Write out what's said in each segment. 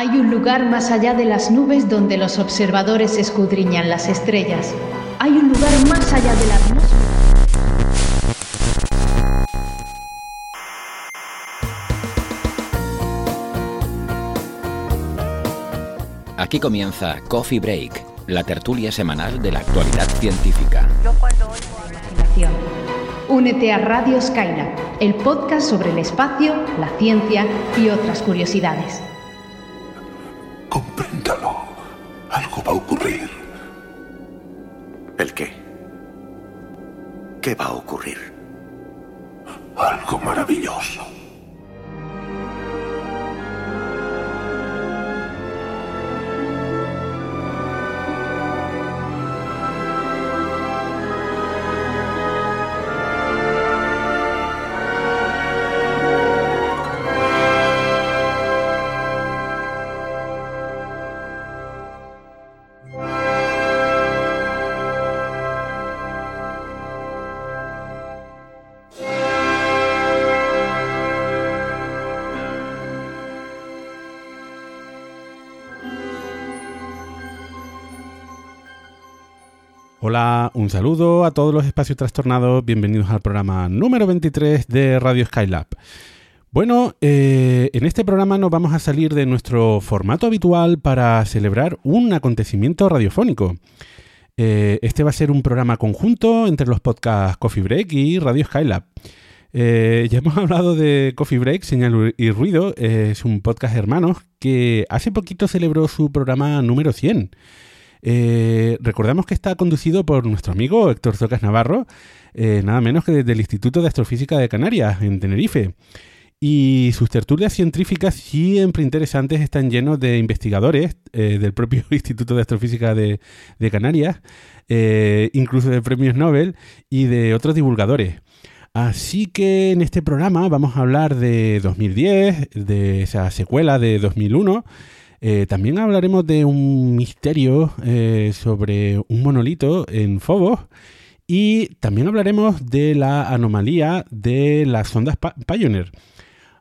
Hay un lugar más allá de las nubes donde los observadores escudriñan las estrellas. Hay un lugar más allá de la atmósfera. Aquí comienza Coffee Break, la tertulia semanal de la actualidad científica. imaginación. Únete a Radio Skylab, el podcast sobre el espacio, la ciencia y otras curiosidades. Un saludo a todos los espacios trastornados, bienvenidos al programa número 23 de Radio Skylab. Bueno, eh, en este programa nos vamos a salir de nuestro formato habitual para celebrar un acontecimiento radiofónico. Eh, este va a ser un programa conjunto entre los podcasts Coffee Break y Radio Skylab. Eh, ya hemos hablado de Coffee Break, Señal y Ruido, es un podcast hermano que hace poquito celebró su programa número 100. Eh, recordamos que está conducido por nuestro amigo Héctor Zocas Navarro, eh, nada menos que desde el Instituto de Astrofísica de Canarias, en Tenerife. Y sus tertulias científicas, siempre interesantes, están llenos de investigadores eh, del propio Instituto de Astrofísica de, de Canarias, incluso de premios Nobel y de otros divulgadores. Así que en este programa vamos a hablar de 2010, de esa secuela de 2001 eh, también hablaremos de un misterio eh, sobre un monolito en Phobos y también hablaremos de la anomalía de las ondas Pioneer.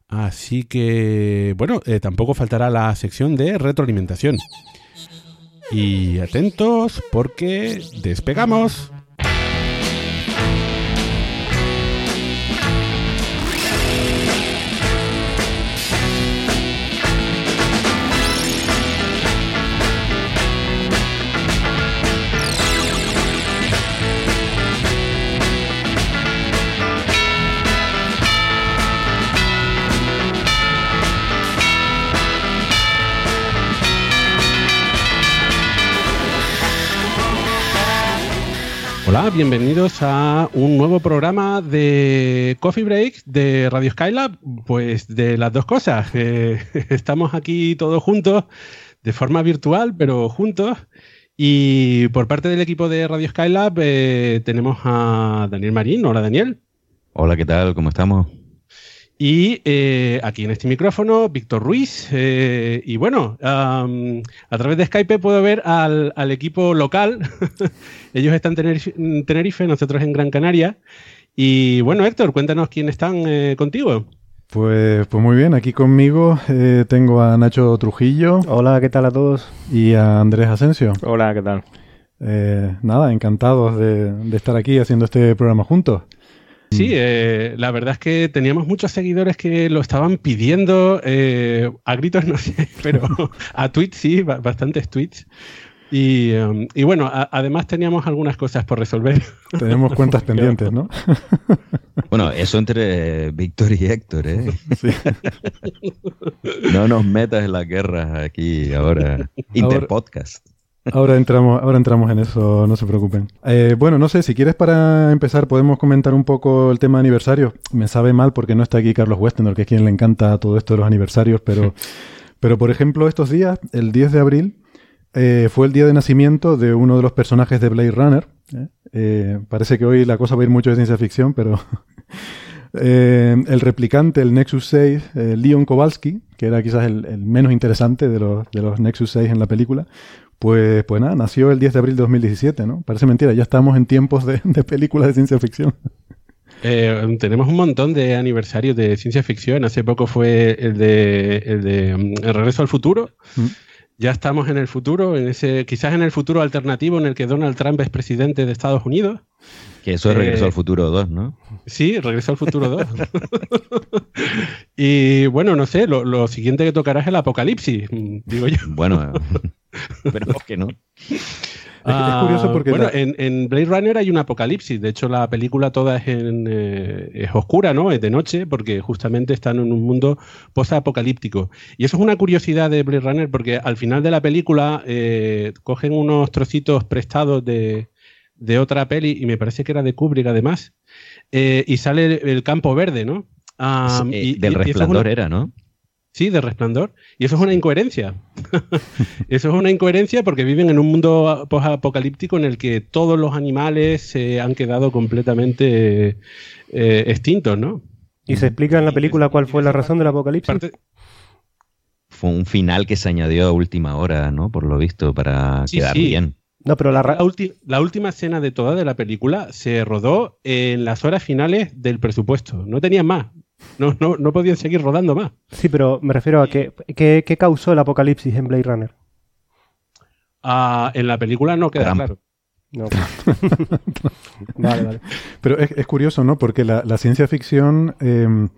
Así que, bueno, eh, tampoco faltará la sección de retroalimentación. Y atentos porque despegamos. Hola, bienvenidos a un nuevo programa de Coffee Break de Radio Skylab. Pues de las dos cosas. Estamos aquí todos juntos, de forma virtual, pero juntos. Y por parte del equipo de Radio Skylab eh, tenemos a Daniel Marín. Hola, Daniel. Hola, ¿qué tal? ¿Cómo estamos? Y eh, aquí en este micrófono, Víctor Ruiz. Eh, y bueno, a través de Skype puedo ver al, equipo local. Ellos están en Tenerife, nosotros en Gran Canaria. Y bueno, Héctor, cuéntanos quién están eh, contigo. Pues, pues muy bien, aquí conmigo tengo a Nacho Trujillo. Hola, ¿qué tal a todos? Y a Andrés Asensio. Hola, ¿qué tal? nada, encantados de, de estar aquí haciendo este programa juntos. Sí, mm. eh, la verdad es que teníamos muchos seguidores que lo estaban pidiendo, eh, a gritos no sé, pero a tweets sí, bastantes tweets. Y, um, bueno, además teníamos algunas cosas por resolver. Tenemos cuentas pendientes, ¿no? bueno, eso entre Víctor y Héctor, ¿eh? Sí. no nos metas en la guerra aquí ahora. Interpodcast. Ahora entramos, ahora entramos en eso, no se preocupen. Eh, bueno, no sé, si quieres para empezar podemos comentar un poco el tema de aniversario. Me sabe mal porque no está aquí Carlos Westenor, que es quien le encanta todo esto de los aniversarios, pero, pero por ejemplo estos días, el 10 de abril, eh, fue el día de nacimiento de uno de los personajes de Blade Runner. ¿eh? parece que hoy la cosa va a ir mucho de ciencia ficción, pero el replicante, el Nexus 6, Leon Kowalski, que era quizás el, el menos interesante de los, de los Nexus 6 en la película, pues, pues nada, nació el 10 de abril de 2017, ¿no? Parece mentira, ya estamos en tiempos de, películas de ciencia ficción. Eh, tenemos un montón de aniversarios de ciencia ficción. Hace poco fue el de el, de, mm, el Regreso al Futuro. Mm. Ya estamos en el futuro, en ese, quizás en el futuro alternativo en el que Donald Trump es presidente de Estados Unidos. Que eso es Regreso al eh, Futuro 2, ¿no? Sí, Regreso al Futuro 2. y bueno, no sé, lo, lo, siguiente que tocará es el apocalipsis, digo yo. Bueno, pero que no. es, curioso porque. Bueno, en, Blade Runner hay un apocalipsis. De hecho, la película toda es, en, eh, es oscura, ¿no? Es de noche, porque justamente están en un mundo post-apocalíptico. Y eso es una curiosidad de Blade Runner, porque al final de la película eh, cogen unos trocitos prestados de, otra peli, y me parece que era de Kubrick además, eh, y sale el campo verde, ¿no? Y, del resplandor era, ¿no? Sí, de resplandor. Y eso es una incoherencia. eso es una incoherencia porque viven en un mundo apocalíptico en el que todos los animales se han quedado completamente eh, extintos, ¿no? ¿Y se explica en la película cuál fue la razón del apocalipsis? Fue un final que se añadió a última hora, ¿no? Por lo visto, para quedar bien. No, pero la, la, última escena de toda de la película se rodó en las horas finales del presupuesto. No tenían más. No, no, no podían seguir rodando más. Sí, pero me refiero a que, ¿qué causó el apocalipsis en Blade Runner? Ah, en la película no queda claro. vale, vale. Pero es, curioso, ¿no? Porque la, ciencia ficción em,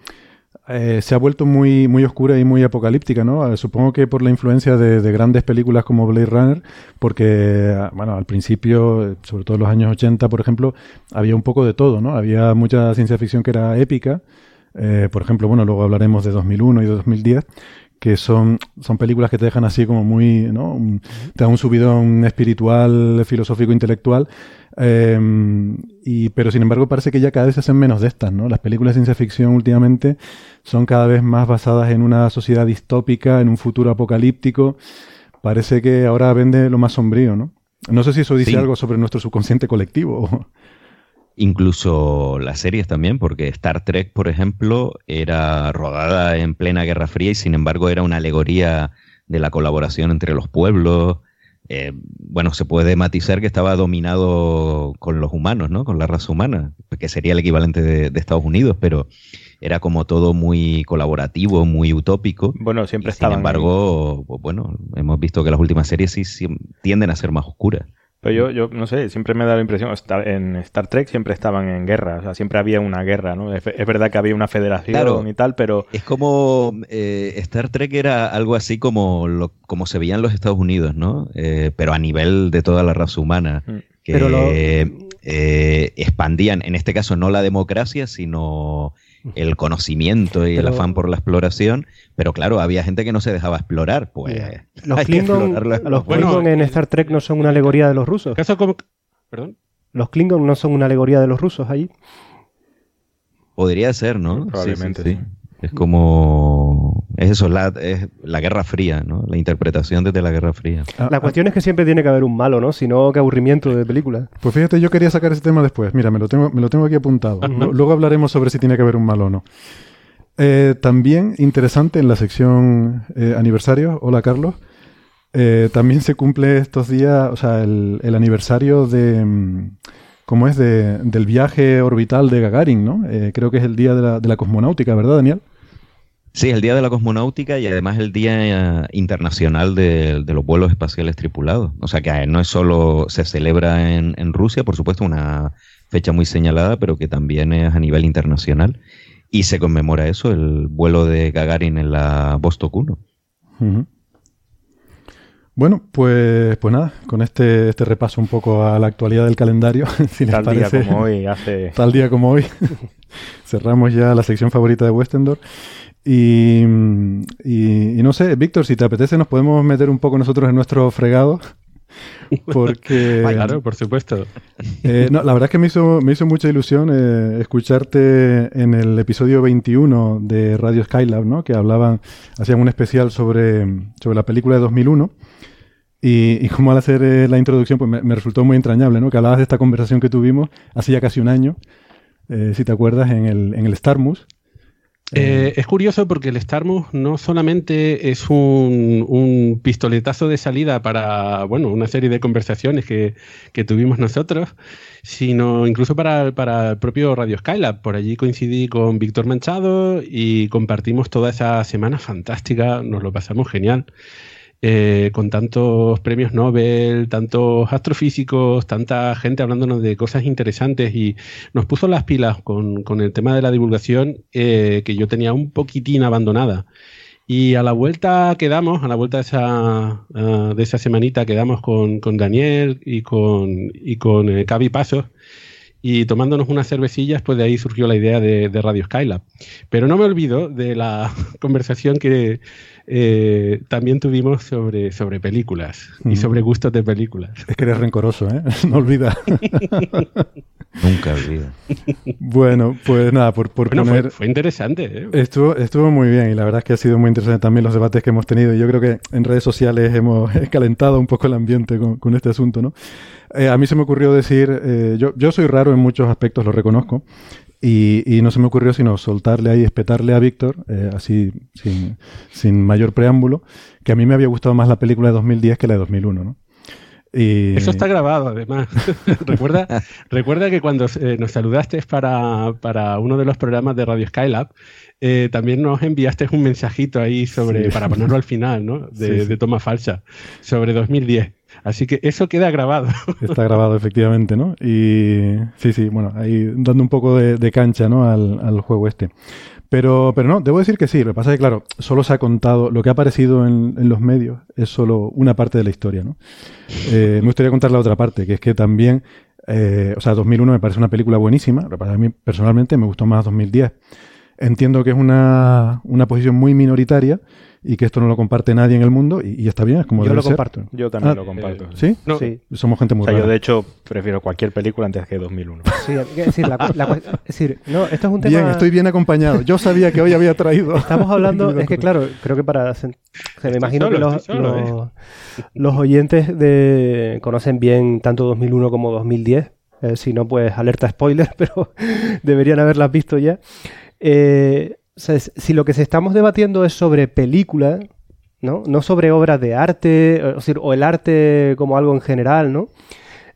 eh, se ha vuelto muy, muy oscura y muy apocalíptica, ¿no? Eh, supongo que por la influencia de, de, grandes películas como Blade Runner, porque, ah, bueno, al principio, sobre todo en los años 80, por ejemplo, había un poco de todo, ¿no? Había mucha ciencia ficción que era épica, eh, por ejemplo, bueno, luego hablaremos de 2001 y de 2010, que son, son películas que te dejan así como muy, ¿no? te dan un subidón espiritual, filosófico, intelectual. Em, y, pero sin embargo parece que ya cada vez se hacen menos de estas, ¿no? Las películas de ciencia ficción últimamente son cada vez más basadas en una sociedad distópica, en un futuro apocalíptico. Parece que ahora vende lo más sombrío, ¿no? No sé si eso dice algo sobre nuestro subconsciente colectivo. Incluso las series también, porque Star Trek, por ejemplo, era rodada en plena Guerra Fría y sin embargo era una alegoría de la colaboración entre los pueblos. Eh, bueno, se puede matizar que estaba dominado con los humanos, ¿no? Con la raza humana, que sería el equivalente de, Estados Unidos, pero era como todo muy colaborativo, muy utópico. Bueno, siempre Sin embargo, bueno, hemos visto que las últimas series sí tienden a ser más oscuras. Pero yo, yo no sé, siempre me da la impresión, en Star Trek siempre estaban en guerra, o sea, siempre había una guerra, ¿no? Es, verdad que había una federación y tal, pero... Es como eh, Star Trek era algo así como, lo, como se veía en los Estados Unidos, ¿no? Eh, pero a nivel de toda la raza humana, mm. que eh, expandían, en este caso no la democracia, sino el conocimiento y el afán por la exploración, pero claro, había gente que no se dejaba explorar, pues. Los Klingon, los Klingon en Star Trek no son una alegoría de los rusos. ¿Perdón? Los Klingon no son una alegoría de los rusos ahí. Podría ser, ¿no? Probablemente sí. Es como. Es eso, la, es la Guerra Fría, ¿no? La interpretación desde la Guerra Fría. Ah, la cuestión es que siempre tiene que haber un malo, ¿no? Si no, qué aburrimiento de película. Pues fíjate, yo quería sacar ese tema después. Mira, me lo tengo, me lo tengo aquí apuntado. Luego hablaremos sobre si tiene que haber un malo o no. Eh, también interesante en la sección eh, aniversario. Hola, Carlos. Eh, también se cumple estos días, o sea, el, aniversario de. Mm, ¿Cómo es? De, del viaje orbital de Gagarin, ¿no? creo que es el día de la, de la cosmonáutica, ¿verdad, Daniel? Sí, el Día de la Cosmonáutica y además el Día eh, Internacional de, los Vuelos Espaciales Tripulados. O sea que eh, no es solo se celebra en, Rusia, por supuesto, una fecha muy señalada, pero que también es a nivel internacional. Y se conmemora eso, el vuelo de Gagarin en la Vostok 1. Bueno, pues, pues nada, con este, este repaso un poco a la actualidad del calendario, si tal día como hoy, hace... Tal día como hoy, cerramos ya la sección favorita de Westendor. Y, y, no sé, Víctor, si te apetece, nos podemos meter un poco nosotros en nuestro fregado. Porque. claro, por supuesto. Eh, no, la verdad es que me hizo, me hizo mucha ilusión eh, escucharte en el episodio 21 de Radio Skylab, ¿no? Que hablaban, hacían un especial sobre, sobre la película de 2001. Y, y como al hacer eh, la introducción, pues me, resultó muy entrañable, ¿no? Que hablabas de esta conversación que tuvimos hace ya casi un año, si te acuerdas, en el, en el Starmus Eh, es curioso porque el Starmus no solamente es un, pistoletazo de salida para bueno, una serie de conversaciones que, tuvimos nosotros, sino incluso para, el propio Radio Skylab. Por allí coincidí con Víctor Manchado y compartimos toda esa semana fantástica, nos lo pasamos genial. Eh, con tantos premios Nobel, tantos astrofísicos, tanta gente hablándonos de cosas interesantes y nos puso las pilas con, el tema de la divulgación eh, que yo tenía un poquitín abandonada. Y a la vuelta quedamos, a la vuelta de esa, ah, de esa semanita quedamos con, con Daniel y con, y con eh, Pasos y tomándonos unas cervecillas, pues de ahí surgió la idea de, de, Radio Skylab. Pero no me olvido de la conversación que eh, también tuvimos sobre, sobre películas y sobre gustos de películas. Es que eres rencoroso, ¿eh? No olvida. Nunca olvida. Bueno, pues nada, por, por poner... Fue, interesante, ¿eh? Estuvo, estuvo muy bien y la verdad es que ha sido muy interesante también los debates que hemos tenido. Yo creo que en redes sociales hemos calentado un poco el ambiente con, con este asunto, ¿no? Eh, a mí se me ocurrió decir, eh, yo, yo soy raro en muchos aspectos, lo reconozco, y, y, no se me ocurrió sino soltarle ahí, espetarle a Víctor, eh, así sin, sin, mayor preámbulo, que a mí me había gustado más la película de 2010 que la de 2001, ¿no? Y... Eso está grabado, además. recuerda, recuerda que cuando nos saludaste para, para, uno de los programas de Radio Skylab, eh, también nos enviaste un mensajito ahí sobre, para ponerlo al final, ¿no? De, de toma falsa, sobre 2010. Así que eso queda grabado. Está grabado, efectivamente, ¿no? Y sí, sí, bueno, ahí dando un poco de, cancha, ¿no? Al, juego este. Pero, pero no, debo decir que sí. Lo que pasa es que, claro, solo se ha contado, lo que ha aparecido en, los medios es solo una parte de la historia, ¿no? Eh, me gustaría contar la otra parte, que es que también, eh, o sea, 2001 me parece una película buenísima, pero para mí personalmente me gustó más 2010. Entiendo que es una, una posición muy minoritaria, y que esto no lo comparte nadie en el mundo y, está bien, es como Yo lo comparto. Yo también ah, lo comparto. ¿Sí? sí. Somos gente muy o sea, Yo, de hecho, prefiero cualquier película antes que 2001. Sí, es decir, es decir, no, esto es un tema... Bien, estoy bien acompañado. Yo sabía que hoy había traído... Estamos hablando... es que, claro, creo que para... Se me imagino que los, ¿eh? los, oyentes de, conocen bien tanto 2001 como 2010. Eh, si no, pues alerta spoiler, pero deberían haberlas visto ya. Eh, si lo que se estamos debatiendo es sobre película, ¿no? No sobre obras de arte, o, el arte como algo en general, ¿no?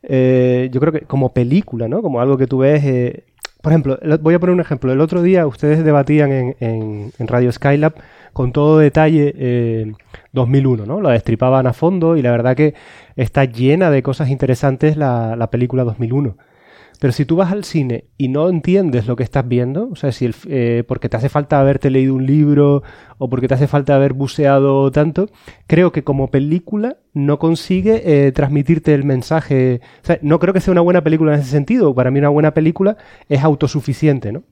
Eh, yo creo que como película, ¿no? Como algo que tú ves... Eh, por ejemplo, voy a poner un ejemplo. El otro día ustedes debatían en, Radio Skylab con todo detalle 2001, eh, ¿no? Lo destripaban a fondo y la verdad que está llena de cosas interesantes la, la película 2001. Pero si tú vas al cine y no entiendes lo que estás viendo, o sea, si el, eh, porque te hace falta haberte leído un libro o porque te hace falta haber buceado tanto, creo que como película no consigue eh, transmitirte el mensaje. O sea, no creo que sea una buena película en ese sentido. Para mí una buena película es autosuficiente, ¿no?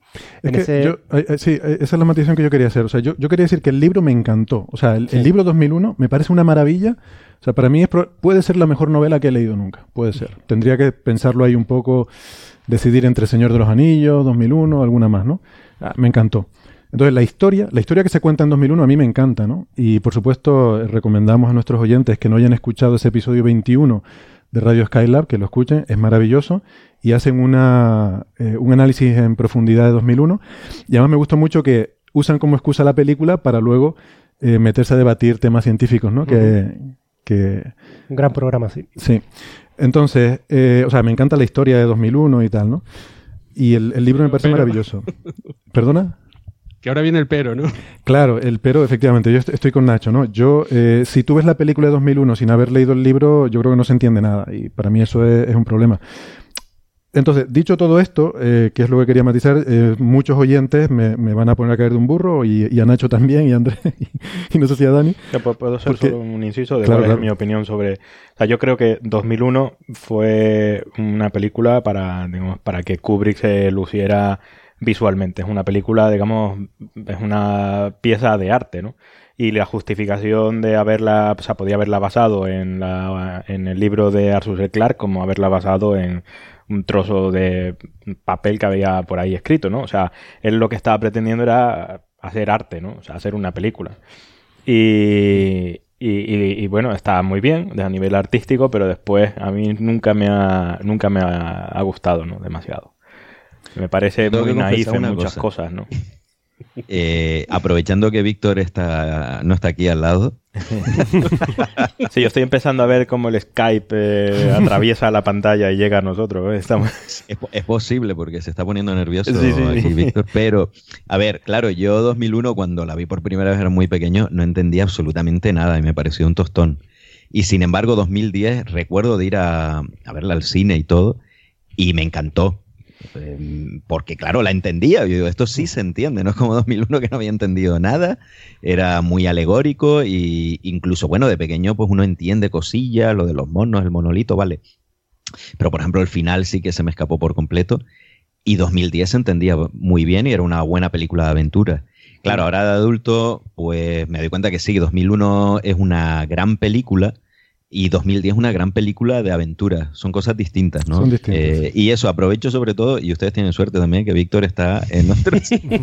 Eh, sí, esa es la matización que yo quería hacer. O sea, yo, yo, quería decir que el libro me encantó. O sea, el, el libro 2001 me parece una maravilla. O sea, para mí puede ser la mejor novela que he leído nunca. Puede ser. Tendría que pensarlo ahí un poco, decidir entre Señor de los Anillos, 2001, alguna más, ¿no? Ah, me encantó. Entonces, la historia, la historia que se cuenta en 2001 a mí me encanta, ¿no? Y por supuesto, recomendamos a nuestros oyentes que no hayan escuchado ese episodio 21 de Radio Skylab, que lo escuchen, es maravilloso, y hacen una, eh, un análisis en profundidad de 2001. Y además me gustó mucho que usan como excusa la película para luego eh, meterse a debatir temas científicos, ¿no? que, que... Un gran programa, sí. Sí. Entonces, eh, o sea, me encanta la historia de 2001 y tal, ¿no? Y el, libro me parece maravilloso. ¿Perdona? Que ahora viene el pero, ¿no? Claro, el pero, efectivamente, yo estoy con Nacho, ¿no? Yo, eh, si tú ves la película de 2001 sin haber leído el libro, yo creo que no se entiende nada y para mí eso es un problema. Entonces, dicho todo esto, eh, que es lo que quería matizar, eh, muchos oyentes me, van a poner a caer de un burro y, a Nacho también y a Andrés y, no sé si a Dani. puedo ser solo un inciso de cuál es mi opinión sobre... O sea, yo creo que 2001 fue una película para, digamos, para que Kubrick se luciera visualmente. Es una película, digamos, es una pieza de arte, ¿no? y la justificación de haberla, o sea, podía haberla basado en, la, en el libro de Arthur C. Clarke como haberla basado en un trozo de papel que había por ahí escrito, ¿no? O sea, él lo que estaba pretendiendo era hacer arte, ¿no? O sea, hacer una película. Y, y, bueno, está muy bien a nivel artístico, pero después a mí nunca me ha, nunca me ha, gustado, ¿no? Demasiado. Me parece muy naif en muchas cosas, ¿no? eh, aprovechando que Víctor está, no está aquí al lado. sí, yo estoy empezando a ver cómo el Skype eh, atraviesa la pantalla y llega a nosotros. ¿eh? Estamos... Es, posible porque se está poniendo nervioso aquí Víctor. Pero, a ver, claro, yo 2001 cuando la vi por primera vez era muy pequeño, no entendía absolutamente nada y me pareció un tostón. Y sin embargo, 2010 recuerdo de ir a, a verla al cine y todo y me encantó. Em, porque claro, la entendía. Yo esto sí se entiende, no es como 2001 que no había entendido nada. Era muy alegórico y incluso, bueno, de pequeño pues uno entiende cosillas, lo de los monos, el monolito, vale. Pero por ejemplo, el final sí que se me escapó por completo. Y 2010 se entendía muy bien y era una buena película de aventura. Claro, ahora de adulto, pues me doy cuenta que sí, 2001 es una gran película, y 2010 es una gran película de aventura. Son cosas distintas, ¿no? Son distintas. Eh, y eso, aprovecho sobre todo, y ustedes tienen suerte también, que Víctor está en nuestro...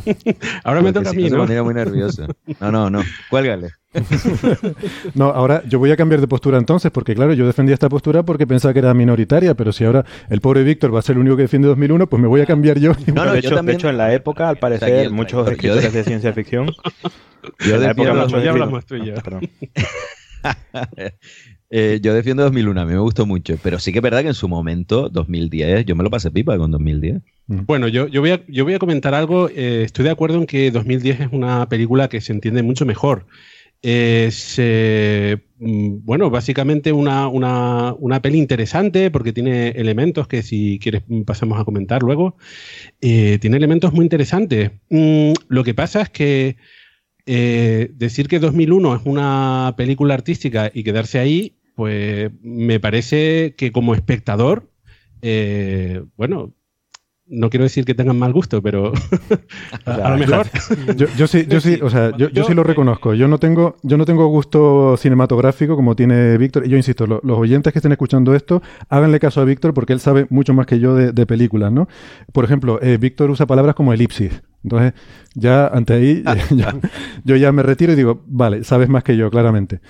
ahora me toca a mí, ¿no? muy nervioso. No, no, no. Cuélgale. no, ahora yo voy a cambiar de postura entonces, porque claro, yo defendía esta postura porque pensaba que era minoritaria, pero si ahora el pobre Víctor va a ser el único que defiende 2001, pues me voy a cambiar yo. No, no, de, hecho, de hecho, en la época, al parecer, muchos escritores de... ciencia ficción... Yo de, época ya hablamos tú y yo. Eh, yo defiendo 2001, a mí me gustó mucho, pero sí que es verdad que en su momento, 2010, yo me lo pasé pipa con 2010. Mm. Bueno, yo, yo, voy, a, yo voy a comentar algo. Eh, estoy de acuerdo en que 2010 es una película que se entiende mucho mejor. Es, mm, bueno, básicamente una, una, una, peli interesante porque tiene elementos que si quieres pasamos a comentar luego. Eh, tiene elementos muy interesantes. Mm, lo que pasa es que decir que 2001 es una película artística y quedarse ahí pues me parece que como espectador, eh, bueno, no quiero decir que tengan mal gusto, pero a, lo mejor. Yo, sí, yo sí, o sea, yo, sí lo reconozco. Yo no tengo, yo no tengo gusto cinematográfico como tiene Víctor. Y yo insisto, los oyentes que estén escuchando esto, háganle caso a Víctor porque él sabe mucho más que yo de, películas, ¿no? Por ejemplo, eh, Víctor usa palabras como elipsis. Entonces, ya ante ahí, yo ya me retiro y digo, vale, sabes más que yo, claramente.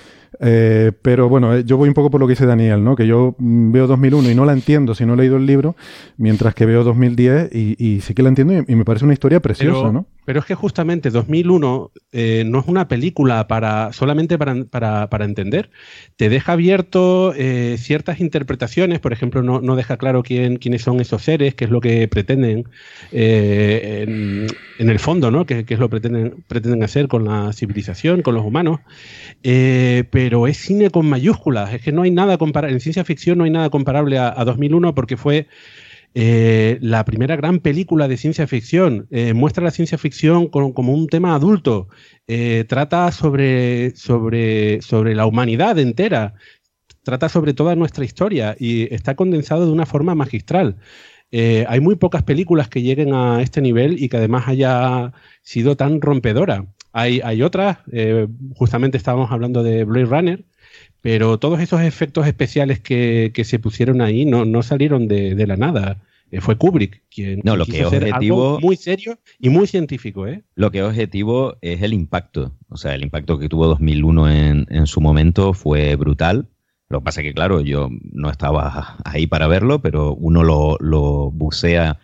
Eh, pero bueno, eh, yo voy un poco por lo que dice Daniel, ¿no? Que yo mm, veo 2001 y no la entiendo si no he leído el libro, mientras que veo 2010 y, sí que la entiendo y, me parece una historia preciosa, ¿no? Pero es que justamente 2001 eh, no es una película para solamente para, para, entender. Te deja abierto ciertas interpretaciones, por ejemplo, no, no deja claro quién, quiénes son esos seres, qué es lo que pretenden en, en, el fondo, ¿no? Qué, es lo que pretenden, pretenden hacer con la civilización, con los humanos. pero pero es cine con mayúsculas. Es que no hay nada comparable. En ciencia ficción no hay nada comparable a, 2001 porque fue eh, la primera gran película de ciencia ficción. Eh, muestra la ciencia ficción como, un tema adulto. Eh, trata sobre, sobre, sobre la humanidad entera. Trata sobre toda nuestra historia y está condensado de una forma magistral. hay muy pocas películas que lleguen a este nivel y que además haya sido tan rompedora. Hay, otras, eh, justamente estábamos hablando de Blade Runner, pero todos esos efectos especiales que, se pusieron ahí no, no salieron de, la nada. Eh, fue Kubrick quien no, lo que objetivo, muy serio y muy científico. ¿eh? Lo que es objetivo es el impacto. O sea, el impacto que tuvo 2001 en, en su momento fue brutal. Lo que pasa es que, claro, yo no estaba ahí para verlo, pero uno lo, lo bucea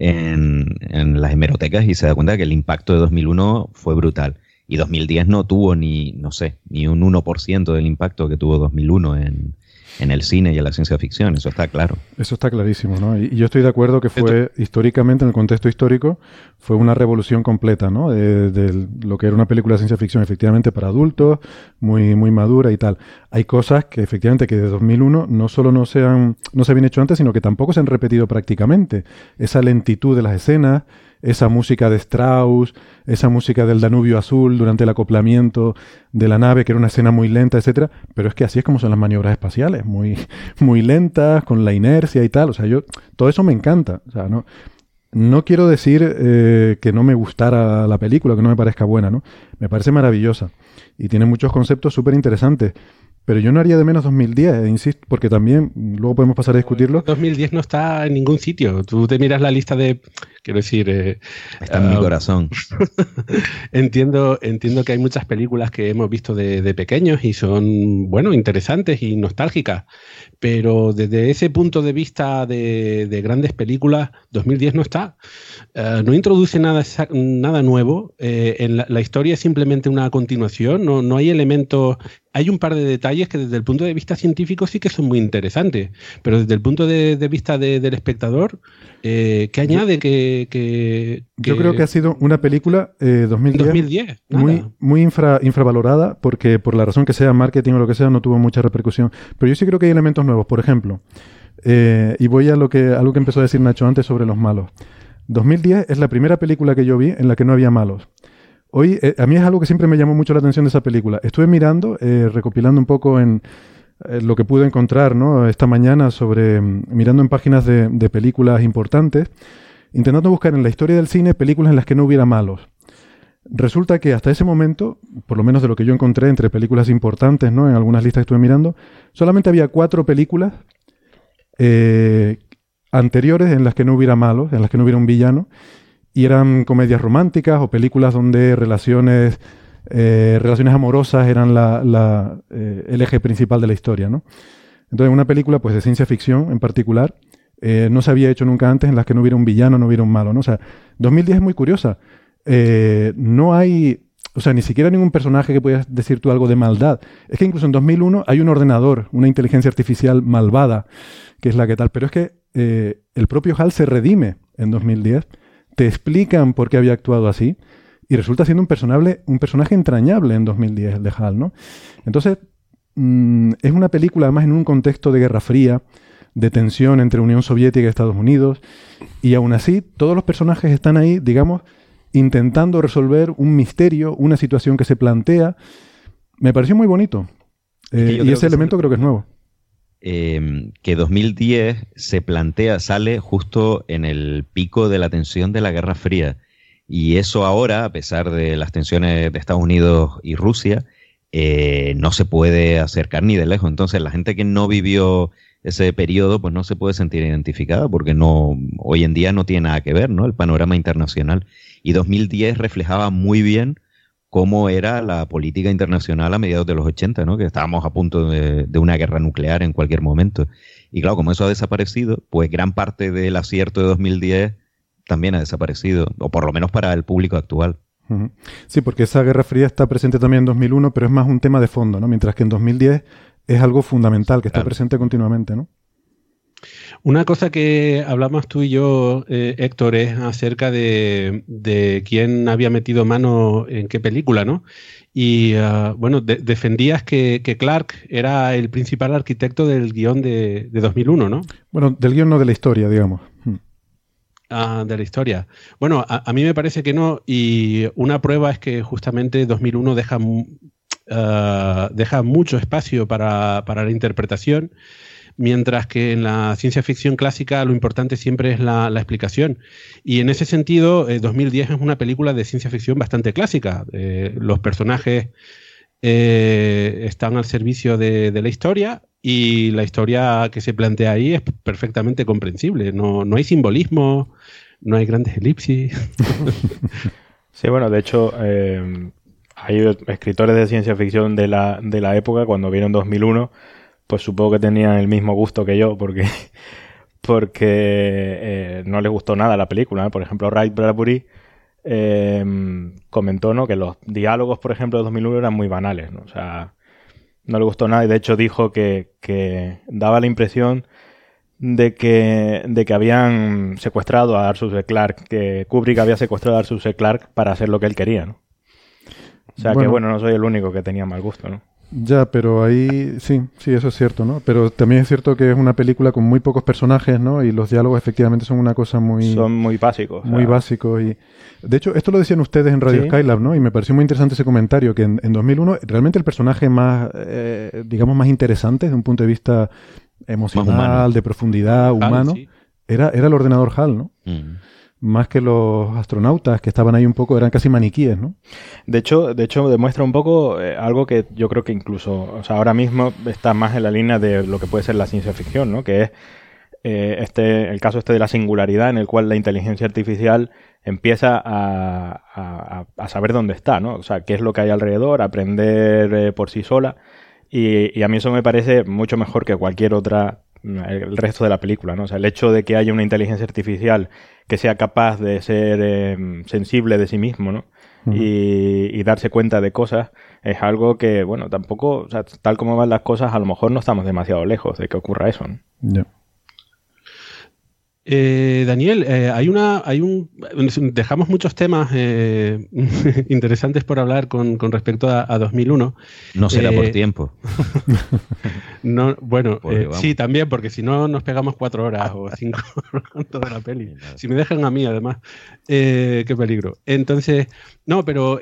en, las hemerotecas y se da cuenta que el impacto de 2001 fue brutal. Y 2010 no tuvo ni, no sé, ni un 1% del impacto que tuvo 2001 en, en el cine y en la ciencia ficción, eso está claro. Eso está clarísimo, ¿no? Y, yo estoy de acuerdo que fue, históricamente, en el contexto histórico, fue una revolución completa, ¿no? De, lo que era una película de ciencia ficción, efectivamente, para adultos, muy, muy madura y tal. Hay cosas que, efectivamente, que de 2001 no solo no se, han, no se habían hecho antes, sino que tampoco se han repetido prácticamente. Esa lentitud de las escenas, esa música de Strauss, esa música del Danubio Azul durante el acoplamiento de la nave, que era una escena muy lenta, etcétera, pero es que así es como son las maniobras espaciales, muy, muy lentas, con la inercia y tal. O sea, yo, todo eso me encanta. O sea, no, no quiero decir eh, que no me gustara la película, que no me parezca buena, ¿no? Me parece maravillosa. Y tiene muchos conceptos súper interesantes. Pero yo no haría de menos 2010, eh, insisto, porque también luego podemos pasar a discutirlo. 2010 no está en ningún sitio. Tú te miras la lista de Quiero decir... Eh, Está en mi ah, corazón. entiendo, entiendo que hay muchas películas que hemos visto de, pequeños y son, bueno, interesantes y nostálgicas, pero desde ese punto de vista de, grandes películas, 2010 no está. Eh, no introduce nada, nada nuevo. Eh, en la, historia es simplemente una continuación, no, no hay elementos hay un par de detalles que desde el punto de vista científico sí que son muy interesantes, pero desde el punto de, vista del espectador, eh, ¿qué añade que, Yo creo que ha sido una película 2010, 2010 muy, muy infravalorada, porque por la razón que sea, marketing o lo que sea, no tuvo mucha repercusión. Pero yo sí creo que hay elementos nuevos. Por ejemplo, eh, y voy a lo que, algo que empezó a decir Nacho antes sobre los malos. 2010 es la primera película que yo vi en la que no había malos. Hoy, eh, a mí es algo que siempre me llamó mucho la atención de esa película. Estuve mirando, eh, recopilando un poco en eh, lo que pude encontrar ¿no? esta mañana sobre, mm, mirando en páginas de, películas importantes, intentando buscar en la historia del cine películas en las que no hubiera malos. Resulta que hasta ese momento, por lo menos de lo que yo encontré entre películas importantes, ¿no? en algunas listas que estuve mirando, solamente había cuatro películas anteriores en las que no hubiera malos, en las que no hubiera un villano, y eran comedias románticas o películas donde relaciones, eh, relaciones amorosas eran eh, el eje principal de la historia, ¿no? Entonces, una película pues, de ciencia ficción en particular eh, no se había hecho nunca antes en las que no hubiera un villano, no hubiera un malo, ¿no? O sea, 2010 es muy curiosa. no hay, o sea, ni siquiera ningún personaje que puedas decir tú algo de maldad. Es que incluso en 2001 hay un ordenador, una inteligencia artificial malvada, que es la que tal. Pero es que el propio HAL se redime en 2010 te explican por qué había actuado así y resulta siendo un personaje, un personaje entrañable en 2010, el de Hal, ¿no? Entonces, mm, es una película además en un contexto de Guerra Fría, de tensión entre Unión Soviética y Estados Unidos, y aún así todos los personajes están ahí, digamos, intentando resolver un misterio, una situación que se plantea. Me pareció muy bonito. Eh, y ese elemento creo que es nuevo. Em, que 2010 se plantea, sale justo en el pico de la tensión de la Guerra Fría. Y eso ahora, a pesar de las tensiones de Estados Unidos y Rusia, eh, no se puede acercar ni de lejos. Entonces, la gente que no vivió ese periodo, pues no se puede sentir identificada porque no, hoy en día no tiene nada que ver, ¿no? El panorama internacional. Y 2010 reflejaba muy bien cómo era la política internacional a mediados de los 80, ¿no? que estábamos a punto de, una guerra nuclear en cualquier momento. Y claro, como eso ha desaparecido, pues gran parte del acierto de 2010 también ha desaparecido, o por lo menos para el público actual. Sí, porque esa Guerra Fría está presente también en 2001, pero es más un tema de fondo, ¿no? Mientras que en 2010 es algo fundamental que está presente continuamente, ¿no? Una cosa que hablamos tú y yo, eh, Héctor, es acerca de, quién había metido mano en qué película, ¿no? Y ah, bueno, defendías que, Clark era el principal arquitecto del guion de, 2001, ¿no? Bueno, del guion no de la historia, digamos. Hmm. Ah, de la historia. Bueno, a, mí me parece que no, y una prueba es que justamente 2001 deja, ah, deja mucho espacio para, para la interpretación mientras que en la ciencia ficción clásica lo importante siempre es la, explicación. Y en ese sentido, 2010 eh, es una película de ciencia ficción bastante clásica. Eh, los personajes eh, están al servicio de, la historia y la historia que se plantea ahí es perfectamente comprensible. No, hay simbolismo, no hay grandes elipsis. sí, bueno, de hecho... hay escritores de ciencia ficción de la, de la época, cuando vieron 2001, pues supongo que tenían el mismo gusto que yo, porque, porque eh, no les gustó nada la película. Por ejemplo, Wright Bradbury eh, comentó ¿no? que los diálogos, por ejemplo, de 2001 eran muy banales. ¿no? O sea, no le gustó nada y de hecho dijo que, daba la impresión de que, de que habían secuestrado a Arthur C. Clarke, que Kubrick había secuestrado a Arthur C. Clarke para hacer lo que él quería. ¿no? O sea que bueno, no soy el único que tenía mal gusto, ¿no? Ya, pero ahí sí, sí, eso es cierto, ¿no? Pero también es cierto que es una película con muy pocos personajes, ¿no? Y los diálogos efectivamente son una cosa muy... Son muy básicos. Muy básicos y... De hecho, esto lo decían ustedes en Radio Skylab, ¿no? Y me pareció muy interesante ese comentario, que en, 2001 realmente el personaje más, eh, digamos, más interesante desde un punto de vista emocional, de profundidad, humano, era, era el ordenador HAL, ¿no? Mm más que los astronautas que estaban ahí un poco, eran casi maniquíes, ¿no? De hecho, de hecho demuestra un poco eh, algo que yo creo que incluso, o sea, ahora mismo está más en la línea de lo que puede ser la ciencia ficción, ¿no? Que es eh, este, el caso este de la singularidad en el cual la inteligencia artificial empieza a, saber dónde está, ¿no? O sea, qué es lo que hay alrededor, aprender eh, por sí sola. Y, a mí eso me parece mucho mejor que cualquier otra, el resto de la película, ¿no? O sea, el hecho de que haya una inteligencia artificial que sea capaz de ser em, sensible de sí mismo, ¿no? y, darse cuenta de cosas es algo que, bueno, tampoco, o sea, tal como van las cosas, a lo mejor no estamos demasiado lejos de que ocurra eso. ¿no? Eh, Daniel, eh, hay una, hay un, dejamos muchos temas eh, interesantes por hablar con, respecto a, 2001. No será por tiempo. no, bueno, sí, también, porque si no nos pegamos cuatro horas o cinco con toda la peli. Si me dejan a mí, además, qué peligro. Entonces, no, pero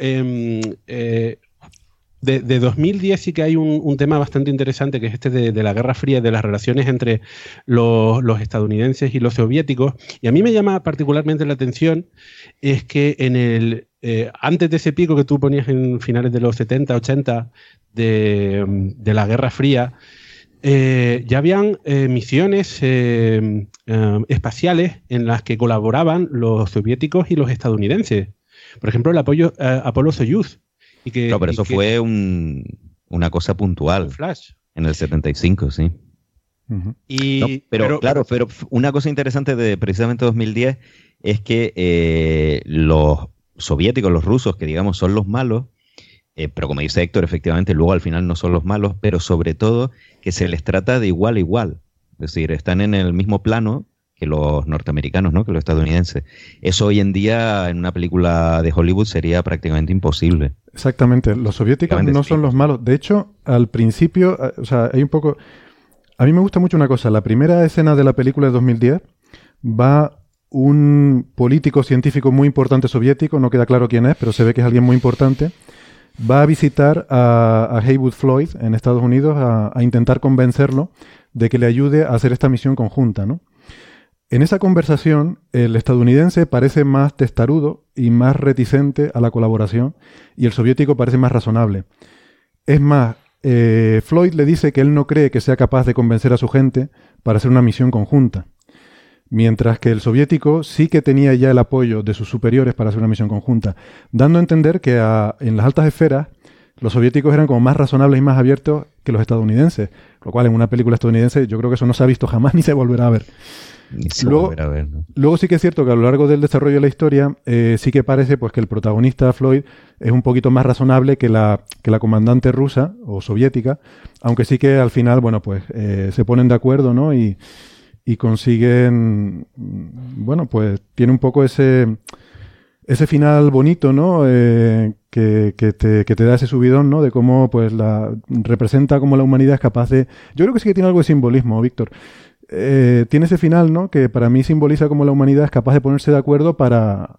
de, 2010 sí que hay un, tema bastante interesante, que es este de, la Guerra Fría, de las relaciones entre los, estadounidenses y los soviéticos. Y a mí me llama particularmente la atención es que en el eh, antes de ese pico que tú ponías en finales de los 70, 80 de, la Guerra Fría, eh, ya habían eh, misiones espaciales en las que colaboraban los soviéticos y los estadounidenses. Por ejemplo, el apoyo Apolo Soyuz no, pero eso fue una cosa puntual. Flash. En el 75, sí. y, pero, claro, pero una cosa interesante de precisamente 2010 es que eh, los soviéticos, los rusos, que digamos son los malos, eh, pero como dice Héctor, efectivamente luego al final no son los malos, pero sobre todo que se les trata de igual a igual. Es decir, están en el mismo plano que los norteamericanos, ¿no? que los estadounidenses. Eso hoy en día en una película de Hollywood sería prácticamente imposible. Exactamente, los soviéticos no son los malos. De hecho, al principio, o sea, hay un poco... A mí me gusta mucho una cosa. La primera escena de la película de 2010 va un político científico muy importante soviético, no queda claro quién es, pero se ve que es alguien muy importante, va a visitar a, Haywood Floyd en Estados Unidos a, a, intentar convencerlo de que le ayude a hacer esta misión conjunta, ¿no? En esa conversación, el estadounidense parece más testarudo y más reticente a la colaboración y el soviético parece más razonable. Es más, eh, Floyd le dice que él no cree que sea capaz de convencer a su gente para hacer una misión conjunta, mientras que el soviético sí que tenía ya el apoyo de sus superiores para hacer una misión conjunta, dando a entender que en las altas esferas los soviéticos eran como más razonables y más abiertos que los estadounidenses, lo cual en una película estadounidense yo creo que eso no se ha visto jamás ni se volverá a ver luego, sí que es cierto que a lo largo del desarrollo de la historia eh, sí que parece pues que el protagonista Floyd es un poquito más razonable que la, que la comandante rusa o soviética, aunque sí que al final, bueno, pues eh, se ponen de acuerdo, ¿no? Y, consiguen, bueno, pues tiene un poco ese, ese final bonito, ¿no? Eh, que, que, te, que, te, da ese subidón, ¿no? De cómo, pues, la representa cómo la humanidad es capaz de... Yo creo que sí que tiene algo de simbolismo, Víctor. Eh, tiene ese final, ¿no? Que para mí simboliza cómo la humanidad es capaz de ponerse de acuerdo para,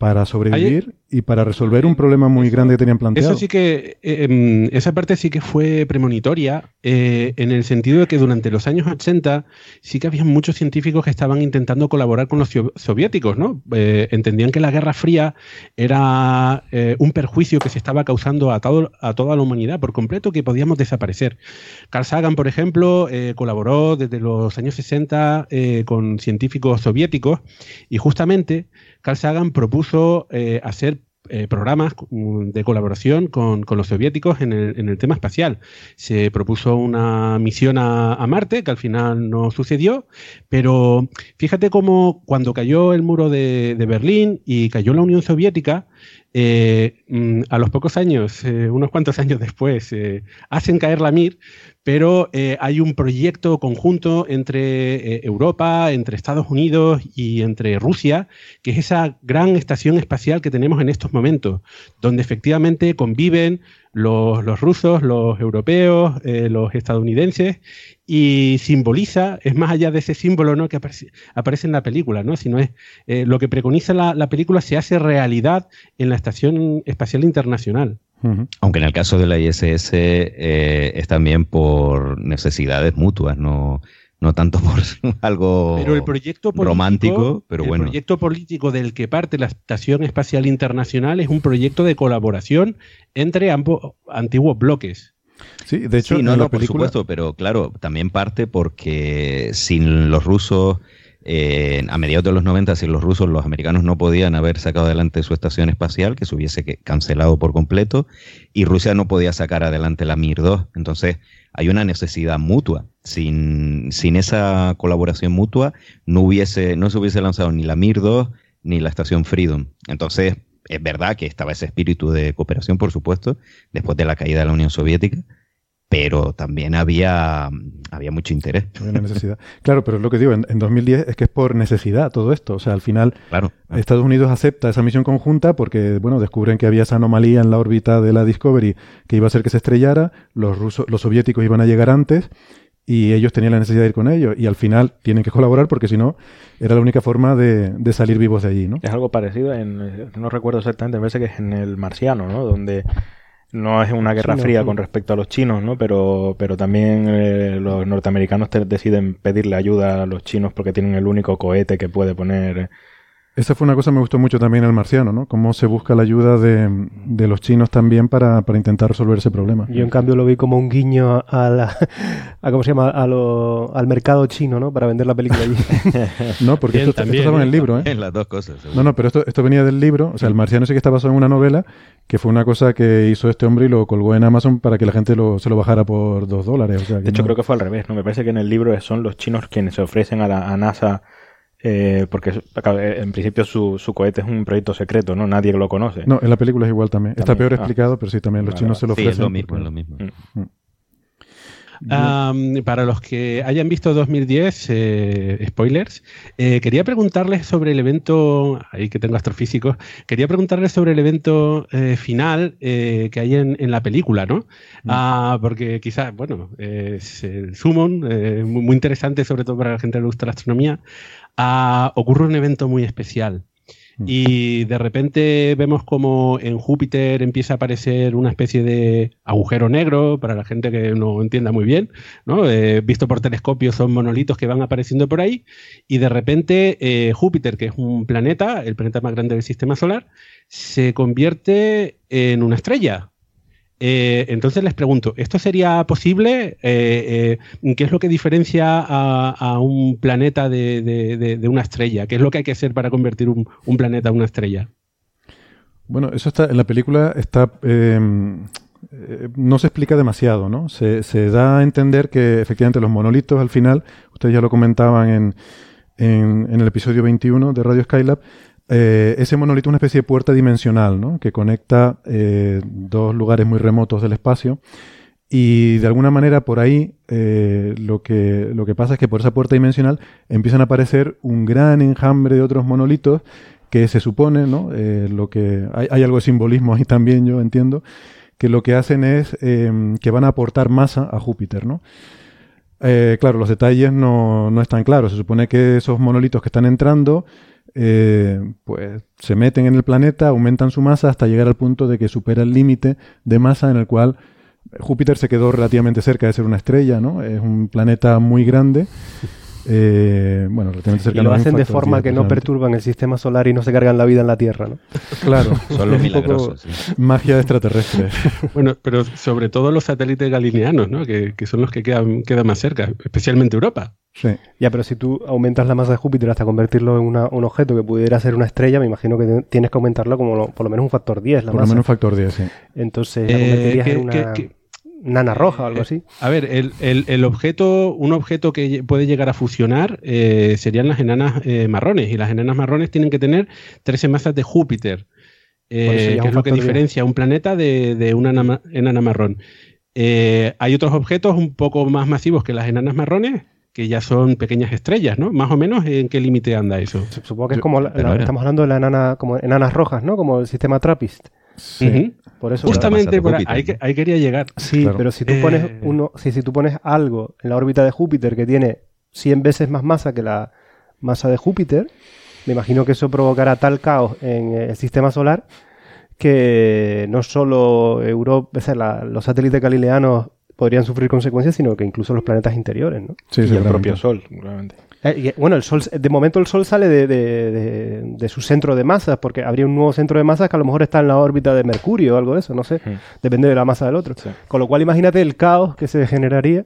para sobrevivir y para resolver un problema muy grande que tenían planteado. Eso sí que, eh, em, esa parte sí que fue premonitoria, eh, en el sentido de que durante los años 80 sí que había muchos científicos que estaban intentando colaborar con los soviéticos, ¿no? Eh, entendían que la Guerra Fría era un perjuicio que se estaba causando a, todo, a toda la humanidad por completo, que podíamos desaparecer. Carl Sagan, por ejemplo, colaboró desde los años 60 con científicos soviéticos y justamente Carl Sagan propuso eh, hacer eh, programas mm, de colaboración con, los soviéticos en el, tema espacial. Se propuso una misión a, Marte, que al final no sucedió, pero fíjate cómo cuando cayó el muro de, de Berlín y cayó la Unión Soviética, eh, mm, a los pocos años, unos cuantos años después, hacen caer la Mir, pero hay un proyecto conjunto entre Europa, entre Estados Unidos y entre Rusia, que es esa gran estación espacial que tenemos en estos momentos, donde efectivamente conviven los, rusos, los europeos, los estadounidenses, y simboliza, es más allá de ese símbolo ¿no? que aparece, en la película, ¿no? sino es lo que preconiza la película se hace realidad en la Estación Espacial Internacional. Aunque en el caso de la ISS eh, es también por necesidades mutuas, no, no tanto por algo pero el proyecto romántico, pero bueno. El proyecto político del que parte la Estación Espacial Internacional es un proyecto de colaboración entre ambos antiguos bloques. Sí, de hecho, no, no, por supuesto, pero claro, también parte porque sin los rusos, a mediados de los 90, sin los rusos, los americanos no podían haber sacado adelante su estación espacial, que se hubiese cancelado por completo, y Rusia no podía sacar adelante la Mir 2. Entonces, hay una necesidad mutua. Sin, sin esa colaboración mutua, no, hubiese, no se hubiese lanzado ni la Mir 2 ni la estación Freedom. Entonces, es verdad que estaba ese espíritu de cooperación, por supuesto, después de la caída de la Unión Soviética, pero también había, había mucho interés. Había necesidad. Claro, pero es lo que digo, en, 2010 es que es por necesidad todo esto. O sea, al final Estados Unidos acepta esa misión conjunta porque, bueno, descubren que había esa anomalía en la órbita de la Discovery que iba a hacer que se estrellara, los, rusos, los soviéticos iban a llegar antes y ellos tenían la necesidad de ir con ellos y al final tienen que colaborar porque si no era la única forma de, salir vivos de allí, ¿no? Es algo parecido en, no recuerdo exactamente, me parece que es en el Marciano, ¿no? Donde no es una guerra fría con respecto a los chinos, ¿no? Pero, pero también eh, los norteamericanos deciden pedirle ayuda a los chinos porque tienen el único cohete que puede poner esa fue una cosa que me gustó mucho también el marciano, ¿no? Cómo se busca la ayuda de, de los chinos también para, para, intentar resolver ese problema. Yo en cambio lo vi como un guiño a, la, a ¿cómo se llama? A lo, al mercado chino, ¿no? Para vender la película allí. no, porque esto, esto, estaba en el libro, ¿eh? En las dos cosas. No, no, pero esto, esto venía del libro. O sea, el marciano sí que está basado en una novela que fue una cosa que hizo este hombre y lo colgó en Amazon para que la gente lo, se lo bajara por dos dólares. O sea, de hecho, creo que fue al revés, ¿no? Me parece que en el libro son los chinos quienes se ofrecen a, la, a NASA eh, porque en principio su, su, cohete es un proyecto secreto, ¿no? Nadie lo conoce. No, en la película es igual también. Está peor ah. explicado, pero sí, también los chinos se lo ofrecen. Sí, es lo mismo, es lo mismo. Mm. Mm. para los que hayan visto 2010, eh, spoilers, eh, quería preguntarles sobre el evento, ahí que tengo astrofísicos, quería preguntarles sobre el evento final que hay en, en, la película, ¿no? Mm. Ah, porque quizás, bueno, es el Summon, muy, muy, interesante, sobre todo para la gente que le gusta la astronomía ocurre un evento muy especial. Mm. Y de repente vemos como en Júpiter empieza a aparecer una especie de agujero negro, para la gente que no entienda muy bien, ¿no? Eh, visto por telescopio son monolitos que van apareciendo por ahí, y de repente eh, Júpiter, que es un planeta, el planeta más grande del sistema solar, se convierte en una estrella, eh, entonces les pregunto, ¿esto sería posible? Eh, eh, ¿Qué es lo que diferencia a, un planeta de, una estrella? ¿Qué es lo que hay que hacer para convertir un, planeta en una estrella? Bueno, eso está en la película está em, no se explica demasiado, ¿no? Se, da a entender que efectivamente los monolitos al final, ustedes ya lo comentaban en, en el episodio 21 de Radio Skylab, eh, ese monolito es una especie de puerta dimensional, ¿no? Que conecta eh, dos lugares muy remotos del espacio. Y de alguna manera por ahí eh, lo, que, lo que pasa es que por esa puerta dimensional empiezan a aparecer un gran enjambre de otros monolitos que se supone, ¿no? lo que hay, hay, algo de simbolismo ahí también, yo entiendo, que lo que hacen es em, que van a aportar masa a Júpiter, ¿no? claro, los detalles no, no están claros. Se supone que esos monolitos que están entrando eh, pues se meten en el planeta, aumentan su masa hasta llegar al punto de que supera el límite de masa en el cual Júpiter se quedó relativamente cerca de ser una estrella, ¿no? Es un planeta muy grande eh, bueno, y lo hacen de forma que no perturban el sistema solar y no se cargan la vida en la Tierra, ¿no? Claro, son los milagrosos. Magia extraterrestre. bueno, pero sobre todo los satélites galileanos, ¿no? Que, son los que quedan, quedan más cerca, especialmente Europa. Sí. Ya, pero si tú aumentas la masa de Júpiter hasta convertirlo en un objeto que pudiera ser una estrella, me imagino que tienes que aumentarlo como por lo menos un factor 10. La por lo menos un factor 10, sí. Entonces, eh, en una nana roja o algo así. A ver, el, objeto, un objeto que puede llegar a fusionar eh, serían las enanas eh, marrones. Y las enanas marrones tienen que tener 13 masas de Júpiter, eh, que es lo que diferencia un planeta de, una enana, marrón. hay otros objetos un poco más masivos que las enanas marrones, que ya son pequeñas estrellas, ¿no? Más o menos, ¿en qué límite anda eso? Supongo que es como, estamos hablando de la enana, como enanas rojas, ¿no? Como el sistema Trappist. Sí. Por eso Justamente por ahí, ahí, quería llegar. Sí, pero si tú pones eh. uno, si, si tú pones algo en la órbita de Júpiter que tiene 100 veces más masa que la masa de Júpiter, me imagino que eso provocará tal caos en el sistema solar que no solo Europa, los satélites galileanos podrían sufrir consecuencias, sino que incluso los planetas interiores, ¿no? Sí, y el propio Sol, realmente. Eh, bueno, el Sol, de momento el Sol sale de, su centro de masas, porque habría un nuevo centro de masas que a lo mejor está en la órbita de Mercurio o algo de eso, no sé, depende de la masa del otro. Con lo cual imagínate el caos que se generaría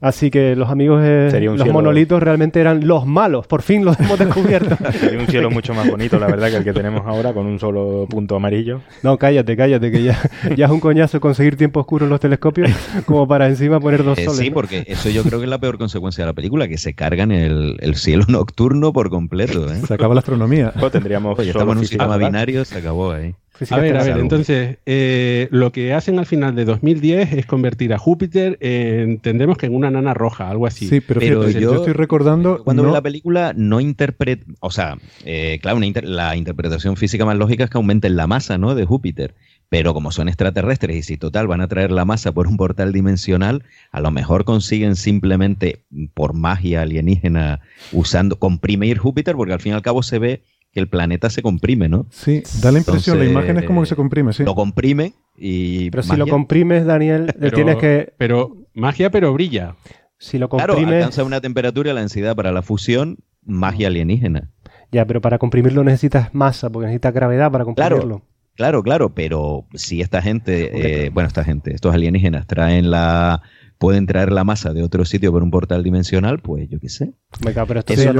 Así que los amigos, de los monolitos realmente eran los malos. Por fin los hemos descubierto. Sería un cielo mucho más bonito, la verdad, que el que tenemos ahora, con un solo punto amarillo. No, cállate, cállate, que ya, ya es un coñazo conseguir tiempo oscuro en los telescopios, como para encima poner dos eh, soles. sí, porque eso yo creo que es la peor consecuencia de la película, que se cargan el, el cielo nocturno por completo. ¿eh? Se acaba la astronomía. Pues tendríamos. estamos en un sistema binario, se acabó ahí. A ver, a ver, entonces, eh, lo que hacen al final de 2010 es convertir a Júpiter, entendemos que en una nana roja, algo así. Sí, pero, yo, estoy recordando... Cuando veo la película, no interpreta... O sea, eh, claro, la interpretación física más lógica es que aumenten la masa, ¿no?, de Júpiter. Pero como son extraterrestres y si total van a traer la masa por un portal dimensional, a lo mejor consiguen simplemente por magia alienígena usando, comprimir Júpiter, porque al fin y al cabo se ve que el planeta se comprime, ¿no? Sí, da la impresión, la imagen es como que se comprime, sí. Lo comprime y... Pero si lo comprimes, Daniel, tienes que... Pero magia, pero brilla. Si lo comprimes... Claro, alcanza una temperatura y la densidad para la fusión, magia alienígena. Ya, pero para comprimirlo necesitas masa, porque necesitas gravedad para comprimirlo. Claro, claro, pero si esta gente, eh, bueno, esta gente, estos alienígenas traen la pueden traer la masa de otro sitio por un portal dimensional, pues yo qué sé. pero esto en la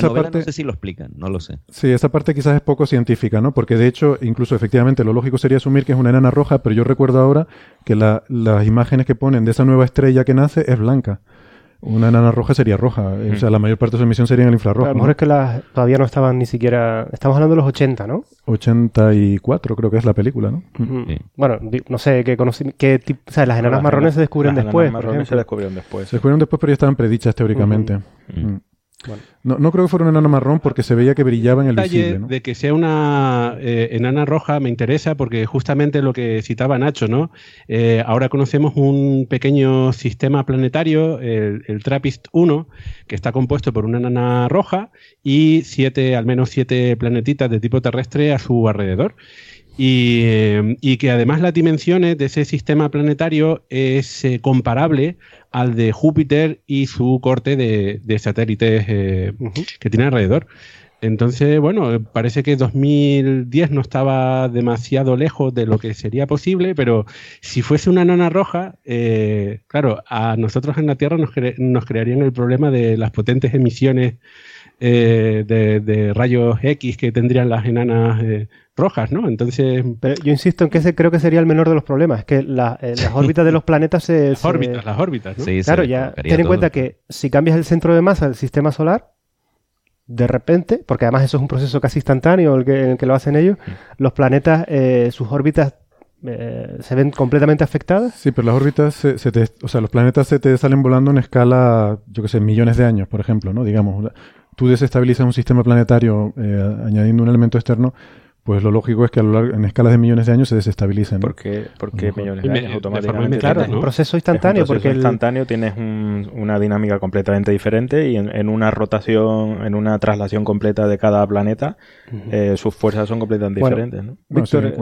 novela no sé si lo explican, no lo sé. Sí, esa parte quizás es poco científica, ¿no? Porque de hecho, incluso efectivamente, lo lógico sería asumir que es una enana roja, pero yo recuerdo ahora que las imágenes que ponen de esa nueva estrella que nace es blanca. Una enana roja sería roja. O sea, la mayor parte de su emisión sería en el infrarrojo. A lo mejor es que las, todavía no estaban ni siquiera. Estamos hablando de los 80, ¿no? 84, creo que es la película, ¿no? Bueno, no sé qué qué tipo. O sea, las enanas marrones se descubren después. Marrones se descubrieron después. Se descubrieron después, pero ya estaban predichas teóricamente. No, no, creo que fuera una enana marrón porque se veía que brillaba en el visible. ¿no? De que sea una eh, enana roja me interesa porque justamente lo que citaba Nacho, ¿no? Eh, ahora conocemos un pequeño sistema planetario, el, el, TRAPPIST 1, que está compuesto por una enana roja y siete, al menos siete planetitas de tipo terrestre a su alrededor. Y, eh, y, que además las dimensiones de ese sistema planetario es comparable al de Júpiter y su corte de, satélites eh, que tiene alrededor. Entonces, bueno, parece que 2010 no estaba demasiado lejos de lo que sería posible, pero si fuese una nana roja, eh, claro, a nosotros en la Tierra nos, nos crearían el problema de las potentes emisiones eh, de, rayos X que tendrían las enanas rojas, ¿no? Entonces... Pero yo insisto en que ese creo que sería el menor de los problemas, es que eh, las órbitas de los planetas se... Las órbitas, las órbitas, ¿no? Sí, claro, ya ten en cuenta que si cambias el centro de masa del sistema solar, de repente, porque además eso es un proceso casi instantáneo el que, en el que lo hacen ellos, los planetas, eh, sus órbitas eh, se ven completamente afectadas. Sí, pero las órbitas, se, te, o sea, los planetas se te salen volando en escala, yo que sé, millones de años, por ejemplo, ¿no? Digamos, tú desestabilizas un sistema planetario añadiendo un elemento externo, pues lo lógico es que a lo largo, en escalas de millones de años se desestabilicen. ¿Por qué, millones de años automáticamente? Claro, un proceso instantáneo. porque instantáneo tienes una dinámica completamente diferente y en, una rotación, en una traslación completa de cada planeta, eh, sus fuerzas son completamente diferentes. ¿no?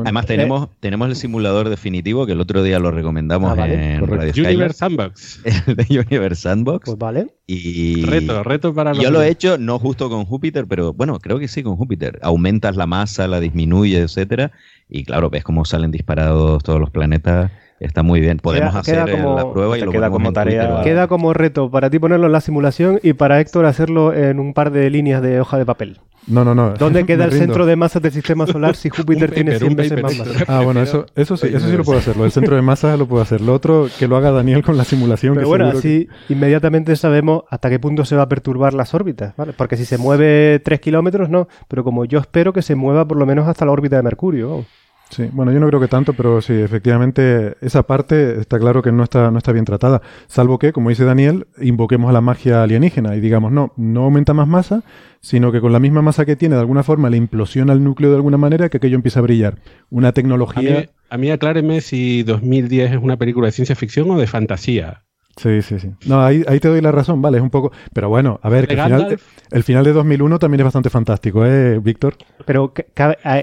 Además tenemos, tenemos el simulador definitivo que el otro día lo recomendamos ah, en Radio Universe Sandbox. El de Universe Sandbox. Pues vale. Y reto, reto para Yo lo he hecho no justo con Júpiter, pero bueno, creo que sí con Júpiter. Aumentas la masa, la disminuye, etcétera, y claro, ves cómo salen disparados todos los planetas. Está muy bien. Podemos hacer la prueba y lo queda como tarea. Queda como reto para ti ponerlo en la simulación y para Héctor hacerlo en un par de líneas de hoja de papel. No, no, no. ¿Dónde queda el centro de masas del sistema solar si Júpiter tiene 100 veces más masa? Ah, bueno, eso, eso sí, eso sí lo puedo hacerlo. El centro de masas lo puedo hacer. Lo otro, que lo haga Daniel con la simulación. Pero bueno, así inmediatamente sabemos hasta qué punto se va a perturbar las órbitas, ¿vale? Porque si se mueve 3 kilómetros, no. Pero como yo espero que se mueva por lo menos hasta la órbita de Mercurio. Sí, bueno, yo no creo que tanto, pero sí, efectivamente, esa parte está claro que no está, no está bien tratada. Salvo que, como dice Daniel, invoquemos a la magia alienígena y digamos, no, no aumenta más masa, sino que con la misma masa que tiene, de alguna forma, le implosiona el núcleo de alguna manera que aquello empieza a brillar. Una tecnología. A mí, a mí acláreme si 2010 es una película de ciencia ficción o de fantasía. Sí, sí, sí. No, ahí, ahí, te doy la razón, vale, es un poco... Pero bueno, a ver, que el final, el final de 2001 también es bastante fantástico, ¿eh, Víctor? Pero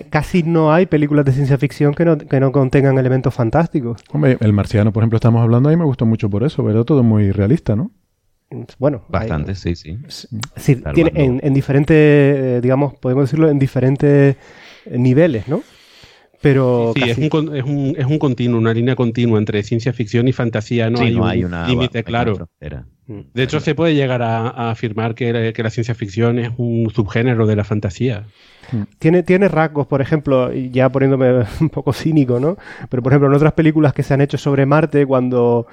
casi no hay películas de ciencia ficción que no, que no contengan elementos fantásticos. Hombre, El Marciano, por ejemplo, estamos hablando ahí, me gustó mucho por eso, pero todo muy realista, ¿no? Bueno, bastante, sí, sí. sí tiene en, en, diferentes, eh, digamos, podemos decirlo, en diferentes niveles, ¿no? Pero sí, es, un, es, un, es, un, continuo, una línea continua entre ciencia ficción y fantasía. No hay un límite claro. Mm. De hecho, se puede llegar a, afirmar que, que, la ciencia ficción es un subgénero de la fantasía. Mm. Tiene, tiene rasgos, por ejemplo, ya poniéndome un poco cínico, ¿no? Pero, por ejemplo, en otras películas que se han hecho sobre Marte, cuando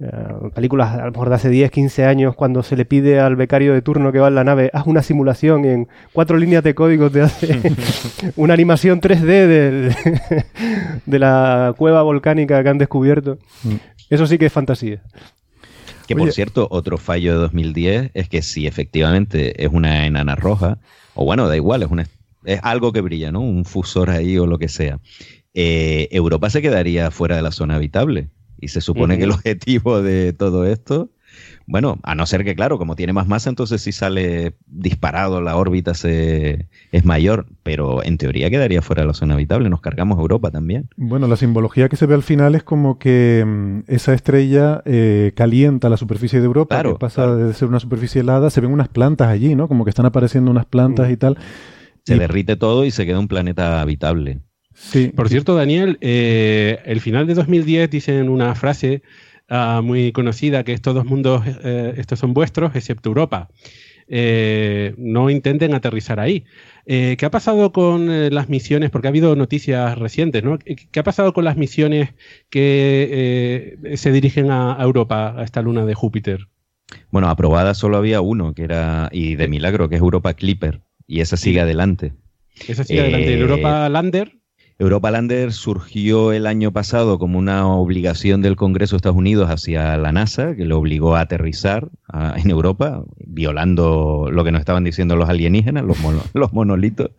eh, películas a lo mejor de hace 10, 15 años, cuando se le pide al becario de turno que va en la nave, haz una simulación en cuatro líneas de código, te hace una animación 3D de la cueva volcánica que han descubierto. Mm. Eso sí que es fantasía. Que por cierto, otro fallo de 2010 es que si efectivamente es una enana roja, o bueno, da igual, es, una, es algo que brilla, ¿no? Un fusor ahí o lo que sea. Eh, Europa se quedaría fuera de la zona habitable. Y se supone que el objetivo de todo esto, bueno, a no ser que, claro, como tiene más masa, entonces si sale disparado, la órbita se, es mayor, pero en teoría quedaría fuera de la zona habitable, nos cargamos Europa también. Bueno, la simbología que se ve al final es como que mm, esa estrella eh, calienta la superficie de Europa, que pasa de ser una superficie helada, se ven unas plantas allí, ¿no? Como que están apareciendo unas plantas y tal. Se derrite todo y se queda un planeta habitable. Sí. Por cierto, Daniel, eh, el final de 2010 dicen una frase ah, muy conocida que estos dos mundos, eh, estos son vuestros, excepto Europa. Eh, no intenten aterrizar ahí. ¿Qué ha pasado con las misiones? Porque ha habido noticias recientes, ¿no? ¿Qué ha pasado con las misiones que se dirigen a, Europa, a esta luna de Júpiter? Bueno, aprobada solo había uno, que era, y de milagro, que es Europa Clipper, y esa sigue adelante. Esa sigue adelante. ¿El Europa Lander? Europa Lander surgió el año pasado como una obligación del Congreso de Estados Unidos hacia la NASA, que lo obligó a aterrizar en Europa, violando lo que nos estaban diciendo los alienígenas, los, los monolitos.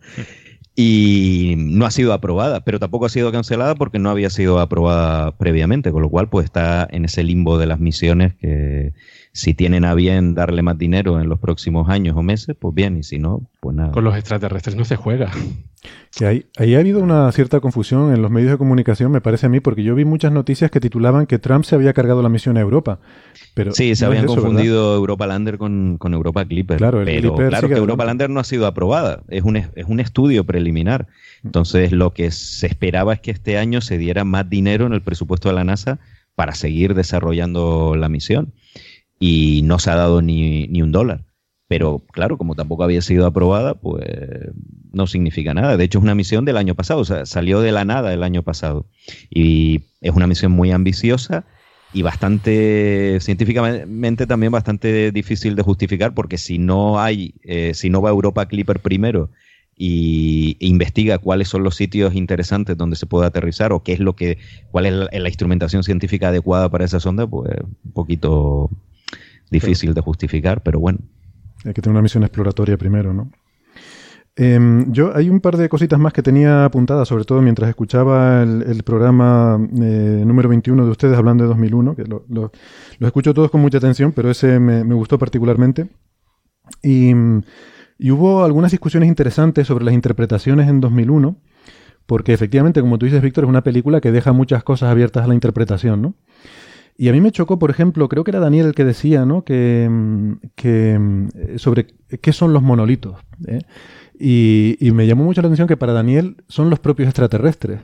Y no ha sido aprobada, pero tampoco ha sido cancelada porque no había sido aprobada previamente, con lo cual pues está en ese limbo de las misiones que si tienen a bien darle más dinero en los próximos años o meses, pues bien, y si no, pues nada. Con los extraterrestres no se juega. Que ahí, ahí ha habido una cierta confusión en los medios de comunicación, me parece a mí, porque yo vi muchas noticias que titulaban que Trump se había cargado la misión a Europa. Pero sí, se habían confundido Europa Lander con, Europa Clipper. Claro, el pero claro que Europa Lander no ha sido aprobada, es un, es un estudio preliminar. Entonces, lo que se esperaba es que este año se diera más dinero en el presupuesto de la NASA para seguir desarrollando la misión y no se ha dado ni, ni un dólar. Pero claro, como tampoco había sido aprobada, pues no significa nada. De hecho, es una misión del año pasado, o sea, salió de la nada el año pasado. Y es una misión muy ambiciosa y bastante, científicamente también bastante difícil de justificar, porque si no hay, eh, si no va Europa Clipper primero y e investiga cuáles son los sitios interesantes donde se puede aterrizar o qué es lo que, cuál es la instrumentación científica adecuada para esa sonda, pues un poquito difícil de justificar, pero bueno. Hay que tener una misión exploratoria primero, ¿no? Em, yo hay un par de cositas más que tenía apuntadas, sobre todo mientras escuchaba el, programa eh, número 21 de ustedes hablando de 2001, que lo, lo, escucho todos con mucha atención, pero ese me, gustó particularmente. Y, y, hubo algunas discusiones interesantes sobre las interpretaciones en 2001, porque efectivamente, como tú dices, Víctor, es una película que deja muchas cosas abiertas a la interpretación, ¿no? Y a mí me chocó, por ejemplo, creo que era Daniel el que decía, ¿no? Que, mm, que mm, sobre qué son los monolitos. ¿eh? Y, y, me llamó mucho la atención que para Daniel son los propios extraterrestres.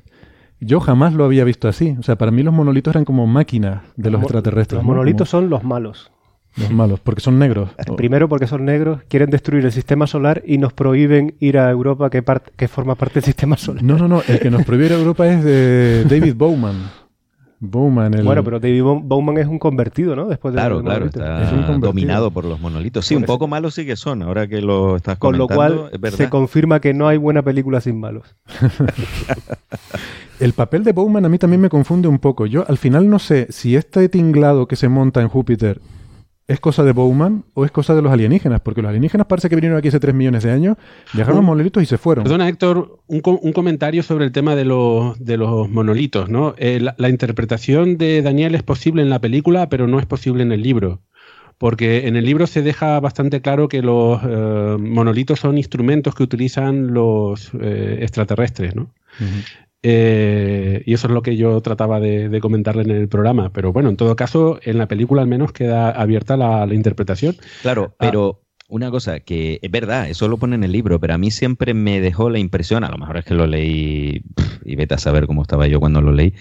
Yo jamás lo había visto así. O sea, para mí los monolitos eran como máquinas de los, extraterrestres. Los monolitos son los malos. Los malos, porque son negros. Primero porque son negros, quieren destruir el sistema solar y nos prohíben ir a Europa que, que forma parte del sistema solar. No, no, no, el que nos prohíbe ir a Europa es de David Bowman. Bowman. El... Bueno, pero David Bowman es un convertido, ¿no? Después de claro, claro, está dominado por los monolitos. Sí, un poco malos sí que son, ahora que lo estás comentando. Con lo cual se confirma que no hay buena película sin malos. el papel de Bowman a mí también me confunde un poco. Yo al final no sé si este tinglado que se monta en Júpiter ¿Es cosa de Bowman o es cosa de los alienígenas? Porque los alienígenas parece que vinieron aquí hace 3 millones de años, dejaron los monolitos y se fueron. Perdona, Héctor, un, comentario sobre el tema de los, de los monolitos. ¿no? Eh, la, interpretación de Daniel es posible en la película, pero no es posible en el libro. Porque en el libro se deja bastante claro que los eh, monolitos son instrumentos que utilizan los eh, extraterrestres. ¿no? Eh, y eso es lo que yo trataba de, comentarle en el programa. Pero bueno, en todo caso, en la película al menos queda abierta la, interpretación. Claro, ah. pero una cosa que es verdad, eso lo pone en el libro, pero a mí siempre me dejó la impresión, a lo mejor es que lo leí y vete a saber cómo estaba yo cuando lo leí,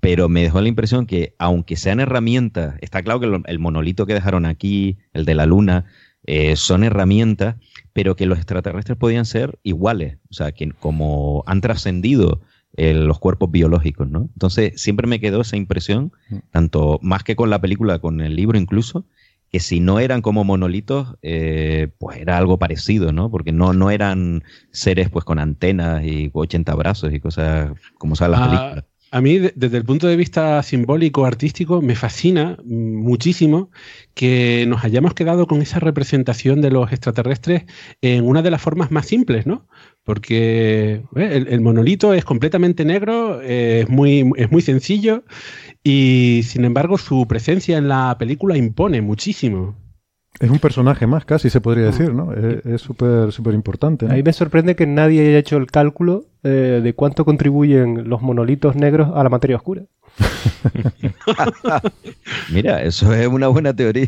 pero me dejó la impresión que aunque sean herramientas, está claro que el monolito que dejaron aquí, el de la luna, eh, son herramientas, pero que los extraterrestres podían ser iguales, o sea, que como han trascendido los cuerpos biológicos, ¿no? Entonces siempre me quedó esa impresión, mm. tanto más que con la película, con el libro incluso, que si no eran como monolitos, eh, pues era algo parecido, ¿no? Porque no, no eran seres pues con antenas y 80 brazos y cosas como salen las ah, películas. A mí, desde el punto de vista simbólico, artístico, me fascina muchísimo que nos hayamos quedado con esa representación de los extraterrestres en una de las formas más simples, ¿no? Porque eh, el, monolito es completamente negro, es, muy, es muy sencillo y, sin embargo, su presencia en la película impone muchísimo. Es un personaje más, casi se podría decir, ¿no? Es súper, súper importante. A mí me sorprende que nadie haya hecho el cálculo eh, de cuánto contribuyen los monolitos negros a la materia oscura. Mira, eso es una buena teoría.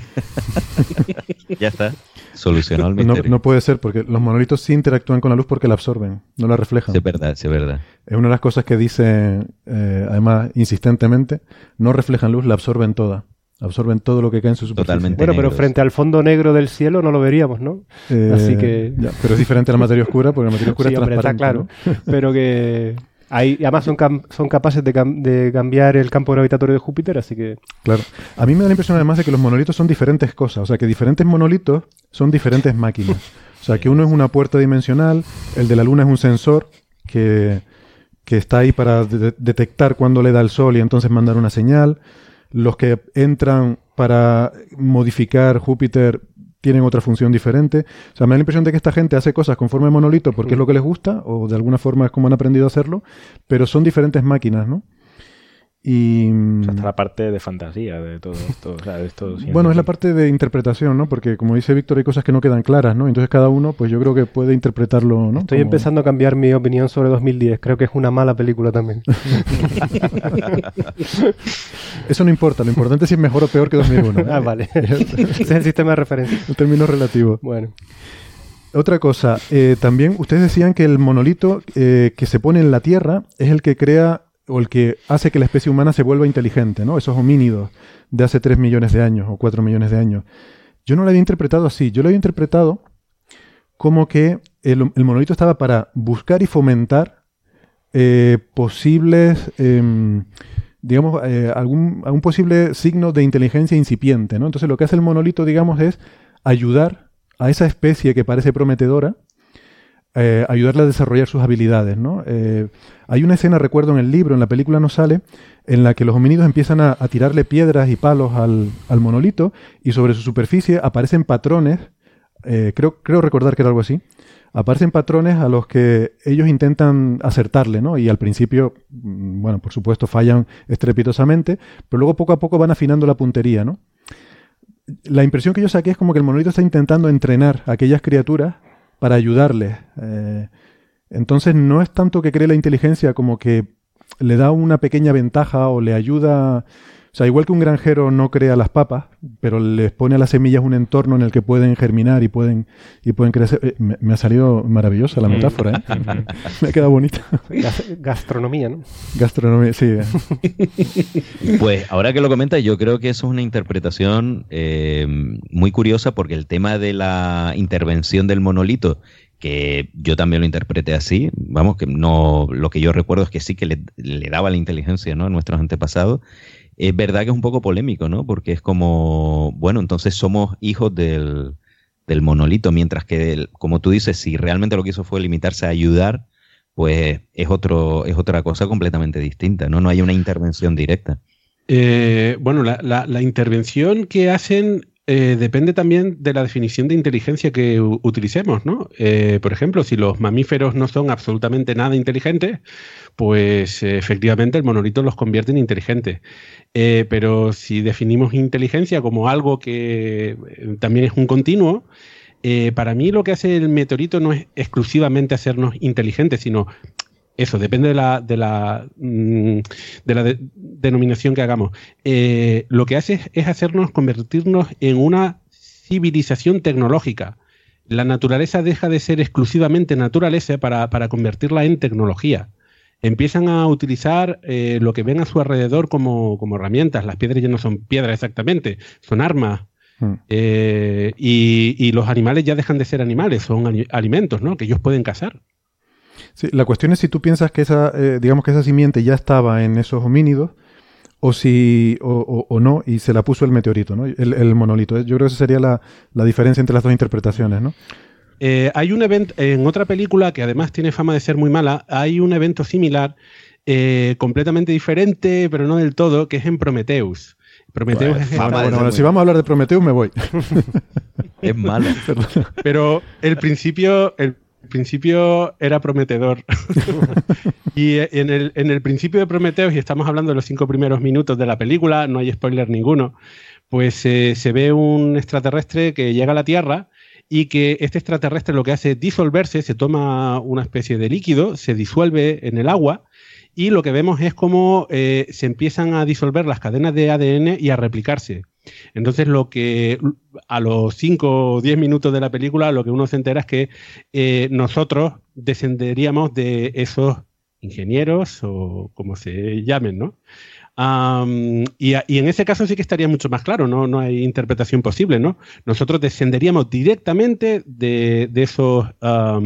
ya está. Solucionó el misterio. No, puede ser, porque los monolitos sí interactúan con la luz porque la absorben, no la reflejan. es verdad, es verdad. Es una de las cosas que dice, eh, además, insistentemente, no reflejan luz, la absorben toda. Absorben todo lo que cae en su superficie. Totalmente. Bueno, pero frente al fondo negro del cielo no lo veríamos, ¿no? Eh, Así que. pero es diferente a la materia oscura, porque la materia oscura es transparente. Está claro. Pero que. Hay, además son, son capaces de, de, cambiar el campo gravitatorio de Júpiter, así que... Claro. A mí me da la impresión además de que los monolitos son diferentes cosas. O sea, que diferentes monolitos son diferentes máquinas. O sea, que uno es una puerta dimensional, el de la Luna es un sensor que, que está ahí para detectar cuándo le da el sol y entonces mandar una señal los que entran para modificar Júpiter tienen otra función diferente. O sea, me da la impresión de que esta gente hace cosas conforme monolito porque es lo que les gusta o de alguna forma es como han aprendido a hacerlo, pero son diferentes máquinas, ¿no? Y, hasta la parte de fantasía de todo esto. bueno, es la parte de interpretación, ¿no? Porque como dice Víctor, hay cosas que no quedan claras, ¿no? Entonces cada uno, pues yo creo que puede interpretarlo, ¿no? Estoy empezando a cambiar mi opinión sobre 2010. Creo que es una mala película también. Eso no importa. Lo importante es si es mejor o peor que 2001. ah, vale. Ese es el sistema de referencia. El término relativo. Bueno. Otra cosa, eh, también ustedes decían que el monolito eh, que se pone en la Tierra es el que crea o el que hace que la especie humana se vuelva inteligente, ¿no? Esos homínidos de hace 3 millones de años o 4 millones de años. Yo no lo había interpretado así, yo lo había interpretado como que el, monolito estaba para buscar y fomentar eh, posibles, em, digamos, eh, algún, posible signo de inteligencia incipiente, ¿no? Entonces lo que hace el monolito, digamos, es ayudar a esa especie que parece prometedora eh, ayudarle a desarrollar sus habilidades. ¿no? Eh, hay una escena, recuerdo en el libro, en la película no sale, en la que los homínidos empiezan a, tirarle piedras y palos al, monolito y sobre su superficie aparecen patrones, eh, creo, creo recordar que era algo así, aparecen patrones a los que ellos intentan acertarle, ¿no? Y al principio, mm, bueno, por supuesto fallan estrepitosamente, pero luego poco a poco van afinando la puntería, ¿no? La impresión que yo saqué es como que el monolito está intentando entrenar a aquellas criaturas para ayudarle. Eh, entonces no es tanto que cree la inteligencia como que le da una pequeña ventaja o le ayuda sea, igual que un granjero no crea las papas, pero les pone a las semillas un entorno en el que pueden germinar y pueden, y pueden crecer. Eh, me, ha salido maravillosa la metáfora, ¿eh? me ha quedado bonita. Gastronomía, ¿no? Gastronomía, sí. pues ahora que lo comentas, yo creo que eso es una interpretación eh, muy curiosa porque el tema de la intervención del monolito que yo también lo interpreté así, vamos, que no, lo que yo recuerdo es que sí que le, le daba la inteligencia ¿no? a nuestros antepasados, es verdad que es un poco polémico, ¿no? Porque es como, bueno, entonces somos hijos del, monolito, mientras que, como tú dices, si realmente lo que hizo fue limitarse a ayudar, pues es, otro, es otra cosa completamente distinta, ¿no? No hay una intervención directa. Eh, bueno, la, intervención que hacen eh, depende también de la definición de inteligencia que utilicemos, ¿no? Eh, por ejemplo, si los mamíferos no son absolutamente nada inteligentes, pues efectivamente el monolito los convierte en inteligentes. pero si definimos inteligencia como algo que también es un continuo, para mí lo que hace el meteorito no es exclusivamente hacernos inteligentes, sino eso, depende de la, de la, mm, de la denominación que hagamos. Eh, lo que hace es, hacernos convertirnos en una civilización tecnológica. La naturaleza deja de ser exclusivamente naturaleza para, convertirla en tecnología. Empiezan a utilizar eh, lo que ven a su alrededor como, herramientas. Las piedras ya no son piedras exactamente, son armas. Hmm. Eh, y, y, los animales ya dejan de ser animales, son alimentos, ¿no? Que ellos pueden cazar. Sí, la cuestión es si tú piensas que esa, eh, digamos que esa simiente ya estaba en esos homínidos o si o, no y se la puso el meteorito, ¿no? El, monolito. Yo creo que esa sería la, diferencia entre las dos interpretaciones, ¿no? Eh, hay un evento en otra película que además tiene fama de ser muy mala. Hay un evento similar, eh, completamente diferente, pero no del todo, que es en Prometheus. Prometheus pues, es bueno, si vamos a hablar de Prometheus me voy. es malo. pero el principio, el principio era prometedor. y en el, en el, principio de Prometeos, y estamos hablando de los cinco primeros minutos de la película, no hay spoiler ninguno, pues eh, se ve un extraterrestre que llega a la Tierra y que este extraterrestre lo que hace es disolverse, se toma una especie de líquido, se disuelve en el agua y lo que vemos es cómo eh, se empiezan a disolver las cadenas de ADN y a replicarse. Entonces, lo que a los 5 o 10 minutos de la película, lo que uno se entera es que eh, nosotros descenderíamos de esos ingenieros o como se llamen, ¿no? y, en ese caso sí que estaría mucho más claro, no, no hay interpretación posible, ¿no? Nosotros descenderíamos directamente de, esos ah,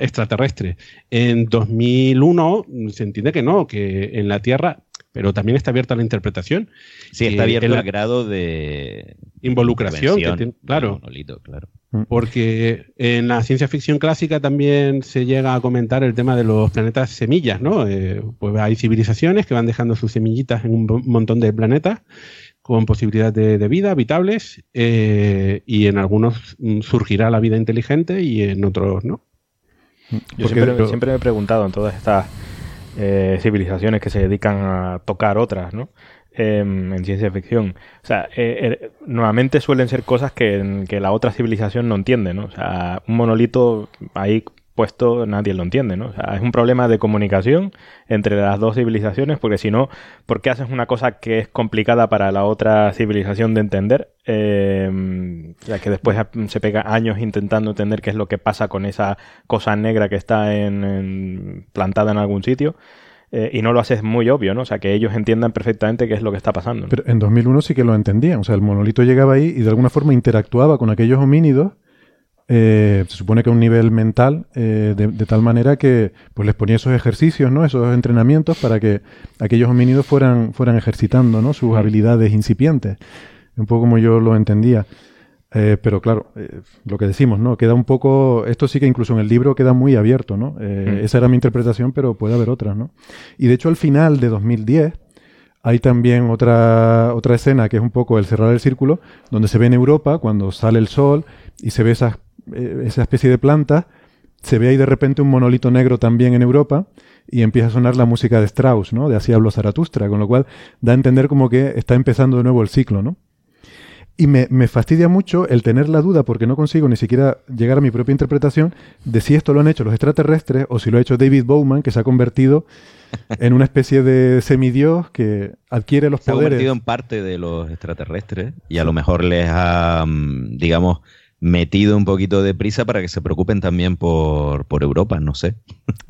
extraterrestres. En 2001 se entiende que no, que en la Tierra pero también está abierta la interpretación. Sí, está abierto el, grado de involucración, claro, claro. Mm. Porque en la ciencia ficción clásica también se llega a comentar el tema de los planetas semillas, ¿no? Eh, pues hay civilizaciones que van dejando sus semillitas en un montón de planetas con posibilidades de, vida habitables eh, y en algunos mm, surgirá la vida inteligente y en otros no. Yo siempre, siempre me he preguntado en todas estas eh, civilizaciones que se dedican a tocar otras, ¿no? Em, en ciencia ficción. O sea, eh, eh, nuevamente suelen ser cosas que, que, la otra civilización no entiende, ¿no? O sea, un monolito ahí puesto nadie lo entiende, ¿no? Es un problema de comunicación entre las dos civilizaciones, porque si no, ¿por qué haces una cosa que es complicada para la otra civilización de entender? Eh, ya que después se pega años intentando entender qué es lo que pasa con esa cosa negra que está en, plantada en algún sitio. Eh, y no lo haces muy obvio, ¿no? O sea, que ellos entiendan perfectamente qué es lo que está pasando. Pero en 2001 sí que lo entendían. O sea, el monolito llegaba ahí y de alguna forma interactuaba con aquellos homínidos eh, se supone que a un nivel mental, eh, de, tal manera que pues les ponía esos ejercicios, ¿no? esos entrenamientos para que aquellos homínidos fueran, fueran ejercitando ¿no? sus habilidades incipientes. Un poco como yo lo entendía. Eh, pero claro, lo que decimos, ¿no? Queda un poco. Esto sí que incluso en el libro queda muy abierto, ¿no? Esa era mi interpretación, pero puede haber otras, ¿no? Y de hecho, al final de 2010, hay también otra, otra escena que es un poco el cerrar el círculo, donde se ve en Europa cuando sale el sol y se ve esas eh, esa especie de planta, se ve ahí de repente un monolito negro también en Europa y empieza a sonar la música de Strauss, ¿no? De Así habló Zaratustra, con lo cual da a entender como que está empezando de nuevo el ciclo, ¿no? Y me, fastidia mucho el tener la duda, porque no consigo ni siquiera llegar a mi propia interpretación de si esto lo han hecho los extraterrestres o si lo ha hecho David Bowman, que se ha convertido en una especie de semidios que adquiere los poderes. Se ha convertido en parte de los extraterrestres y a lo mejor les ha, mm, digamos, metido un poquito de prisa para que se preocupen también por, por Europa, no sé.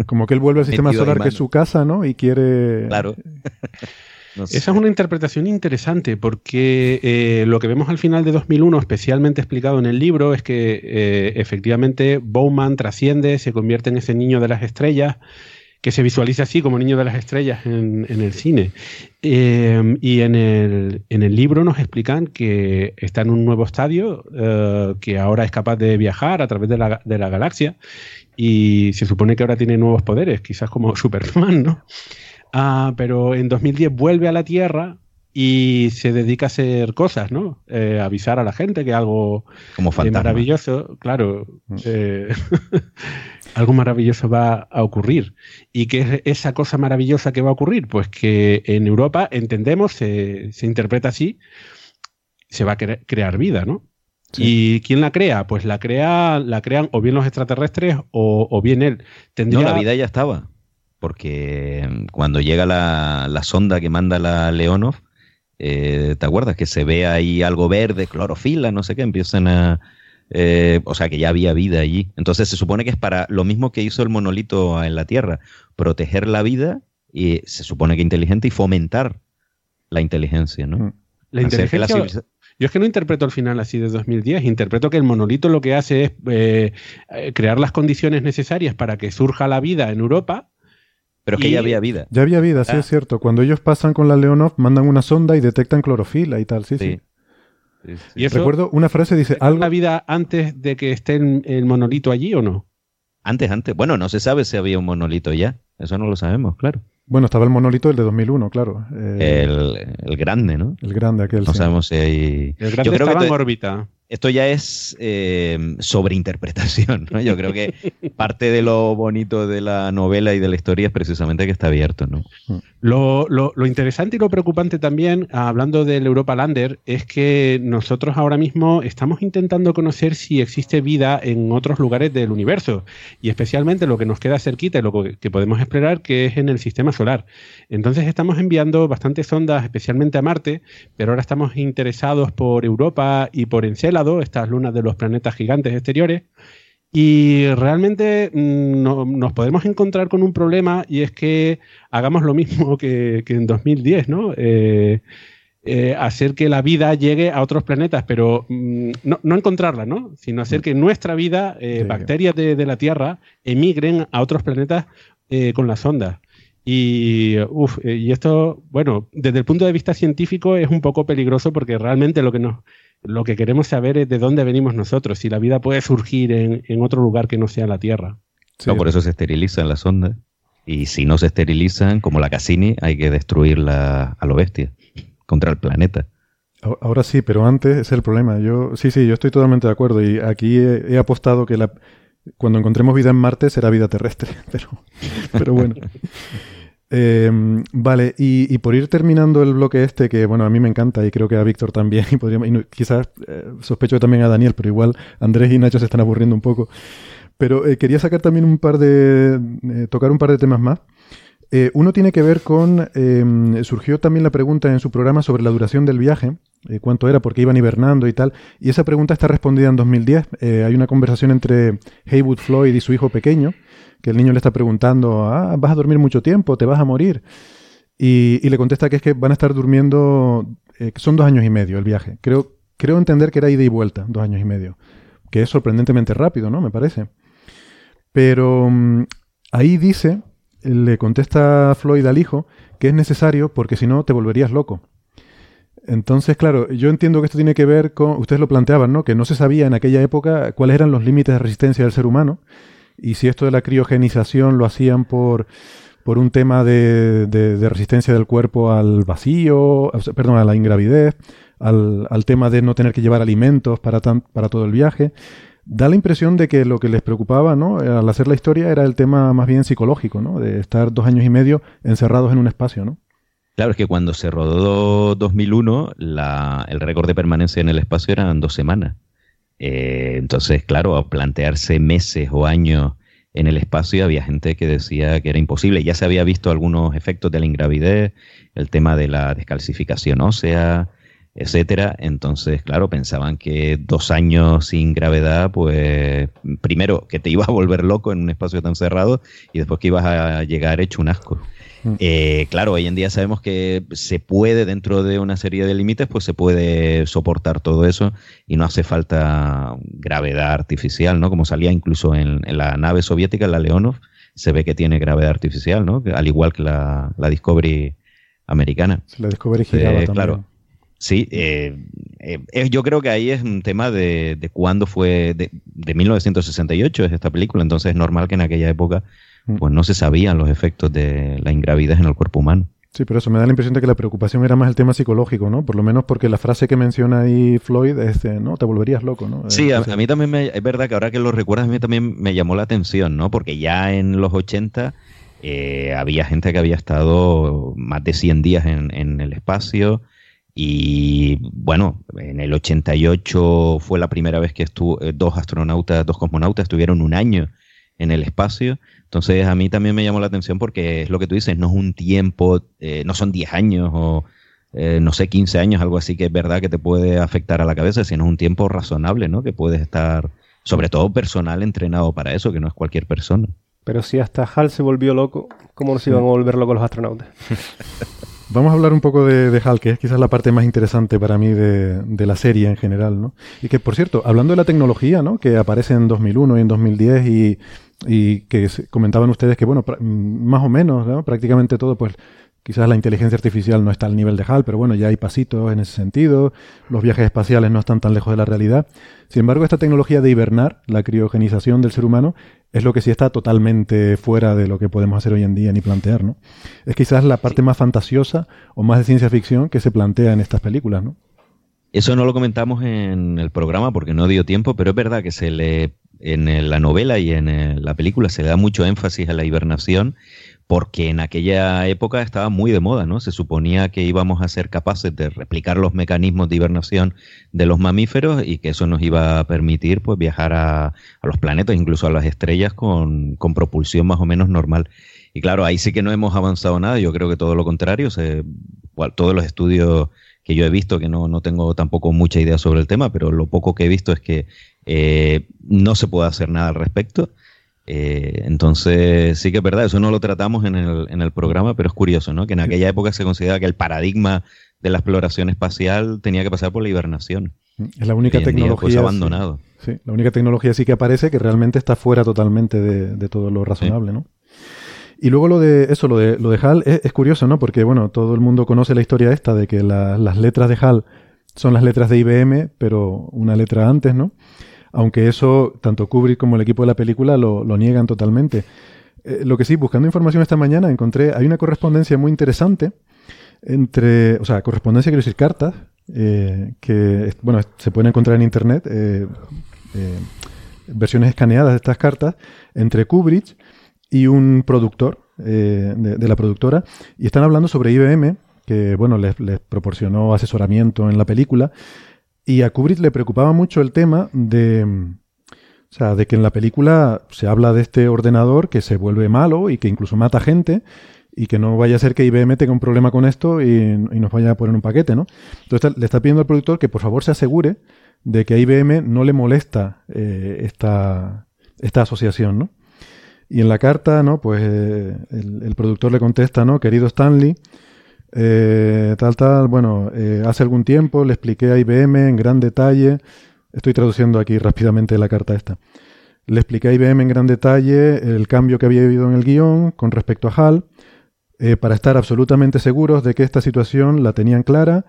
Como que él vuelve al sistema solar que es su casa, ¿no? Y quiere... Claro. Esa es una interpretación interesante porque eh, lo que vemos al final de 2001, especialmente explicado en el libro, es que eh, efectivamente Bowman trasciende, se convierte en ese niño de las estrellas que se visualiza así como niño de las estrellas en, el cine. Eh, y en el, en el, libro nos explican que está en un nuevo estadio, eh, que ahora es capaz de viajar a través de la, de la, galaxia y se supone que ahora tiene nuevos poderes, quizás como Superman, ¿no? Ah, pero en 2010 vuelve a la Tierra y se dedica a hacer cosas, ¿no? Eh, avisar a la gente que algo Como maravilloso, claro, mm. eh, algo maravilloso va a ocurrir. ¿Y qué es esa cosa maravillosa que va a ocurrir? Pues que en Europa, entendemos, se, interpreta así, se va a crear vida, ¿no? ¿Y quién la crea? Pues la crea, la crean o bien los extraterrestres o, bien él. No, la vida ya estaba. Porque cuando llega la, la sonda que manda la Leonov, eh, ¿Te acuerdas? Que se ve ahí algo verde, clorofila, no sé qué, empiezan a... Eh, o sea, que ya había vida allí. Entonces se supone que es para lo mismo que hizo el monolito en la Tierra, proteger la vida y se supone que inteligente y fomentar la inteligencia, ¿no? Mm. La inteligencia... Yo es que no interpreto el final así de 2010, interpreto que el monolito lo que hace es eh, crear las condiciones necesarias para que surja la vida en Europa pero que ya había vida. Ya había vida, sí ah. es cierto. Cuando ellos pasan con la Leonov, mandan una sonda y detectan clorofila y tal, sí, sí. Y Recuerdo una frase dice algo. ¿La vida antes de que esté el, monolito allí o no? Antes, antes. Bueno, no se sabe si había un monolito ya. Eso no lo sabemos, claro. Bueno, estaba el monolito el de 2001, claro. Eh, el, grande, ¿no? El grande, aquel. No sabemos si hay. El grande Yo creo estaba que en órbita esto ya es eh, sobreinterpretación, ¿no? Yo creo que parte de lo bonito de la novela y de la historia es precisamente que está abierto, ¿no? Mm. Lo, interesante y lo preocupante también, hablando del Europa Lander, es que nosotros ahora mismo estamos intentando conocer si existe vida en otros lugares del universo, y especialmente lo que nos queda cerquita y lo que podemos esperar, que es en el sistema solar. Entonces estamos enviando bastantes sondas, especialmente a Marte, pero ahora estamos interesados por Europa y por Estas lunas de los planetas gigantes exteriores, y realmente mm, nos podemos encontrar con un problema y es que hagamos lo mismo que, en 2010, ¿no? Eh, eh, hacer que la vida llegue a otros planetas, pero mm, no, encontrarla, ¿no? Sino hacer que nuestra vida, eh, bacterias de, la Tierra, emigren a otros planetas con las ondas. Y, y esto, bueno, desde el punto de vista científico es un poco peligroso porque realmente lo que nos, lo que queremos saber es de dónde venimos nosotros, si la vida puede surgir en, otro lugar que no sea la Tierra. por eso se esterilizan las ondas. Y si no se esterilizan, como la Cassini, hay que destruirla a lo bestia, contra el planeta. Ahora sí, pero antes es el problema. Yo sí, sí, yo estoy totalmente de acuerdo y aquí he, apostado que la, cuando encontremos vida en Marte será vida terrestre, pero, pero bueno. Em, vale, y, por ir terminando el bloque este, que bueno, a mí me encanta y creo que a Víctor también, y, podríamos, quizás eh, sospecho también a Daniel, pero igual Andrés y Nacho se están aburriendo un poco. Pero eh, quería sacar también un par de. Eh, tocar un par de temas más. uno tiene que ver con. Em, surgió también la pregunta en su programa sobre la duración del viaje, cuánto era, porque iban hibernando y tal. Y esa pregunta está respondida en 2010. hay una conversación entre Haywood Floyd y su hijo pequeño que el niño le está preguntando, ah, vas a dormir mucho tiempo, te vas a morir. Y, le contesta que es que van a estar durmiendo, eh, son dos años y medio el viaje. Creo, creo entender que era ida y vuelta, dos años y medio, que es sorprendentemente rápido, ¿no? Me parece. Pero mm, ahí dice, le contesta Floyd al hijo, que es necesario porque si no te volverías loco. Entonces, claro, yo entiendo que esto tiene que ver con, ustedes lo planteaban, ¿no? Que no se sabía en aquella época cuáles eran los límites de resistencia del ser humano y si esto de la criogenización lo hacían por, por un tema de, de, resistencia del cuerpo al vacío, perdón, a la ingravidez, al, al tema de no tener que llevar alimentos para, para todo el viaje, da la impresión de que lo que les preocupaba, ¿no? Al hacer la historia era el tema más bien psicológico, ¿no? De estar dos años y medio encerrados en un espacio, ¿no? Claro, es que cuando se rodó 2001, la, el récord de permanencia en el espacio eran dos semanas. Eh, entonces, claro, plantearse meses o años en el espacio había gente que decía que era imposible. Ya se había visto algunos efectos de la ingravidez, el tema de la descalcificación ósea, etcétera. Entonces, claro, pensaban que dos años sin gravedad, pues primero que te ibas a volver loco en un espacio tan cerrado y después que ibas a llegar hecho un asco. Mm. Eh, claro, hoy en día sabemos que se puede, dentro de una serie de límites, pues se puede soportar todo eso y no hace falta gravedad artificial, ¿no? Como salía incluso en, la nave soviética, la Leonov, se ve que tiene gravedad artificial, ¿no? Al igual que la, Discovery americana. La Discovery giraba también. Claro. Sí, eh, eh, yo creo que ahí es un tema de, de cuándo fue, de, de 1968 es esta película, entonces es normal que en aquella época. Pues no se sabían los efectos de la ingravidez en el cuerpo humano. Sí, pero eso me da la impresión de que la preocupación era más el tema psicológico, ¿no? Por lo menos porque la frase que menciona ahí Floyd es, ¿no? Te volverías loco, ¿no? Sí, a, mí también me, es verdad que ahora que lo recuerdas, a mí también me llamó la atención, ¿no? Porque ya en los 80 eh, había gente que había estado más de 100 días en, en el espacio y bueno, en el 88 fue la primera vez que estuvo, eh, dos astronautas, dos cosmonautas estuvieron un año en el espacio. Entonces a mí también me llamó la atención porque es lo que tú dices, no es un tiempo, eh, no son 10 años o eh, no sé, 15 años, algo así que es verdad que te puede afectar a la cabeza, sino es un tiempo razonable, ¿no? Que puedes estar, sobre todo personal, entrenado para eso, que no es cualquier persona. Pero si hasta Hal se volvió loco, ¿cómo nos iban a volver locos los astronautas? Vamos a hablar un poco de, HAL, que es quizás la parte más interesante para mí de, la serie en general, ¿no? Y que, por cierto, hablando de la tecnología, ¿no? Que aparece en 2001 y en 2010 y, y que comentaban ustedes que, bueno, más o menos, ¿no? Prácticamente todo, pues Quizás la inteligencia artificial no está al nivel de HAL, pero bueno, ya hay pasitos en ese sentido. Los viajes espaciales no están tan lejos de la realidad. Sin embargo, esta tecnología de hibernar, la criogenización del ser humano, es lo que sí está totalmente fuera de lo que podemos hacer hoy en día ni plantear, ¿no? Es quizás la parte más fantasiosa o más de ciencia ficción que se plantea en estas películas, ¿no? Eso no lo comentamos en el programa porque no dio tiempo, pero es verdad que se le en la novela y en la película se le da mucho énfasis a la hibernación porque en aquella época estaba muy de moda, ¿no? Se suponía que íbamos a ser capaces de replicar los mecanismos de hibernación de los mamíferos y que eso nos iba a permitir pues viajar a, los planetas, incluso a las estrellas con, propulsión más o menos normal. Y claro, ahí sí que no hemos avanzado nada, yo creo que todo lo contrario, todos los estudios que yo he visto, que no, no, tengo tampoco mucha idea sobre el tema, pero lo poco que he visto es que eh, no se puede hacer nada al respecto eh, entonces, sí que es verdad, eso no lo tratamos en el, en el programa, pero es curioso, ¿no? Que en aquella época se consideraba que el paradigma de la exploración espacial tenía que pasar por la hibernación. Es la única tecnología. abandonado. Sí, la única tecnología sí que aparece que realmente está fuera totalmente de, todo lo razonable, ¿no? Y luego lo de eso, lo de, lo de HAL, es, curioso, ¿no? Porque, bueno, todo el mundo conoce la historia esta de que las letras de HAL son las letras de IBM, pero una letra antes, ¿no? Aunque eso tanto Kubrick como el equipo de la película lo, niegan totalmente. Eh, lo que sí, buscando información esta mañana, encontré, hay una correspondencia muy interesante entre, o sea, correspondencia, quiero decir, cartas, eh, que, bueno, se pueden encontrar en Internet, eh, versiones escaneadas de estas cartas, entre Kubrick y un productor de, la productora, y están hablando sobre IBM, que, bueno, les proporcionó asesoramiento en la película, y a Kubrick le preocupaba mucho el tema de, o sea, de que en la película se habla de este ordenador que se vuelve malo y que incluso mata gente y que no vaya a ser que IBM tenga un problema con esto y, nos vaya a poner un paquete, ¿no? Entonces le está pidiendo al productor que por favor se asegure de que a IBM no le molesta eh, esta, esta asociación, ¿no? Y en la carta, ¿no? Pues eh, el, productor le contesta, ¿no? Querido Stanley, eh, tal, tal, bueno, eh, hace algún tiempo le expliqué a IBM en gran detalle, estoy traduciendo aquí rápidamente la carta esta, le expliqué a IBM en gran detalle el cambio que había habido en el guion con respecto a HAL, eh, para estar absolutamente seguros de que esta situación la tenían clara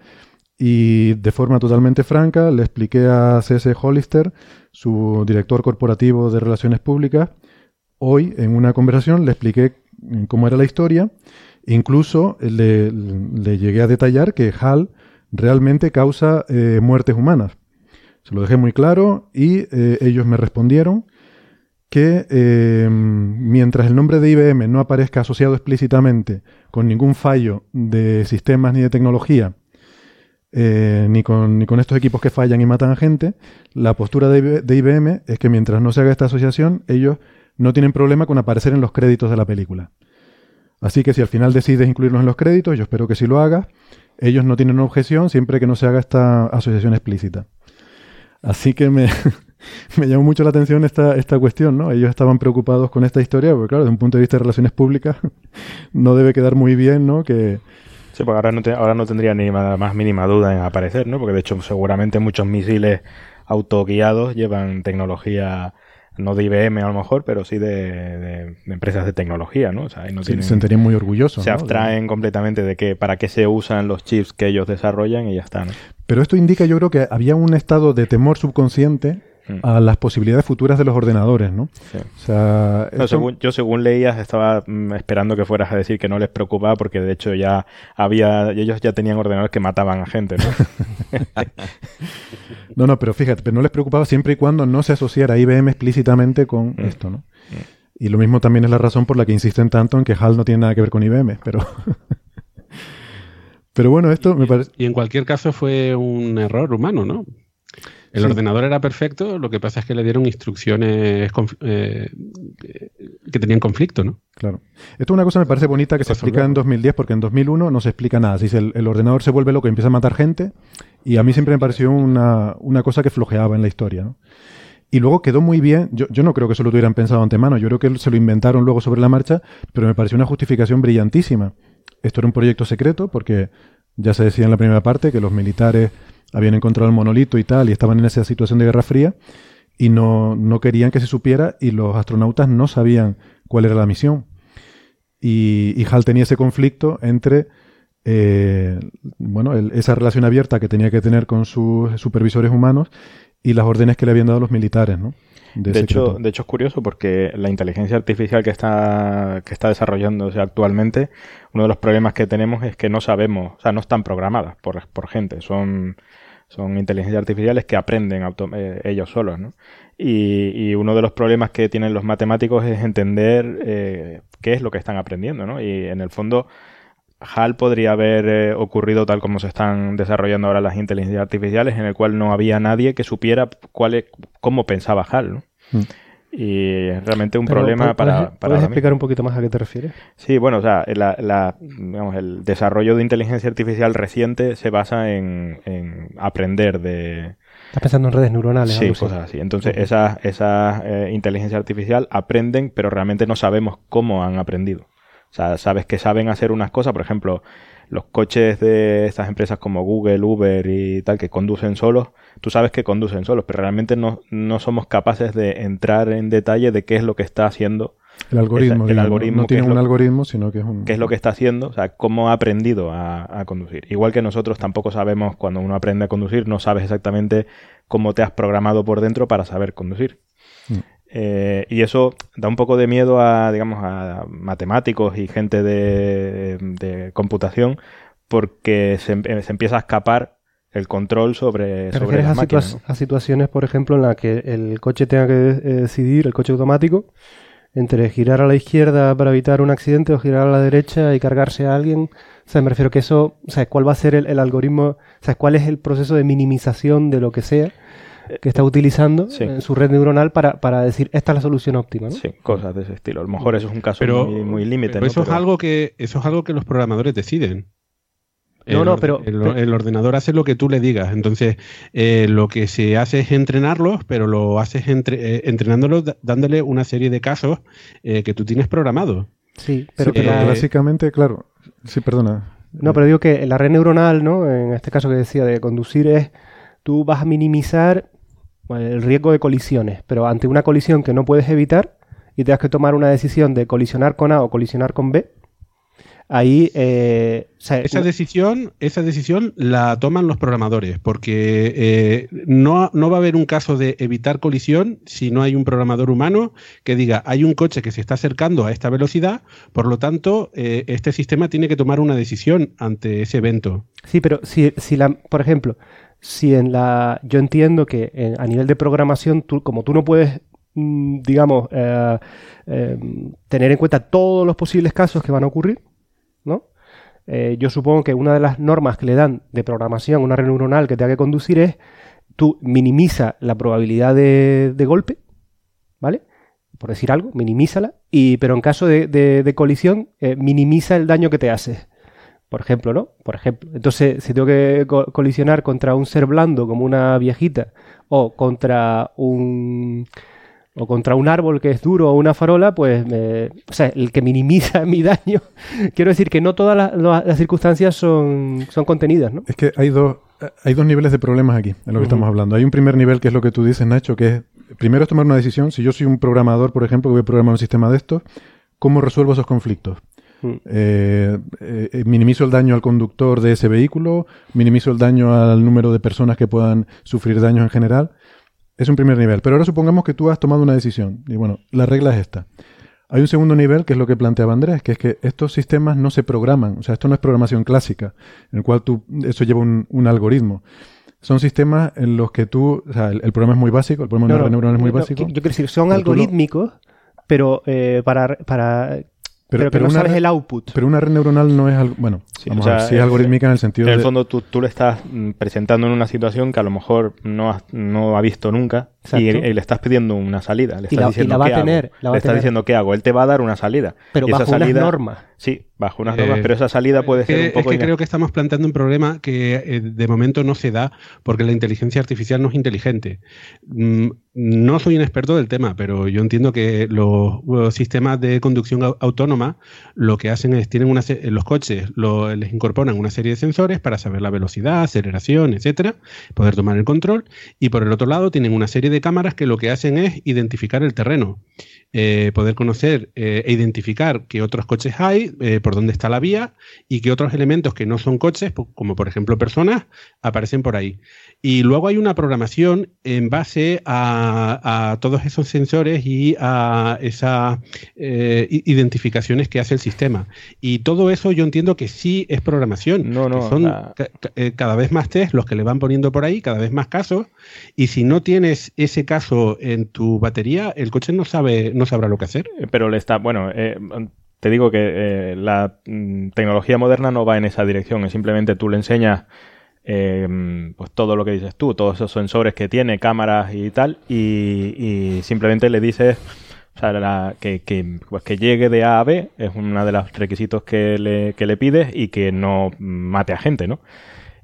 y de forma totalmente franca le expliqué a C.S. Hollister, su director corporativo de relaciones públicas, hoy en una conversación le expliqué cómo era la historia Incluso le, llegué a detallar que HAL realmente causa eh, muertes humanas. Se lo dejé muy claro y eh, ellos me respondieron que eh, mientras el nombre de IBM no aparezca asociado explícitamente con ningún fallo de sistemas ni de tecnología, ni, con, ni, con, estos equipos que fallan y matan a gente, la postura de IBM es que mientras no se haga esta asociación, ellos no tienen problema con aparecer en los créditos de la película. Así que si al final decides incluirlos en los créditos, yo espero que sí lo hagas, ellos no tienen una objeción siempre que no se haga esta asociación explícita. Así que me, me llamó mucho la atención esta, esta cuestión, ¿no? Ellos estaban preocupados con esta historia, porque claro, desde un punto de vista de relaciones públicas, no debe quedar muy bien, ¿no? Que, Sí, porque ahora no, ahora no tendría ni más mínima duda en aparecer, ¿no? Porque de hecho seguramente muchos misiles autoguiados llevan tecnología no de IBM a lo mejor, pero sí de, empresas de tecnología, ¿no? O sea, no se sentirían muy orgullosos. Se abstraen completamente de que para qué se usan los chips que ellos desarrollan y ya está, ¿no? Pero esto indica, yo creo que había un estado de temor subconsciente. A las posibilidades futuras de los ordenadores, ¿no? O sea, yo según leías estaba mm, esperando que fueras a decir que no les preocupaba porque de hecho ya había, ellos ya tenían ordenadores que mataban a gente, ¿no? no, no, pero fíjate, pero no les preocupaba siempre y cuando no se asociara IBM explícitamente con hmm. esto, ¿no? Y lo mismo también es la razón por la que insisten tanto en que HAL no tiene nada que ver con IBM, pero... Pero bueno, esto me parece... Y en cualquier caso fue un error humano, ¿no? El ordenador era perfecto, lo que pasa es que le dieron instrucciones eh, que tenían conflicto, ¿no? Claro. Esto es una cosa que me parece bonita que se explica en 2010, porque en 2001 no se explica nada. Se dice, el, ordenador se vuelve loco y empieza a matar gente, y a mí siempre me pareció una, una cosa que flojeaba en la historia, ¿no? Y luego quedó muy bien. Yo, yo no creo que eso lo tuvieran pensado antemano. Yo creo que se lo inventaron luego sobre la marcha, pero me pareció una justificación brillantísima. Esto era un proyecto secreto porque ya se decía en la primera parte que los militares habían encontrado el monolito y tal y estaban en esa situación de Guerra Fría y no, no querían que se supiera y los astronautas no sabían cuál era la misión. Y, y Hal tenía ese conflicto entre eh, bueno, esa relación abierta que tenía que tener con sus supervisores humanos y las órdenes que le habían dado los militares, ¿no? De, hecho, de hecho es curioso porque la inteligencia artificial que está, que está desarrollándose actualmente, uno de los problemas que tenemos es que no sabemos, o sea, no están programadas por, por gente, son, son inteligencias artificiales que aprenden eh, ellos solos, ¿no? Y, uno de los problemas que tienen los matemáticos es entender eh, qué es lo que están aprendiendo, ¿no? Y en el fondo, HAL podría haber eh, ocurrido tal como se están desarrollando ahora las inteligencias artificiales, en el cual no había nadie que supiera cuál cómo pensaba HAL. ¿no? Mm. Y es realmente un problema para, para... ¿Puedes explicar un poquito más a qué te refieres? Sí, bueno, o sea, la, digamos, el desarrollo de inteligencia artificial reciente se basa en, aprender de... Estás pensando en redes neuronales. Sí, cosas así. Entonces, esas esa, eh, inteligencia artificial aprenden, pero realmente no sabemos cómo han aprendido. O sea, sabes que saben hacer unas cosas, por ejemplo, los coches de estas empresas como Google, Uber y tal, que conducen solos, tú sabes que conducen solos, pero realmente no, no somos capaces de entrar en detalle de qué es lo que está haciendo. El algoritmo. el algoritmo no tiene un algoritmo, sino que es un... ¿Qué es lo que está haciendo? O sea, cómo ha aprendido a, conducir. Igual que nosotros tampoco sabemos, cuando uno aprende a conducir, no sabes exactamente cómo te has programado por dentro para saber conducir. Eh, y eso da un poco de miedo a, digamos, a matemáticos y gente de, computación porque se, empieza a escapar el control sobre, sobre las a, a, situaciones, por ejemplo, en las que el coche tenga que eh, decidir, el coche automático, entre girar a la izquierda para evitar un accidente o girar a la derecha y cargarse a alguien. O sea, me refiero que eso, o sea, cuál va a ser el, el algoritmo, o sea, cuál es el proceso de minimización de lo que sea que está utilizando en su red neuronal para, para, decir esta es la solución óptima. ¿no? Sí, cosas de ese estilo. A lo mejor eso es un caso muy, límite. Pero eso, Es algo que, eso es algo que los programadores deciden. No, no, pero el, ordenador hace lo que tú le digas. Entonces, eh, lo que se hace es entrenarlos, pero lo haces entre, eh, entrenándolos dándole una serie de casos eh, que tú tienes programados. Sí, pero, básicamente, claro. Sí, perdona. No, pero digo que la red neuronal, ¿no? En este caso que decía de conducir es tú vas a minimizar el riesgo de colisiones, pero ante una colisión que no puedes evitar y te has que tomar una decisión de colisionar con A o colisionar con B, ahí eh, esa decisión esa decisión la toman los programadores porque eh, no, no, va a haber un caso de evitar colisión si no hay un programador humano que diga hay un coche que se está acercando a esta velocidad por lo tanto eh, este sistema tiene que tomar una decisión ante ese evento sí pero si, si la por ejemplo si en la. Yo entiendo que a nivel de programación, tú, como tú no puedes, mm, digamos, eh, eh, tener en cuenta todos los posibles casos que van a ocurrir, ¿no? Eh, yo supongo que una de las normas que le dan de programación a una red neuronal que tenga que conducir es tú minimiza la probabilidad de, golpe, ¿vale? Por decir algo, minimízala, y, pero en caso de, de colisión, minimiza el daño que te hace por ejemplo, ¿no? Por ejemplo. Entonces, si tengo que colisionar contra un ser blando como una viejita o contra un o contra un árbol que es duro o una farola, pues, o sea, el que minimiza mi daño. Quiero decir que no todas las, circunstancias son, son contenidas, ¿no? Es que hay dos, hay dos niveles de problemas aquí, en lo que estamos hablando. Hay un primer nivel que es lo que tú dices, Nacho, que es, primero es tomar una decisión. Si yo soy un programador, por ejemplo, que voy a programar un sistema de estos, ¿cómo resuelvo esos conflictos? Mm. Eh, eh, minimizo el daño al conductor de ese vehículo, minimizo el daño al número de personas que puedan sufrir daños en general. Es un primer nivel. Pero ahora supongamos que tú has tomado una decisión. Y bueno, la regla es esta. Hay un segundo nivel que es lo que planteaba Andrés, que es que estos sistemas no se programan. O sea, esto no es programación clásica, en el cual tú, eso lleva un, algoritmo. Son sistemas en los que tú, o sea, el, programa es muy básico, el programa de neuronal es muy básico. Yo quiero decir, son algorítmicos, pero eh, para, para pero, pero, no sabes el output. Pero una red neuronal no es algo. Bueno, sí, es algorítmica en el sentido de. En el fondo, tú, tú, le estás mm, presentando en una situación que a lo mejor no, no ha visto nunca y, le estás pidiendo una salida. Le estás diciendo, va ¿qué a tener. le estás diciendo qué hago. Él te va a dar una salida. Pero bajo esa salida, unas normas. Sí, bajo unas normas, eh, pero esa salida puede ser un poco. Es que creo que estamos planteando un problema que eh, de momento no se da porque la inteligencia artificial no es inteligente. Mm, no soy un experto del tema, pero yo entiendo que los, sistemas de conducción autónoma lo que hacen es tienen una los coches les incorporan una serie de sensores para saber la velocidad, aceleración, etcétera, poder tomar el control y por el otro lado tienen una serie de cámaras que lo que hacen es identificar el terreno, eh, poder conocer eh, e identificar qué otros coches hay, eh, por dónde está la vía y qué otros elementos que no son coches, como por ejemplo personas, aparecen por ahí. Y luego hay una programación en base a, todos esos sensores y a esas identificaciones que hace el sistema. Y todo eso yo entiendo que sí es programación. No, no. Son cada vez más test los que le van poniendo por ahí, cada vez más casos. Y si no tienes ese caso en tu batería, el coche no sabe, no sabrá lo que hacer. Eh, pero le está, bueno, eh, te digo que eh, la mm, tecnología moderna no va en esa dirección, es simplemente tú le enseñas pues todo lo que dices tú, todos esos sensores que tiene, cámaras y tal, y, simplemente le dices que, pues que llegue de A a B es uno de los requisitos que le, que le pides y que no mate a gente, ¿no?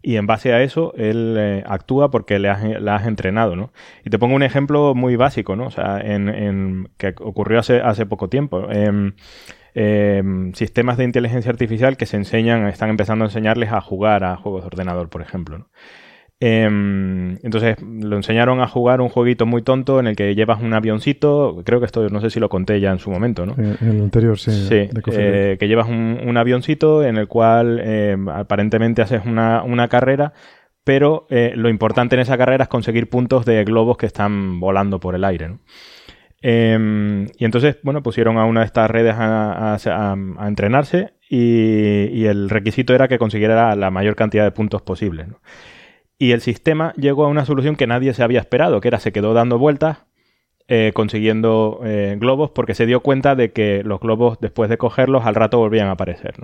Y en base a eso él eh, actúa porque le has, la has entrenado, ¿no? Y te pongo un ejemplo muy básico, ¿no? O sea, en, que ocurrió hace, poco tiempo. Em, em, sistemas de inteligencia artificial que se enseñan, están empezando a enseñarles a jugar a juegos de ordenador, por ejemplo, ¿no? Em, entonces lo enseñaron a jugar un jueguito muy tonto en el que llevas un avioncito, creo que esto no sé si lo conté ya en su momento, ¿no? En el anterior, sí. Sí, eh, que llevas un, avioncito en el cual em, aparentemente haces una, carrera, pero eh, lo importante en esa carrera es conseguir puntos de globos que están volando por el aire, ¿no? Em, y entonces, bueno, pusieron a una de estas redes a, entrenarse y, y, el requisito era que consiguiera la mayor cantidad de puntos posibles. ¿no? Y el sistema llegó a una solución que nadie se había esperado, que era se quedó dando vueltas, eh, consiguiendo eh, globos, porque se dio cuenta de que los globos, después de cogerlos, al rato volvían a aparecer.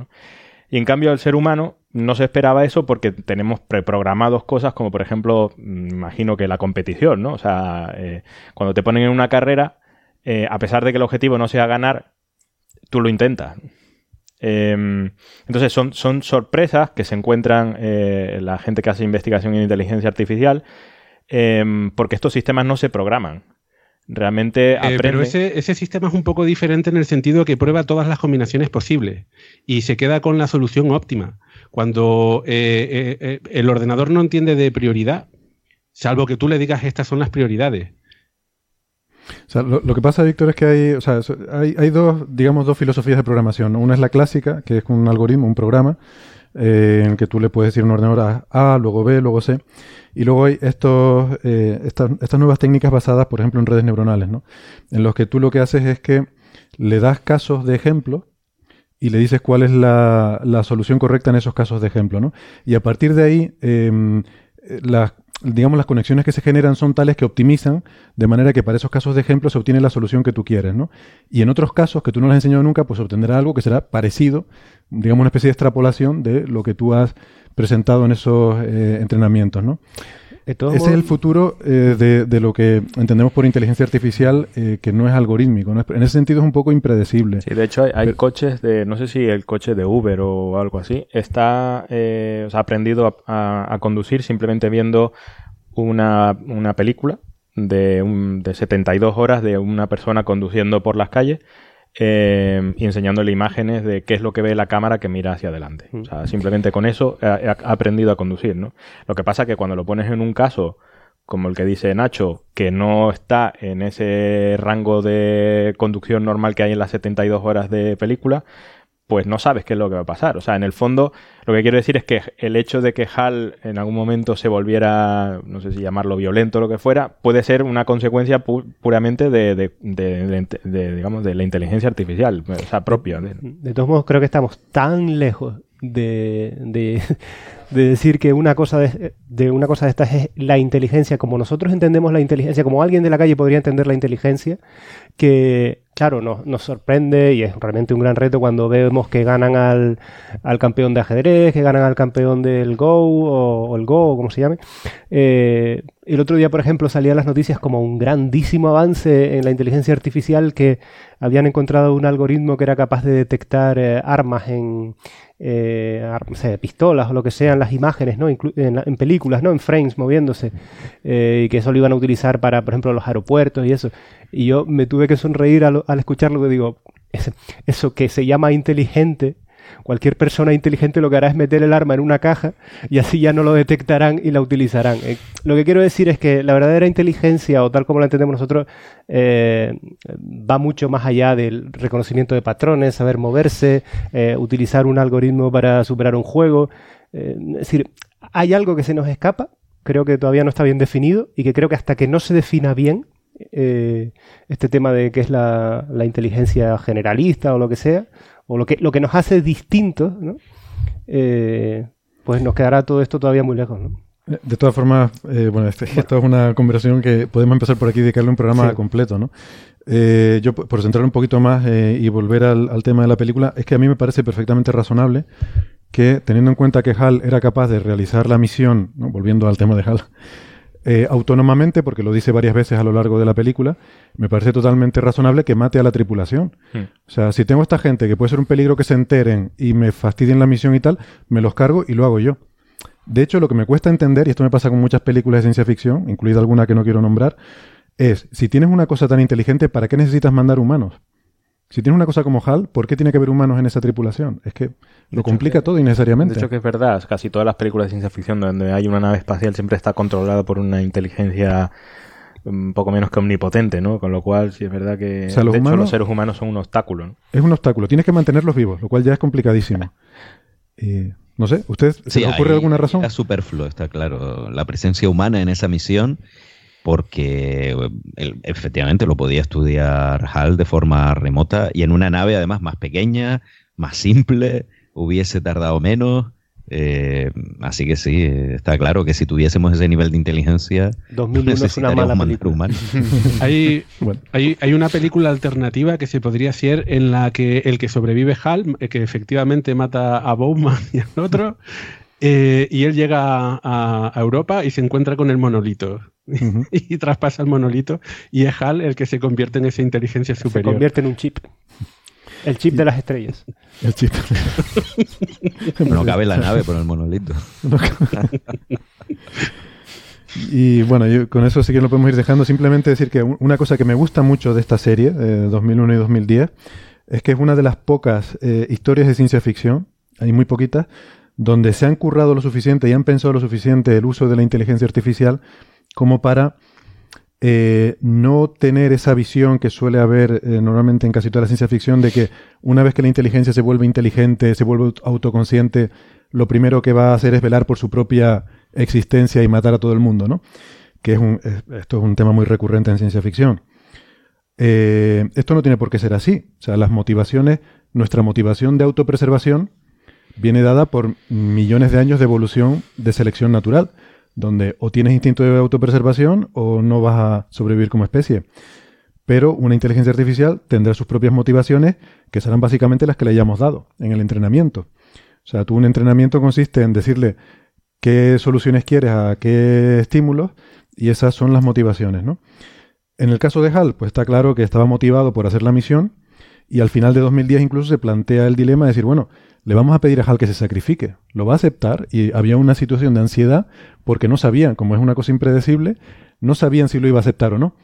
Y en cambio, el ser humano no se esperaba eso porque tenemos preprogramados cosas como, por ejemplo, mm, imagino que la competición, ¿no? O sea, eh, cuando te ponen en una carrera, a pesar de que el objetivo no sea ganar, tú lo intentas. Em, entonces son, son sorpresas que se encuentran eh, la gente que hace investigación en inteligencia artificial em, porque estos sistemas no se programan. Realmente. Eh, pero ese, ese, sistema es un poco diferente en el sentido que prueba todas las combinaciones posibles y se queda con la solución óptima. Cuando eh, el ordenador no entiende de prioridad, salvo que tú le digas estas son las prioridades. Lo, que pasa, Víctor, es que hay, o sea, hay, dos, digamos, dos filosofías de programación. Una es la clásica, que es un algoritmo, un programa, eh, en el que tú le puedes decir a un ordenador A, luego B, luego C. Y luego hay estos, eh, estas, nuevas técnicas basadas, por ejemplo, en redes neuronales, ¿no? En los que tú lo que haces es que le das casos de ejemplo y le dices cuál es la, solución correcta en esos casos de ejemplo, ¿no? Y a partir de ahí, eh, las digamos, las conexiones que se generan son tales que optimizan, de manera que para esos casos de ejemplo se obtiene la solución que tú quieres, ¿no? Y en otros casos que tú no les has enseñado nunca, pues obtendrá algo que será parecido, digamos, una especie de extrapolación de lo que tú has presentado en esos eh, entrenamientos, ¿no? Ese es el futuro eh, de, lo que entendemos por inteligencia artificial, eh, que no es algorítmico. En ese sentido es un poco impredecible. Sí, de hecho hay, coches de, no sé si el coche de Uber o algo así, está eh, o aprendido a, conducir simplemente viendo una, película de, un, de 72 horas de una persona conduciendo por las calles eh, y enseñándole imágenes de qué es lo que ve la cámara que mira hacia adelante. O sea, simplemente con eso ha, aprendido a conducir, ¿no? Lo que pasa es que cuando lo pones en un caso como el que dice Nacho, que no está en ese rango de conducción normal que hay en las 72 horas de película, pues no sabes qué es lo que va a pasar. O sea, en el fondo, lo que quiero decir es que el hecho de que Hal en algún momento se volviera, no sé si llamarlo violento o lo que fuera, puede ser una consecuencia puramente de, de, digamos, de la inteligencia artificial, o sea, propia. De todos modos, creo que estamos tan lejos de, de, decir que una cosa de, una cosa de estas es la inteligencia, como nosotros entendemos la inteligencia, como alguien de la calle podría entender la inteligencia, que claro, nos, nos sorprende y es realmente un gran reto cuando vemos que ganan al, al campeón de ajedrez, que ganan al campeón del Go o, el Go, como se llame. Eh, el otro día, por ejemplo, salían las noticias como un grandísimo avance en la inteligencia artificial que habían encontrado un algoritmo que era capaz de detectar eh, armas en, eh, pistolas o lo que sean las imágenes, ¿no? en, películas, ¿no? En frames moviéndose. Eh, y que eso lo iban a utilizar para, por ejemplo, los aeropuertos y eso. Y yo me tuve que sonreír al, escucharlo, que digo, eso que se llama inteligente Cualquier persona inteligente lo que hará es meter el arma en una caja y así ya no lo detectarán y la utilizarán. Eh, lo que quiero decir es que la verdadera inteligencia, o tal como la entendemos nosotros, eh, va mucho más allá del reconocimiento de patrones, saber moverse, eh, utilizar un algoritmo para superar un juego. es decir, hay algo que se nos escapa, creo que todavía no está bien definido y que creo que hasta que no se defina bien, este tema de qué es la, inteligencia generalista o lo que sea, o lo que, lo que nos hace distintos, ¿no? Eh, pues nos quedará todo esto todavía muy lejos. ¿no? De todas formas, eh, bueno, este, esto es una conversación que podemos empezar por aquí y dedicarle un programa completo, ¿no? Eh, yo, por centrar un poquito más y volver al, tema de la película, es que a mí me parece perfectamente razonable que, teniendo en cuenta que Hal era capaz de realizar la misión, ¿no? volviendo al tema de Hal, eh, autónomamente, porque lo dice varias veces a lo largo de la película, me parece totalmente razonable que mate a la tripulación. Hmm. O sea, si tengo esta gente que puede ser un peligro que se enteren y me fastidien la misión y tal, me los cargo y lo hago yo. De hecho, lo que me cuesta entender, y esto me pasa con muchas películas de ciencia ficción, incluida alguna que no quiero nombrar, es, si tienes una cosa tan inteligente, ¿para qué necesitas mandar humanos? Si tienes una cosa como HAL, ¿por qué tiene que haber humanos en esa tripulación? Es que lo complica todo innecesariamente. De hecho que es verdad, casi todas las películas de ciencia ficción donde hay una nave espacial siempre está controlada por una inteligencia un poco menos que omnipotente, ¿no? Con lo cual, sí es verdad que de hecho, los seres humanos son un obstáculo. ¿no? Es un obstáculo, tienes que mantenerlos vivos, lo cual ya es complicadísimo. no sé, ¿usted se le ocurre alguna razón? Es superfluo, está claro. La presencia humana en esa misión porque efectivamente lo podía estudiar HAL de forma remota y en una nave además más pequeña, más simple, hubiese tardado menos. Eh, así que sí, está claro que si tuviésemos ese nivel de inteligencia, 2001 es una mala película. hay, hay, hay, una película alternativa que se podría hacer en la que el que sobrevive Hal, eh, que efectivamente mata a Bowman y al otro, eh, y él llega a, Europa y se encuentra con el monolito. y traspasa el monolito. Y es Hal el que se convierte en esa inteligencia superior. Se convierte en un chip. El chip de las estrellas. El chip. no cabe la nave por el monolito. y bueno, yo con eso sí que lo podemos ir dejando. Simplemente decir que una cosa que me gusta mucho de esta serie, de 2001 y 2010, es que es una de las pocas eh, historias de ciencia ficción, hay muy poquitas, donde se han currado lo suficiente y han pensado lo suficiente el uso de la inteligencia artificial como para eh, no tener esa visión que suele haber eh, normalmente en casi toda la ciencia ficción de que una vez que la inteligencia se vuelve inteligente, se vuelve autoconsciente, lo primero que va a hacer es velar por su propia existencia y matar a todo el mundo, ¿no? Que es un, esto es un tema muy recurrente en ciencia ficción. Eh, esto no tiene por qué ser así. O sea, las motivaciones, nuestra motivación de autopreservación viene dada por millones de años de evolución de selección natural, donde o tienes instinto de autopreservación o no vas a sobrevivir como especie. Pero una inteligencia artificial tendrá sus propias motivaciones, que serán básicamente las que le hayamos dado en el entrenamiento. O sea, tú un entrenamiento consiste en decirle qué soluciones quieres a qué estímulos y esas son las motivaciones, ¿no? En el caso de HAL, pues está claro que estaba motivado por hacer la misión y al final de 2010 incluso se plantea el dilema de decir, bueno, le vamos a pedir a Hal que se sacrifique. Lo va a aceptar y había una situación de ansiedad porque no sabían, como es una cosa impredecible, no sabían si lo iba a aceptar o no.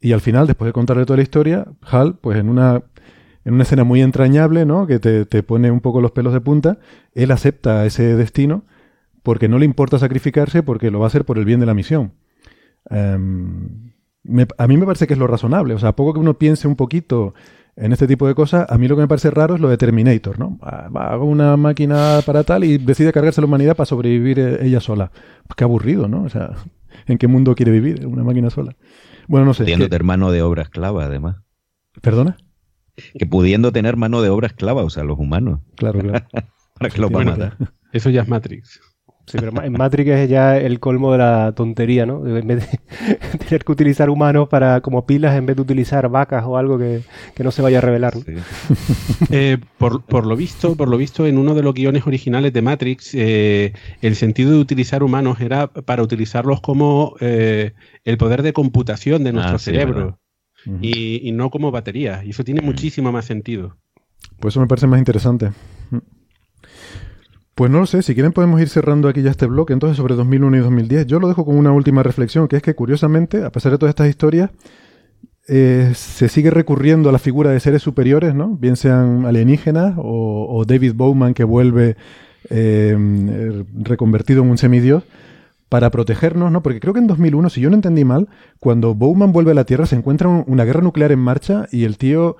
Y al final, después de contarle toda la historia, Hal, pues en una, en una escena muy entrañable, ¿no? Que te, te pone un poco los pelos de punta, él acepta ese destino porque no le importa sacrificarse porque lo va a hacer por el bien de la misión. Em, a mí me parece que es lo razonable. O sea, a poco que uno piense un poquito en este tipo de cosas, a mí lo que me parece raro es lo de Terminator, ¿no? Hago una máquina para tal y decide cargarse la humanidad para sobrevivir eh, ella sola. Pues qué aburrido, ¿no? O sea, ¿en qué mundo quiere vivir una máquina sola? Bueno, no sé. Pudiendo tener mano de obra esclava, además. ¿Perdona? Que pudiendo tener mano de obra esclava, o sea, los humanos. Claro, claro. para que lo bueno, Eso ya es Matrix. Sí, pero en Matrix es ya el colmo de la tontería, ¿no? En vez de tener que utilizar humanos para como pilas en vez de utilizar vacas o algo que, no se vaya a revelar. Eh, por, lo visto, por lo visto, en uno de los guiones originales de Matrix, eh, el sentido de utilizar humanos era para utilizarlos como eh, el poder de computación de nuestro ah, cerebro y, y, no como batería. Y eso tiene muchísimo más sentido. Pues eso me parece más interesante. Pues no lo sé, si quieren podemos ir cerrando aquí ya este bloque entonces sobre 2001 y 2010. Yo lo dejo con una última reflexión, que es que curiosamente, a pesar de todas estas historias, eh, se sigue recurriendo a la figura de seres superiores, ¿no? Bien sean alienígenas o, David Bowman que vuelve eh, reconvertido en un semidios para protegernos, ¿no? Porque creo que en 2001, si yo no entendí mal, cuando Bowman vuelve a la Tierra se encuentra una guerra nuclear en marcha y el tío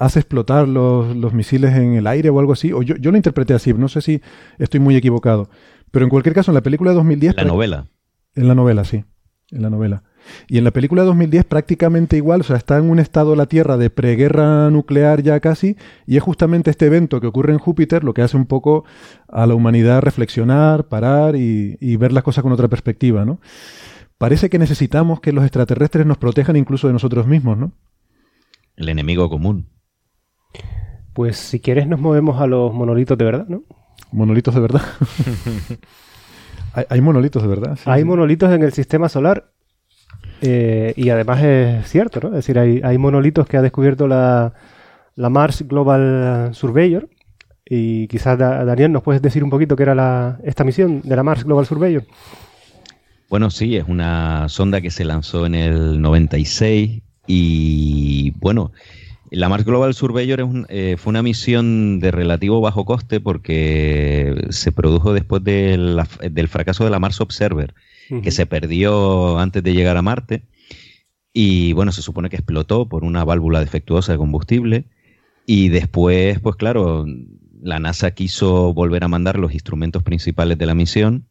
hace explotar los, misiles en el aire o algo así. O yo, yo lo interpreté así, no sé si estoy muy equivocado. Pero en cualquier caso, en la película de 2010... La novela. En la novela, sí. En la novela. Y en la película de 2010 prácticamente igual, o sea, está en un estado la Tierra de preguerra nuclear ya casi, y es justamente este evento que ocurre en Júpiter lo que hace un poco a la humanidad reflexionar, parar y, y ver las cosas con otra perspectiva, ¿no? Parece que necesitamos que los extraterrestres nos protejan incluso de nosotros mismos, ¿no? El enemigo común. Pues si quieres nos movemos a los monolitos de verdad, ¿no? Monolitos de verdad. hay, monolitos de verdad. hay monolitos en el sistema solar. Eh, y además es cierto, ¿no? Es decir, hay, monolitos que ha descubierto la, Mars Global Surveyor. Y quizás, Daniel, nos puedes decir un poquito qué era esta misión de la Mars Global Surveyor. Bueno, sí, es una sonda que se lanzó en el 96 y bueno, la Mars Global Surveyor eh, fue una misión de relativo bajo coste porque se produjo después del fracaso de la Mars Observer, que se perdió antes de llegar a Marte. Y bueno, se supone que explotó por una válvula defectuosa de combustible. Y después, pues claro, la NASA quiso volver a mandar los instrumentos principales de la misión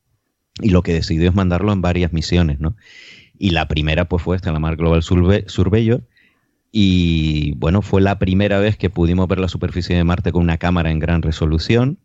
y lo que decidió es mandarlo en varias misiones, ¿no? Y la primera pues fue esta, la Mars Global Surveyor. Y bueno, fue la primera vez que pudimos ver la superficie de Marte con una cámara en gran resolución.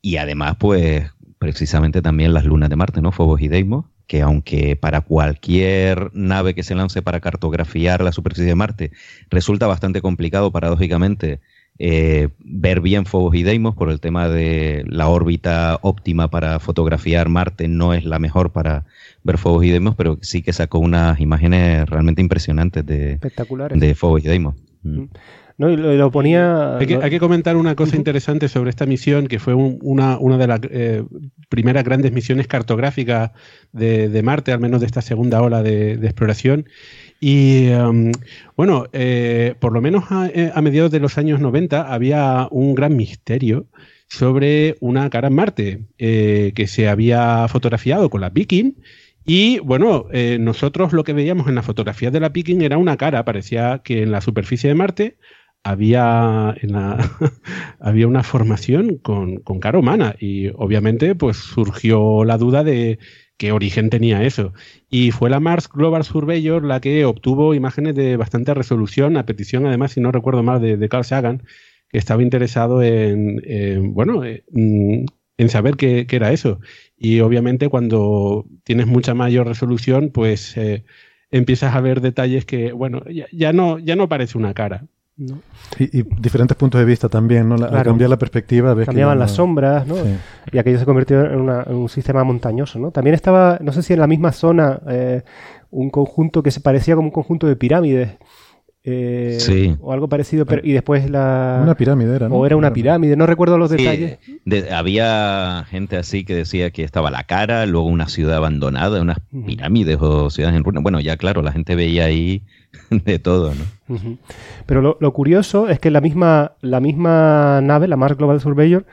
Y además, pues precisamente también las lunas de Marte, ¿no? Fobos y Deimos, que aunque para cualquier nave que se lance para cartografiar la superficie de Marte resulta bastante complicado, paradójicamente, eh, ver bien Fobos y Deimos por el tema de la órbita óptima para fotografiar Marte no es la mejor para ver Fobos y Deimos, pero sí que sacó unas imágenes realmente impresionantes de, Espectaculares. de Fobos y Deimos. Mm. Mm. No, y lo, ponía... Hay que, comentar una cosa interesante sobre esta misión, que fue una, una, de las eh, primeras grandes misiones cartográficas de, Marte, al menos de esta segunda ola de, exploración. Y um, bueno, eh, por lo menos eh, a, mediados de los años 90 había un gran misterio sobre una cara en Marte que se había fotografiado con la Viking y bueno, eh, nosotros lo que veíamos en las fotografías de la Picking era una cara, parecía que en la superficie de Marte había, en la, había una formación con, con, cara humana y obviamente pues surgió la duda de qué origen tenía eso. Y fue la Mars Global Surveyor la que obtuvo imágenes de bastante resolución, a petición además, si no recuerdo mal, de, Carl Sagan, que estaba interesado en, bueno, eh, mm, en saber qué, qué, era eso. Y obviamente cuando tienes mucha mayor resolución, pues eh, empiezas a ver detalles que, bueno, ya, no, ya no parece una cara. Y, diferentes puntos de vista también, ¿no? Al cambiar la perspectiva, ves Cambiaban las sombras, ¿no? Y aquello se convirtió en, un sistema montañoso, ¿no? También estaba, no sé si en la misma zona, eh, un conjunto que se parecía como un conjunto de pirámides eh, sí. O algo parecido, pero, y después la... Una pirámide era, ¿no? O era una pirámide, no recuerdo los detalles. había gente así que decía que estaba la cara, luego una ciudad abandonada, unas pirámides o ciudades en ruinas. Bueno, ya claro, la gente veía ahí de todo, ¿no? Pero lo, curioso es que la misma, la misma nave, la Mars Global Surveyor,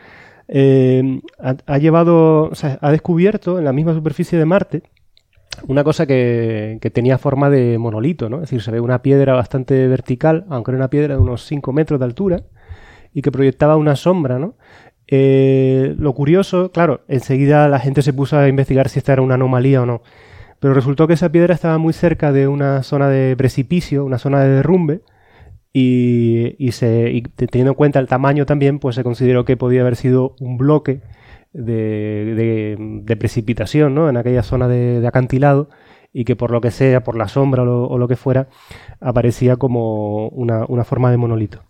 eh, ha, llevado, o sea, ha descubierto en la misma superficie de Marte una cosa que, tenía forma de monolito, ¿no? Es decir, se ve una piedra bastante vertical, aunque era una piedra de unos 5 metros de altura, y que proyectaba una sombra, ¿no? Eh, lo curioso, claro, enseguida la gente se puso a investigar si esta era una anomalía o no. Pero resultó que esa piedra estaba muy cerca de una zona de precipicio, una zona de derrumbe, y, se, teniendo en cuenta el tamaño también, pues se consideró que podía haber sido un bloque de, precipitación ¿no? en aquella zona de, acantilado y que por lo que sea, por la sombra o lo, que fuera, aparecía como una, una, forma de monolito.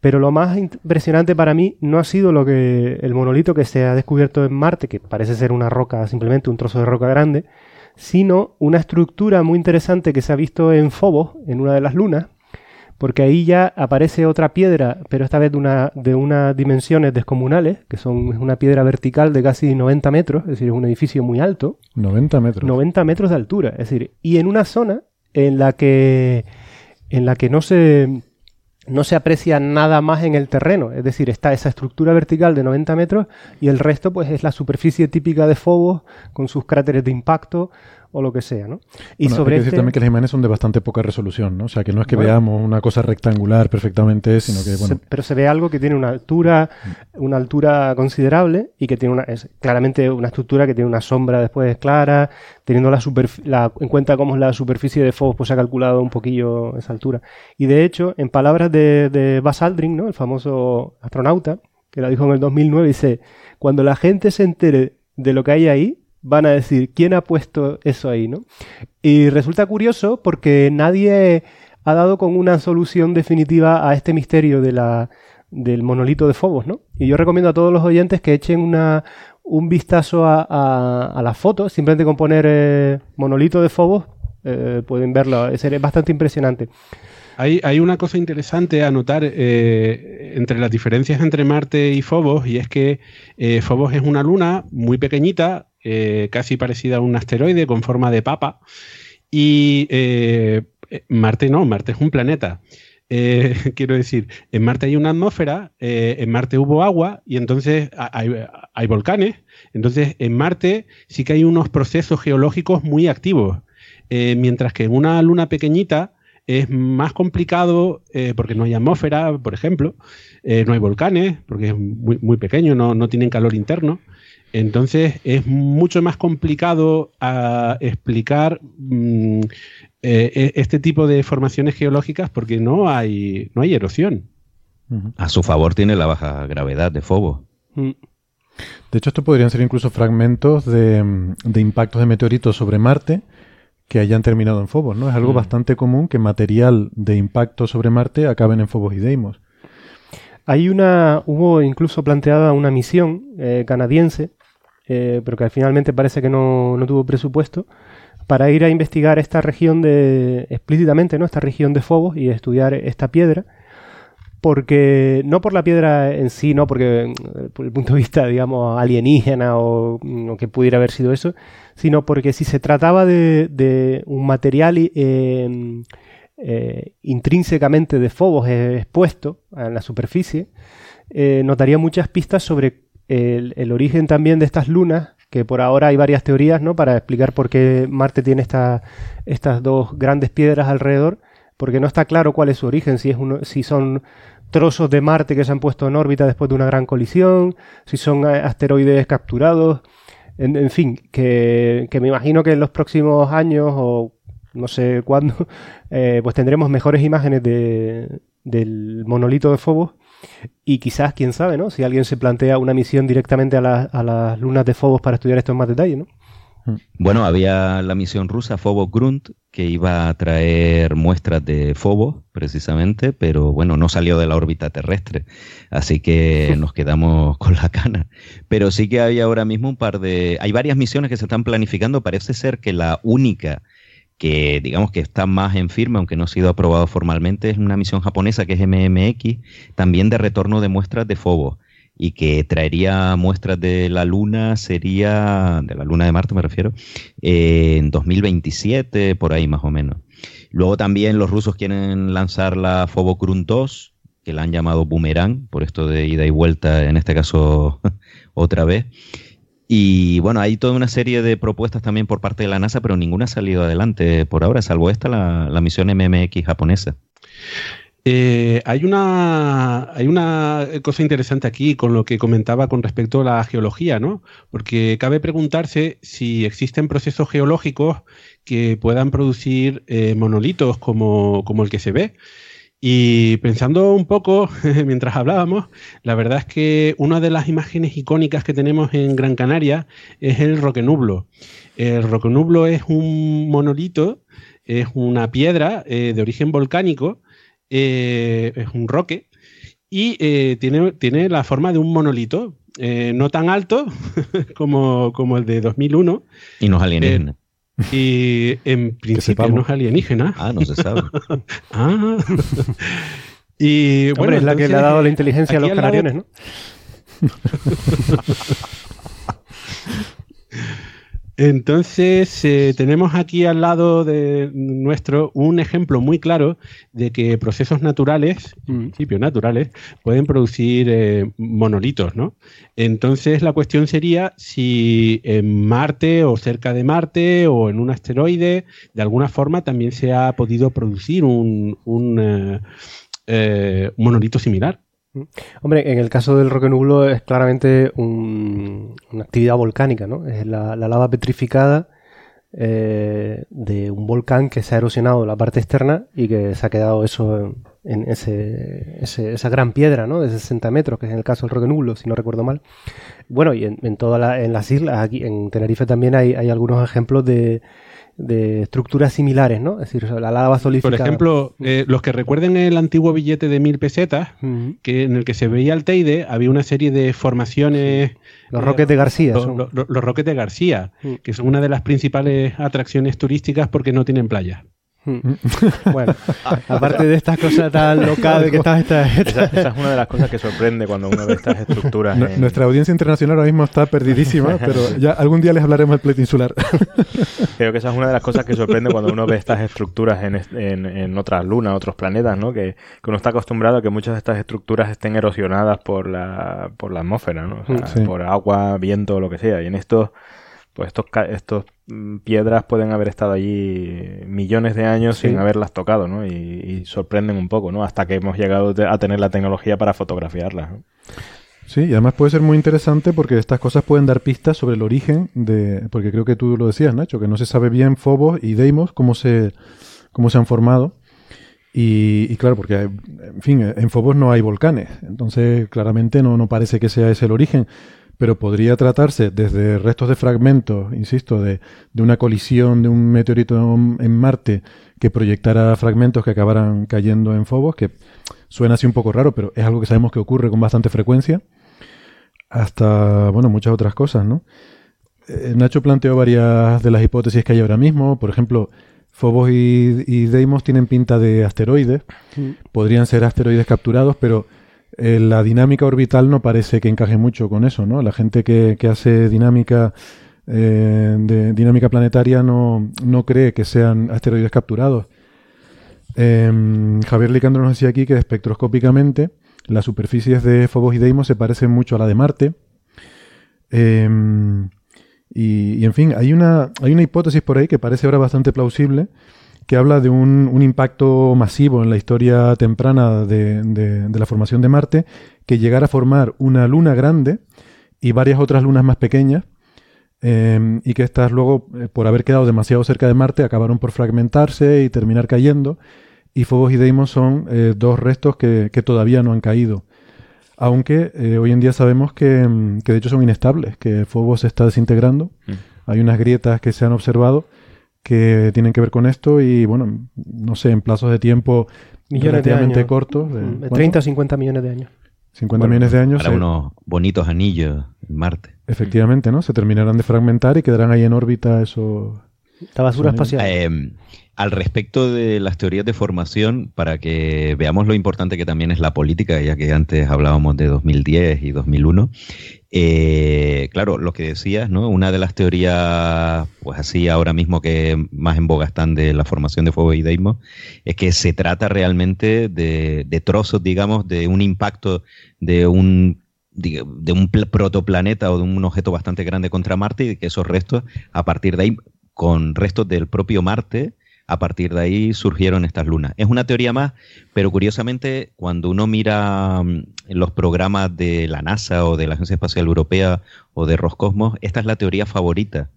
Pero lo más impresionante para mí no ha sido lo que el monolito que se ha descubierto en Marte, que parece ser una roca, simplemente un trozo de roca grande, sino una estructura muy interesante que se ha visto en Phobos, en una de las lunas, porque ahí ya aparece otra piedra, pero esta vez de, una, de unas dimensiones descomunales, que son una piedra vertical de casi 90 metros, es decir, es un edificio muy alto. 90 metros. 90 metros de altura, es decir, y en una zona en la que, en la que no se no se aprecia nada más en el terreno, es decir, está esa estructura vertical de 90 metros y el resto pues es la superficie típica de Phobos con sus cráteres de impacto, o lo que sea, ¿no? Y sobre hay que decir este también que las imágenes son de bastante poca resolución, ¿no? O sea, que no es que veamos una cosa rectangular perfectamente, sino que, bueno... pero se ve algo que tiene una altura, una altura considerable y que tiene una, es claramente una estructura que tiene una sombra después clara, teniendo la, la en cuenta cómo es la superficie de Phobos, pues se ha calculado un poquillo esa altura. Y de hecho, en palabras de, de Buzz Aldrin, ¿no? El famoso astronauta, que la dijo en el 2009, dice, cuando la gente se entere de lo que hay ahí, van a decir, ¿quién ha puesto eso ahí? ¿no? Y resulta curioso porque nadie ha dado con una solución definitiva a este misterio de del monolito de Fobos, ¿no? Y yo recomiendo a todos los oyentes que echen una, un vistazo a, a, las fotos, simplemente con poner eh, monolito de Fobos, eh, pueden verlo, es, bastante impresionante. Hay, hay, una cosa interesante a notar eh, entre las diferencias entre Marte y Fobos, y es que Fobos es una luna muy pequeñita, eh, casi parecida a un asteroide con forma de papa. Y eh, Marte no, Marte es un planeta. Eh, quiero decir, en Marte hay una atmósfera, en Marte hubo agua y entonces hay, volcanes. Entonces, en Marte sí que hay unos procesos geológicos muy activos. mientras que en una luna pequeñita es más complicado porque no hay atmósfera, por ejemplo, no hay volcanes, porque es muy, muy pequeño, no, no tienen calor interno. Entonces es mucho más complicado a explicar mm, eh, e, este tipo de formaciones geológicas porque no hay, no hay erosión. A su favor tiene la baja gravedad de Fobo. Mm. De hecho, esto podrían ser incluso fragmentos de, impactos de meteoritos sobre Marte que hayan terminado en Phobos, ¿no? Es algo mm. bastante común que material de impacto sobre Marte acaben en Phobos y Deimos. Hay una, hubo incluso planteada una misión eh, canadiense eh, pero que finalmente parece que no, tuvo presupuesto, para ir a investigar esta región de, explícitamente, ¿no? Esta región de Fobos y estudiar esta piedra, porque, no por la piedra en sí, no porque, mm, por el punto de vista, digamos, alienígena o, mm, que pudiera haber sido eso, sino porque si se trataba de, un material eh, eh, intrínsecamente de Fobos expuesto en la superficie, notaría muchas pistas sobre el, origen también de estas lunas, que por ahora hay varias teorías, ¿no? Para explicar por qué Marte tiene estas dos grandes piedras alrededor, porque no está claro cuál es su origen, si, es uno, si son trozos de Marte que se han puesto en órbita después de una gran colisión, si son asteroides capturados, en, fin, que, me imagino que en los próximos años o no sé cuándo, eh, pues tendremos mejores imágenes de, del monolito de Phobos y quizás, quién sabe, ¿no? Si alguien se plantea una misión directamente a, las lunas de Phobos para estudiar esto en más detalle, ¿no? Hmm. Bueno, había la misión rusa Phobos Grunt que iba a traer muestras de Phobos, precisamente, pero bueno, no salió de la órbita terrestre, así que nos quedamos con la cana. Pero sí que hay ahora mismo un par de... Hay varias misiones que se están planificando, parece ser que la única que digamos que está más en firme, aunque no ha sido aprobado formalmente, es una misión japonesa que es MMX, también de retorno de muestras de Phobos y que traería muestras de la Luna, sería, de la Luna de Marte me refiero, en 2027, por ahí más o menos. Luego también los rusos quieren lanzar la Phobos 2, que la han llamado Boomerang, por esto de ida y vuelta, en este caso otra vez. Y bueno, hay toda una serie de propuestas también por parte de la NASA, pero ninguna ha salido adelante por ahora, salvo esta, la, la misión MMX japonesa. Eh, hay, una, hay una cosa interesante aquí con lo que comentaba con respecto a la geología, ¿no? Porque cabe preguntarse si existen procesos geológicos que puedan producir eh, monolitos como, como el que se ve. Y pensando un poco mientras hablábamos, la verdad es que una de las imágenes icónicas que tenemos en Gran Canaria es el Roquenublo. El Roquenublo es un monolito, es una piedra eh, de origen volcánico eh, es un roque y eh, tiene, tiene la forma de un monolito, eh, no tan alto como, como, el de 2001. Y no es alienígena. Y en principio no es alienígena. Ah, no se sabe. ah. y bueno, es la que le ha dado la inteligencia a los canariones, ¿no? Entonces, eh, tenemos aquí al lado de nuestro un ejemplo muy claro de que procesos naturales, en principio naturales, pueden producir eh, monolitos, ¿no? Entonces, la cuestión sería si en Marte o cerca de Marte o en un asteroide, de alguna forma también se ha podido producir un, un eh, monolito similar. Hombre, en el caso del Roque Nublo es claramente una actividad volcánica, ¿no? Es la, lava petrificada eh, de un volcán que se ha erosionado la parte externa y que se ha quedado eso en, ese, esa gran piedra, ¿no? De 60 metros, que es en el caso del Roque Nublo, si no recuerdo mal. Bueno, y en, todas las islas, aquí en Tenerife también hay algunos ejemplos de de estructuras similares, ¿no? Es decir, la lava solidificada. Por ejemplo, eh, los que recuerden el antiguo billete de mil pesetas, que en el que se veía el Teide, había una serie de formaciones. Los roques de García. Los, los roques de García, que son una de las principales atracciones turísticas porque no tienen playa. Hmm. Bueno, aparte de estas cosas tan locales que estás... Esta, esa, es una de las cosas que sorprende cuando uno ve estas estructuras. Nuestra audiencia internacional ahora mismo está perdidísima, pero ya algún día les hablaremos del pleito insular. Creo que esa es una de las cosas que sorprende cuando uno ve estas estructuras en, en, otras lunas, otros planetas, ¿no? Que, uno está acostumbrado a que muchas de estas estructuras estén erosionadas por la, por la atmósfera, ¿no? por agua, viento, lo que sea. Y en estos pues estos, estos mm, piedras pueden haber estado allí millones de años sin haberlas tocado, ¿no? Y, sorprenden un poco, ¿no? Hasta que hemos llegado a tener la tecnología para fotografiarlas. Sí, y además puede ser muy interesante porque estas cosas pueden dar pistas sobre el origen de, porque creo que tú lo decías, Nacho, que no se sabe bien Phobos y Deimos cómo se, cómo se han formado. Y, y, claro, porque, en fin, en Phobos no hay volcanes, entonces claramente no, no parece que sea ese el origen pero podría tratarse desde restos de fragmentos, insisto, de, una colisión de un meteorito en Marte que proyectara fragmentos que acabaran cayendo en Phobos, que suena así un poco raro, pero es algo que sabemos que ocurre con bastante frecuencia, hasta, bueno, muchas otras cosas, ¿no? Eh, Nacho planteó varias de las hipótesis que hay ahora mismo, por ejemplo, Phobos y, Deimos tienen pinta de asteroides, mm. podrían ser asteroides capturados, pero eh, la dinámica orbital no parece que encaje mucho con eso, ¿no? La gente que, hace dinámica eh, de dinámica planetaria no, no, cree que sean asteroides capturados. Em, Javier Licandro nos decía aquí que espectroscópicamente las superficies de Phobos y Deimos se parecen mucho a la de Marte. Em, y, y, en fin, hay una, hay una hipótesis por ahí que parece ahora bastante plausible, que habla de un, impacto masivo en la historia temprana de, la formación de Marte, que llegara a formar una luna grande y varias otras lunas más pequeñas, em, y que estas luego, eh, por haber quedado demasiado cerca de Marte, acabaron por fragmentarse y terminar cayendo, y Phobos y Deimos son eh, dos restos que, todavía no han caído. Aunque eh, hoy en día sabemos que, que, de hecho son inestables, que Phobos se está desintegrando. Mm. Hay unas grietas que se han observado que tienen que ver con esto y bueno, no sé, en plazos de tiempo relativamente cortos. De, 30 o 50 millones de años. 50 millones de años. Para unos bonitos anillos en Marte. Efectivamente, ¿no? Se terminarán de fragmentar y quedarán ahí en órbita esos... La basura espacial. Eh, al respecto de las teorías de formación, para que veamos lo importante que también es la política, ya que antes hablábamos de 2010 y 2001, eh, claro, lo que decías, ¿no? Una de las teorías, pues así ahora mismo que más en boga están de la formación de fuego y deimos, es que se trata realmente de, de trozos, digamos, de un impacto de un de, un protoplaneta o de un objeto bastante grande contra Marte y que esos restos, a partir de ahí, con restos del propio Marte, a partir de ahí surgieron estas lunas. Es una teoría más, pero curiosamente cuando uno mira mm, los programas de la NASA o de la Agencia Espacial Europea o de Roscosmos, esta es la teoría favorita,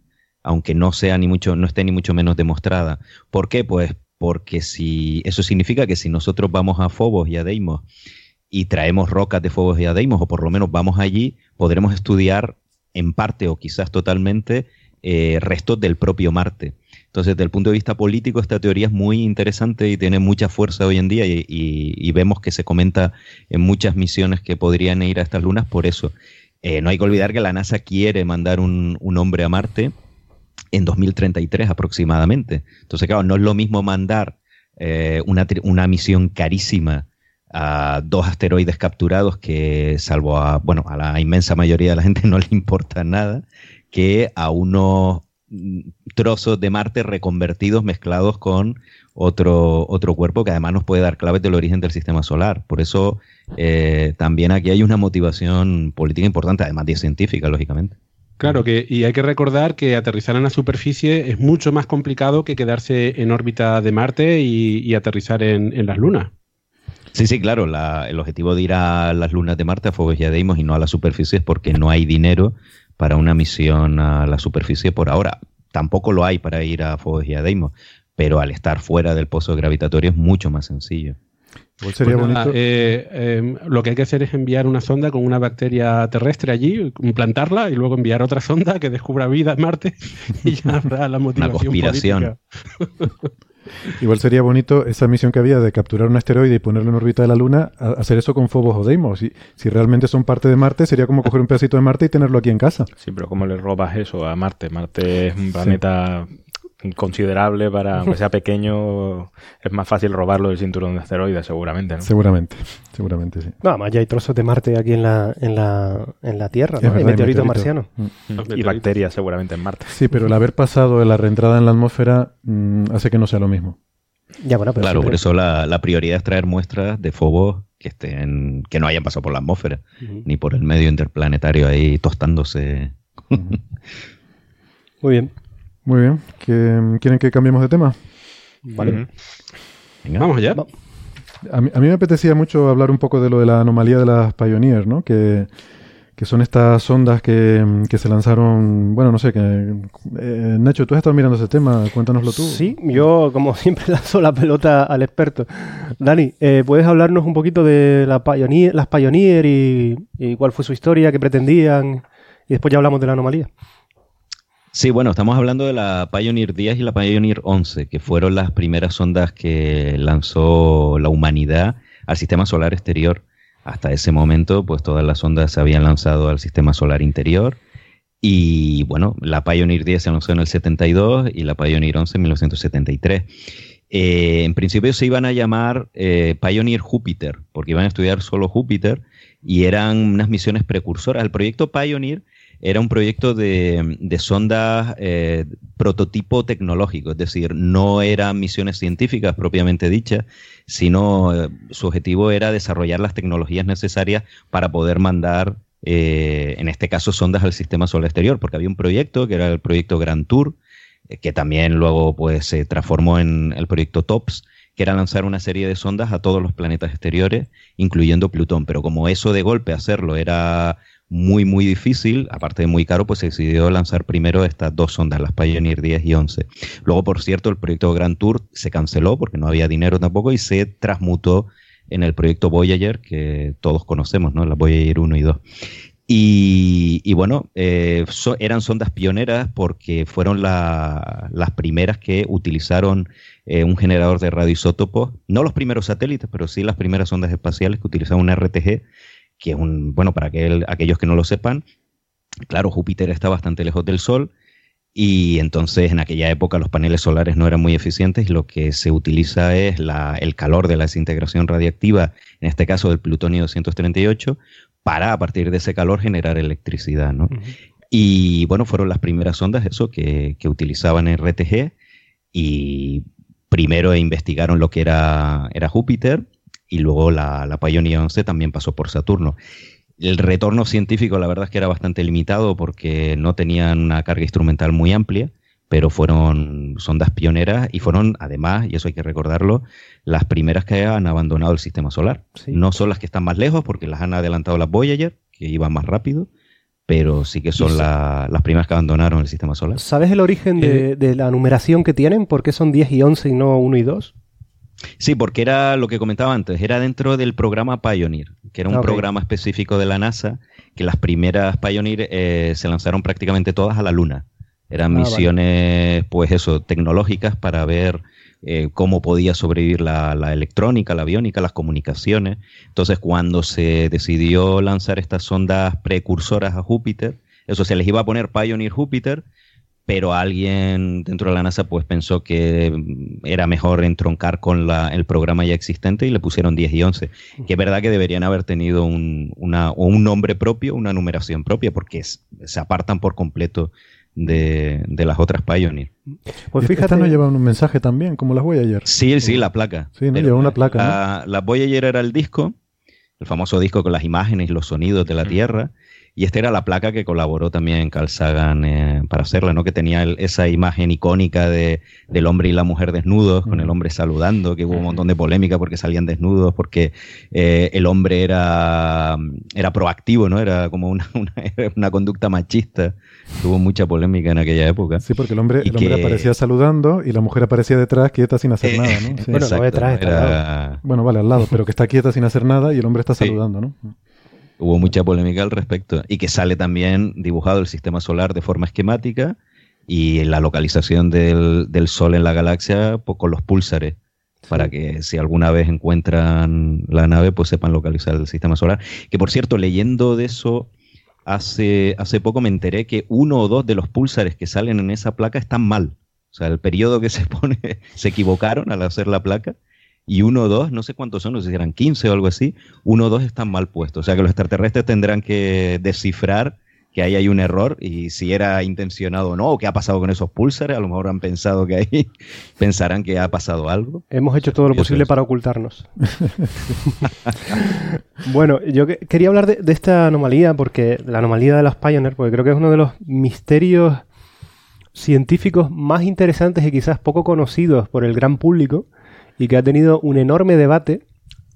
aunque no sea ni mucho, no esté ni mucho menos demostrada. ¿Por qué? Pues porque si eso significa que si nosotros vamos a Phobos y a Deimos y traemos rocas de Phobos y a Deimos, o por lo menos vamos allí, podremos estudiar en parte o quizás totalmente eh, restos del propio Marte. Entonces, desde el punto de vista político, esta teoría es muy interesante y tiene mucha fuerza hoy en día y, vemos que se comenta en muchas misiones que podrían ir a estas lunas por eso. Eh, no hay que olvidar que la NASA quiere mandar un, hombre a Marte en 2033 aproximadamente. Entonces, claro, no es lo mismo mandar eh, una, una, misión carísima a dos asteroides capturados que, salvo a, bueno, a la inmensa mayoría de la gente no le importa nada, que a unos trozos de Marte reconvertidos, mezclados con otro, otro cuerpo que además nos puede dar claves del origen del sistema solar. Por eso eh, también aquí hay una motivación política importante, además de científica, lógicamente. Claro, que, y hay que recordar que aterrizar en la superficie es mucho más complicado que quedarse en órbita de Marte y, aterrizar en, las lunas. Sí, sí, claro. el objetivo de ir a las lunas de Marte, a Phobos y a Deimos, y no a la superficie es porque no hay dinero para una misión a la superficie por ahora. Tampoco lo hay para ir a Phobos y a Deimos, pero al estar fuera del pozo gravitatorio es mucho más sencillo. Pues sería bonito. Eh, em, lo que hay que hacer es enviar una sonda con una bacteria terrestre allí, implantarla y luego enviar otra sonda que descubra vida en Marte y ya habrá la motivación. Una conspiración. Igual sería bonito esa misión que había de capturar un asteroide y ponerlo en órbita de la Luna, hacer eso con Phobos o Deimos. Si, si realmente son parte de Marte, sería como coger un pedacito de Marte y tenerlo aquí en casa. Sí, pero ¿cómo le robas eso a Marte? Marte es un planeta considerable para, aunque sea pequeño, es más fácil robarlo del cinturón de asteroides, seguramente, ¿no? Seguramente, seguramente sí. No, además ya hay trozos de Marte aquí en la, en la, en la Tierra, ¿no? hay meteoritos marcianos. Mm. Y bacterias seguramente en Marte. Sí, pero el haber pasado de la reentrada en la atmósfera mm, hace que no sea lo mismo. Ya, bueno, pero claro, por eso la, prioridad es traer muestras de Fobos que estén, que no hayan pasado por la atmósfera, ni por el medio interplanetario ahí tostándose. Muy bien. Muy bien. ¿Quieren que cambiemos de tema? Vale. Vamos allá. A mí, me apetecía mucho hablar un poco de lo de la anomalía de las Pioneer, ¿no? Que, son estas sondas que, se lanzaron, bueno, no sé, que... Eh, Nacho, tú has estado mirando ese tema, cuéntanoslo tú. Sí, yo como siempre lanzo la pelota al experto. Dani, eh, ¿puedes hablarnos un poquito de la Pioneer, las Pioneer y, y cuál fue su historia, qué pretendían? Y después ya hablamos de la anomalía. Sí, bueno, estamos hablando de la Pioneer 10 y la Pioneer 11, que fueron las primeras sondas que lanzó la humanidad al sistema solar exterior. Hasta ese momento, pues todas las sondas se habían lanzado al sistema solar interior. Y bueno, la Pioneer 10 se lanzó en el 72 y la Pioneer 11 en 1973. Eh, en principio se iban a llamar eh, Pioneer Júpiter, porque iban a estudiar solo Júpiter y eran unas misiones precursoras. El proyecto Pioneer era un proyecto de, de sonda eh, prototipo tecnológico, es decir, no eran misiones científicas propiamente dichas, sino eh, su objetivo era desarrollar las tecnologías necesarias para poder mandar, eh, en este caso, sondas al sistema solar exterior, porque había un proyecto que era el proyecto Grand Tour, que también luego pues, se transformó en el proyecto TOPS, que era lanzar una serie de sondas a todos los planetas exteriores, incluyendo Plutón. Pero como eso de golpe hacerlo era muy, muy difícil, aparte de muy caro, pues se decidió lanzar primero estas dos sondas, las Pioneer 10 y 11. Luego, por cierto, el proyecto Grand Tour se canceló porque no había dinero tampoco y se transmutó en el proyecto Voyager, que todos conocemos, ¿no? La Voyager 1 y 2. Y, bueno, eh, eran sondas pioneras porque fueron las primeras que utilizaron eh, un generador de radioisótopos, no los primeros satélites, pero sí las primeras sondas espaciales que utilizaban un RTG que es un, bueno, para aquellos que no lo sepan, claro, Júpiter está bastante lejos del Sol y entonces en aquella época los paneles solares no eran muy eficientes y lo que se utiliza es el calor de la desintegración radiactiva, en este caso del plutonio 238, para a partir de ese calor generar electricidad, ¿no? Y bueno, fueron las primeras ondas, eso, que, que utilizaban RTG y primero investigaron lo que era, era Júpiter y luego la, la Pioneer 11 también pasó por Saturno. el retorno científico, la verdad es que era bastante limitado porque no tenían una carga instrumental muy amplia, pero fueron sondas pioneras y fueron, además, y eso hay que recordarlo, las primeras que han abandonado el sistema solar. No son las que están más lejos porque las han adelantado las Voyager, que iban más rápido, pero sí que son las primeras que abandonaron el sistema solar. ¿Sabes el origen de, eh, de, la numeración que tienen? ¿Por qué son 10 y 11 y no 1 y 2? Sí, porque era lo que comentaba antes, era dentro del programa Pioneer, que era un programa específico de la NASA, que las primeras Pioneer eh, se lanzaron prácticamente todas a la Luna. Eran ah, misiones, pues eso, tecnológicas para ver eh, cómo podía sobrevivir la, la, electrónica, la aviónica, las comunicaciones. Entonces, cuando se decidió lanzar estas sondas precursoras a Júpiter, eso se les iba a poner Pioneer Júpiter, pero alguien dentro de la NASA pues pensó que era mejor entroncar con la, el programa ya existente y le pusieron 10 y 11. Que es verdad que deberían haber tenido un, una, un nombre propio, una numeración propia, porque se apartan por completo de, de, las otras Pioneer. Pues fíjate, no lleva un mensaje también, como las Voyager. Sí, sí, la placa. Sí, no lleva una placa. La, la Voyager era el disco, el famoso disco con las imágenes y los sonidos de la Tierra, y esta era la placa que colaboró también en Carl Sagan eh, para hacerla, ¿no? Que tenía esa imagen icónica de, del hombre y la mujer desnudos, con el hombre saludando, que hubo un montón de polémica porque salían desnudos, porque eh, el hombre era, era proactivo, ¿no? Era como una, una, conducta machista. Tuvo mucha polémica en aquella época. Sí, porque el hombre, el hombre aparecía saludando y la mujer aparecía detrás, quieta sin hacer nada, ¿no? Bueno, no detrás, Bueno, vale, al lado, pero que está quieta sin hacer nada y el hombre está saludando, ¿no? Hubo mucha polémica al respecto y que sale también dibujado el sistema solar de forma esquemática y la localización del, Sol en la galaxia pues, con los púlsares para que si alguna vez encuentran la nave pues sepan localizar el sistema solar. Que por cierto, leyendo de eso, hace, hace poco me enteré que uno o dos de los púlsares que salen en esa placa están mal. O sea, el periodo que se pone, se equivocaron al hacer la placa y uno o dos, no sé cuántos son, no sé si eran 15 o algo así, uno o dos están mal puestos. O sea que los extraterrestres tendrán que descifrar que ahí hay un error y si era intencionado o no, o qué ha pasado con esos púlsares, a lo mejor han pensado que ahí pensarán que ha pasado algo. Hemos hecho todo lo posible para ocultarnos. bueno, yo quería hablar de, de, esta anomalía, porque la anomalía de las Pioneer, porque creo que es uno de los misterios científicos más interesantes y quizás poco conocidos por el gran público y que ha tenido un enorme debate,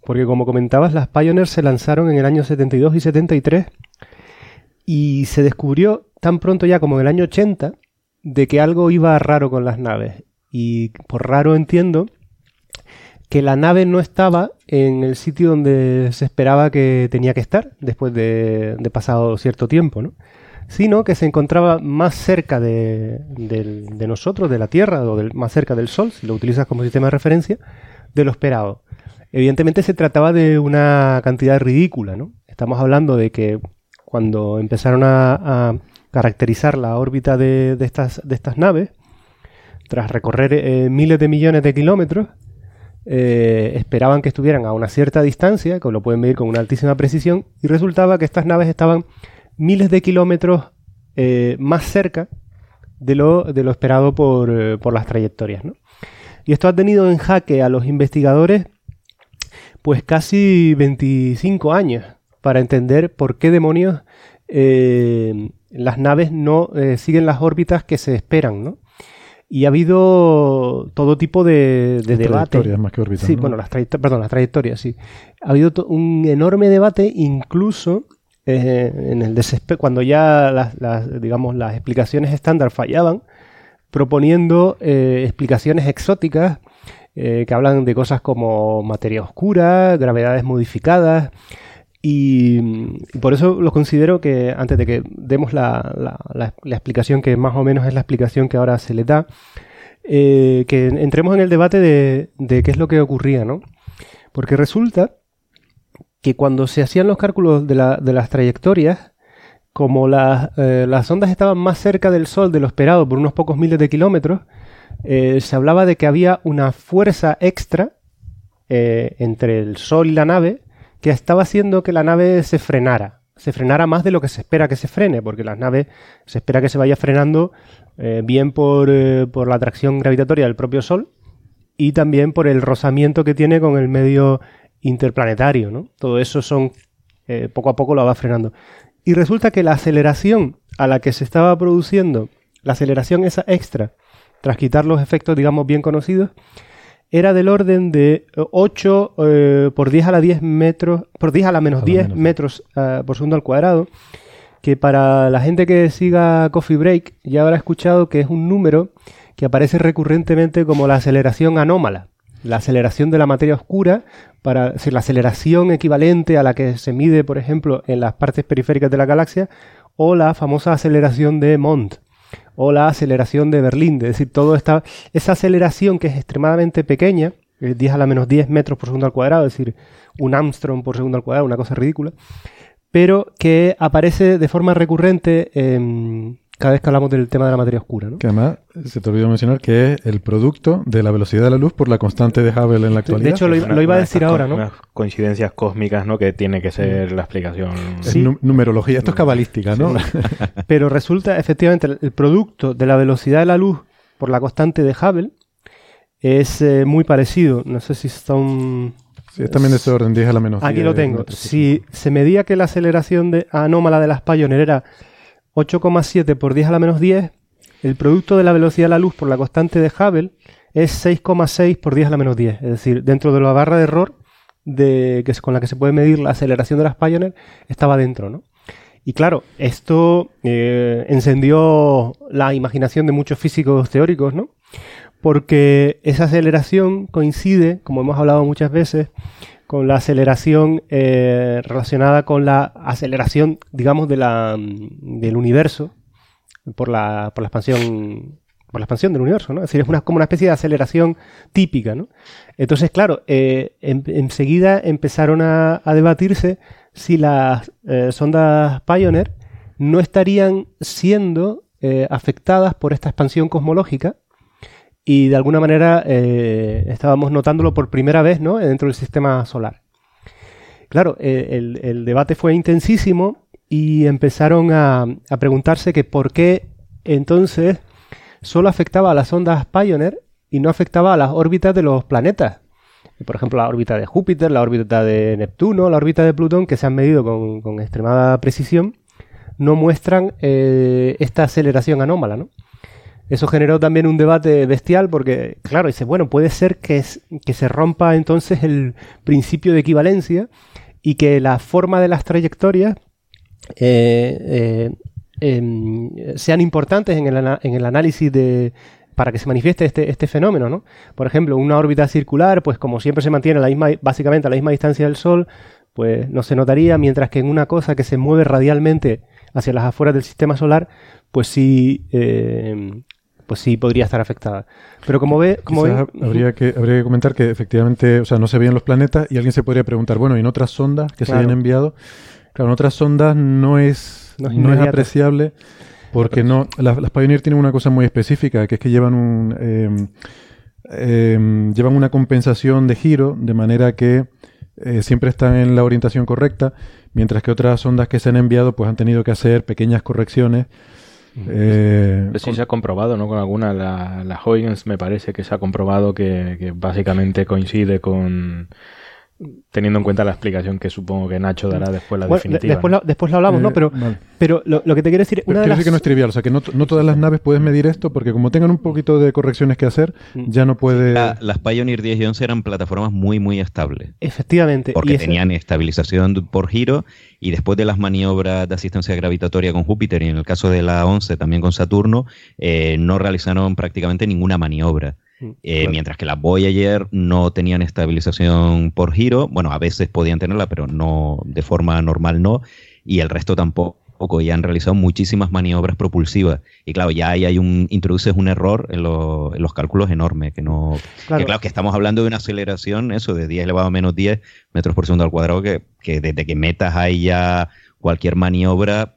porque como comentabas, las Pioneer se lanzaron en el año 72 y 73 y se descubrió tan pronto ya como en el año 80 de que algo iba raro con las naves. Y por raro entiendo que la nave no estaba en el sitio donde se esperaba que tenía que estar después de, pasado cierto tiempo, ¿no? Sino que se encontraba más cerca de, nosotros, de la Tierra, o más cerca del Sol, si lo utilizas como sistema de referencia, de lo esperado. Evidentemente se trataba de una cantidad ridícula, ¿no? Estamos hablando de que cuando empezaron a, caracterizar la órbita de, estas, de estas naves, tras recorrer eh, miles de millones de kilómetros, eh, esperaban que estuvieran a una cierta distancia, que lo pueden medir con una altísima precisión, y resultaba que estas naves estaban miles de kilómetros eh, más cerca de lo, de lo esperado por, eh, por, las trayectorias. ¿no? Y esto ha tenido en jaque a los investigadores pues casi 25 años para entender por qué demonios eh, las naves no siguen las órbitas que se esperan, ¿no? Y ha habido todo tipo de, de debate. Trayectorias más que órbitas. Sí, bueno, las, perdón, las trayectorias, sí. Ha habido un enorme debate, incluso eh, en el cuando ya las, digamos, las explicaciones estándar fallaban, proponiendo eh, explicaciones exóticas eh, que hablan de cosas como materia oscura, gravedades modificadas, y, por eso lo considero que antes de que demos la, explicación que más o menos es la explicación que ahora se le da, que entremos en el debate de, de, qué es lo que ocurría, ¿no? Porque resulta que cuando se hacían los cálculos de, las trayectorias, como eh, las ondas estaban más cerca del Sol de lo esperado por unos pocos miles de kilómetros, eh, se hablaba de que había una fuerza extra eh, entre el Sol y la nave que estaba haciendo que la nave se frenara. Se frenara más de lo que se espera que se frene, porque las naves se espera que se vaya frenando bien por, por la atracción gravitatoria del propio Sol y también por el rozamiento que tiene con el medio interplanetario, ¿no? Todo eso son eh, poco a poco lo va frenando. Y resulta que la aceleración a la que se estaba produciendo, la aceleración esa extra, tras quitar los efectos, digamos, bien conocidos, era del orden de 8 eh, por 10 a la 10 metros, por 10 a la menos 10 metros eh, por segundo al cuadrado, que para la gente que siga Coffee Break ya habrá escuchado que es un número que aparece recurrentemente como la aceleración anómala, la aceleración de la materia oscura, para decir, la aceleración equivalente a la que se mide, por ejemplo, en las partes periféricas de la galaxia, o la famosa aceleración de Mont, o la aceleración de Berlín, es decir, toda esta, esa aceleración que es extremadamente pequeña, 10 a la menos 10 metros por segundo al cuadrado, es decir, un Armstrong por segundo al cuadrado, una cosa ridícula, pero que aparece de forma recurrente en cada vez que hablamos del tema de la materia oscura. ¿no? Que además se te olvidó mencionar que es el producto de la velocidad de la luz por la constante de Hubble en la actualidad. De hecho, lo, iba a decir ahora, ¿no? Unas coincidencias cósmicas, ¿no? Que tiene que ser la explicación. Sí. numerología, esto es cabalística, ¿no? Pero resulta, efectivamente, el producto de la velocidad de la luz por la constante de Hubble es eh, muy parecido. No sé si son... Sí, es también de ese orden, 10 a la menos Aquí lo tengo. Si se medía que la aceleración de, anómala de las Pioneer era 8,7 por 10 a la menos 10, el producto de la velocidad de la luz por la constante de Hubble es 6,6 por 10 a la menos 10. Es decir, dentro de la barra de error de, que, con la que se puede medir la aceleración de las Pioneer estaba dentro, ¿no? Y claro, esto eh, encendió la imaginación de muchos físicos teóricos, ¿no? Porque esa aceleración coincide, como hemos hablado muchas veces, con la aceleración eh, relacionada con la aceleración, digamos, de la, del universo por la, por la expansión por la expansión del universo, ¿no? Es decir, es una, como una especie de aceleración típica, ¿no? Entonces, claro, eh, enseguida empezaron a, debatirse si las eh, sondas Pioneer no estarían siendo afectadas por esta expansión cosmológica y de alguna manera eh, estábamos notándolo por primera vez ¿no? dentro del sistema solar. Claro, eh, el, debate fue intensísimo y empezaron a, preguntarse que por qué entonces solo afectaba a las ondas Pioneer y no afectaba a las órbitas de los planetas. Por ejemplo, la órbita de Júpiter, la órbita de Neptuno, la órbita de Plutón, que se han medido con, extremada precisión, no muestran eh, esta aceleración anómala, ¿no? Eso generó también un debate bestial porque, claro, dice, bueno, puede ser que, se rompa entonces el principio de equivalencia y que la forma de las trayectorias eh, eh, em, sean importantes en el, en el análisis de, para que se manifieste este, este, fenómeno, ¿no? Por ejemplo, una órbita circular, pues como siempre se mantiene a la misma, básicamente a la misma distancia del Sol, pues no se notaría, mientras que en una cosa que se mueve radialmente hacia las afueras del sistema solar, pues sí eh, pues sí podría estar afectada. Pero como ve, como habría que habría que comentar que efectivamente, o sea, no se veían los planetas y alguien se podría preguntar, bueno, ¿y en otras sondas que se habían enviado? Claro, en otras sondas no es no es, apreciable porque no las, Pioneer tienen una cosa muy específica, que es que llevan un em, em, llevan una compensación de giro de manera que eh, siempre están en la orientación correcta, mientras que otras sondas que se han enviado pues han tenido que hacer pequeñas correcciones eh, sí se ha comprobado, ¿no? Con alguna, la, la Huygens me parece que se ha comprobado que, que básicamente coincide con, teniendo en cuenta la explicación que supongo que Nacho dará después la definitiva. Después, lo, después lo hablamos, ¿no? Eh, pero, pero lo, que te quiero decir... Una quiero decir que no es trivial, o sea, que no, todas las naves pueden medir esto porque como tengan un poquito de correcciones que hacer, mm. ya no puede... las Pioneer 10 y 11 eran plataformas muy, muy estables. Efectivamente. Porque tenían estabilización por giro y después de las maniobras de asistencia gravitatoria con Júpiter y en el caso de la 11 también con Saturno, eh, no realizaron prácticamente ninguna maniobra. Mm, eh, mientras que las Voyager no tenían estabilización por giro, bueno, a veces podían tenerla, pero no de forma normal no, y el resto tampoco y han realizado muchísimas maniobras propulsivas. Y claro, ya ahí hay un, introduces un error en, los cálculos enorme, que no, claro. Que, claro, que estamos hablando de una aceleración, eso, de 10 elevado a menos 10 metros por segundo al cuadrado, que, que desde que metas ahí ya cualquier maniobra,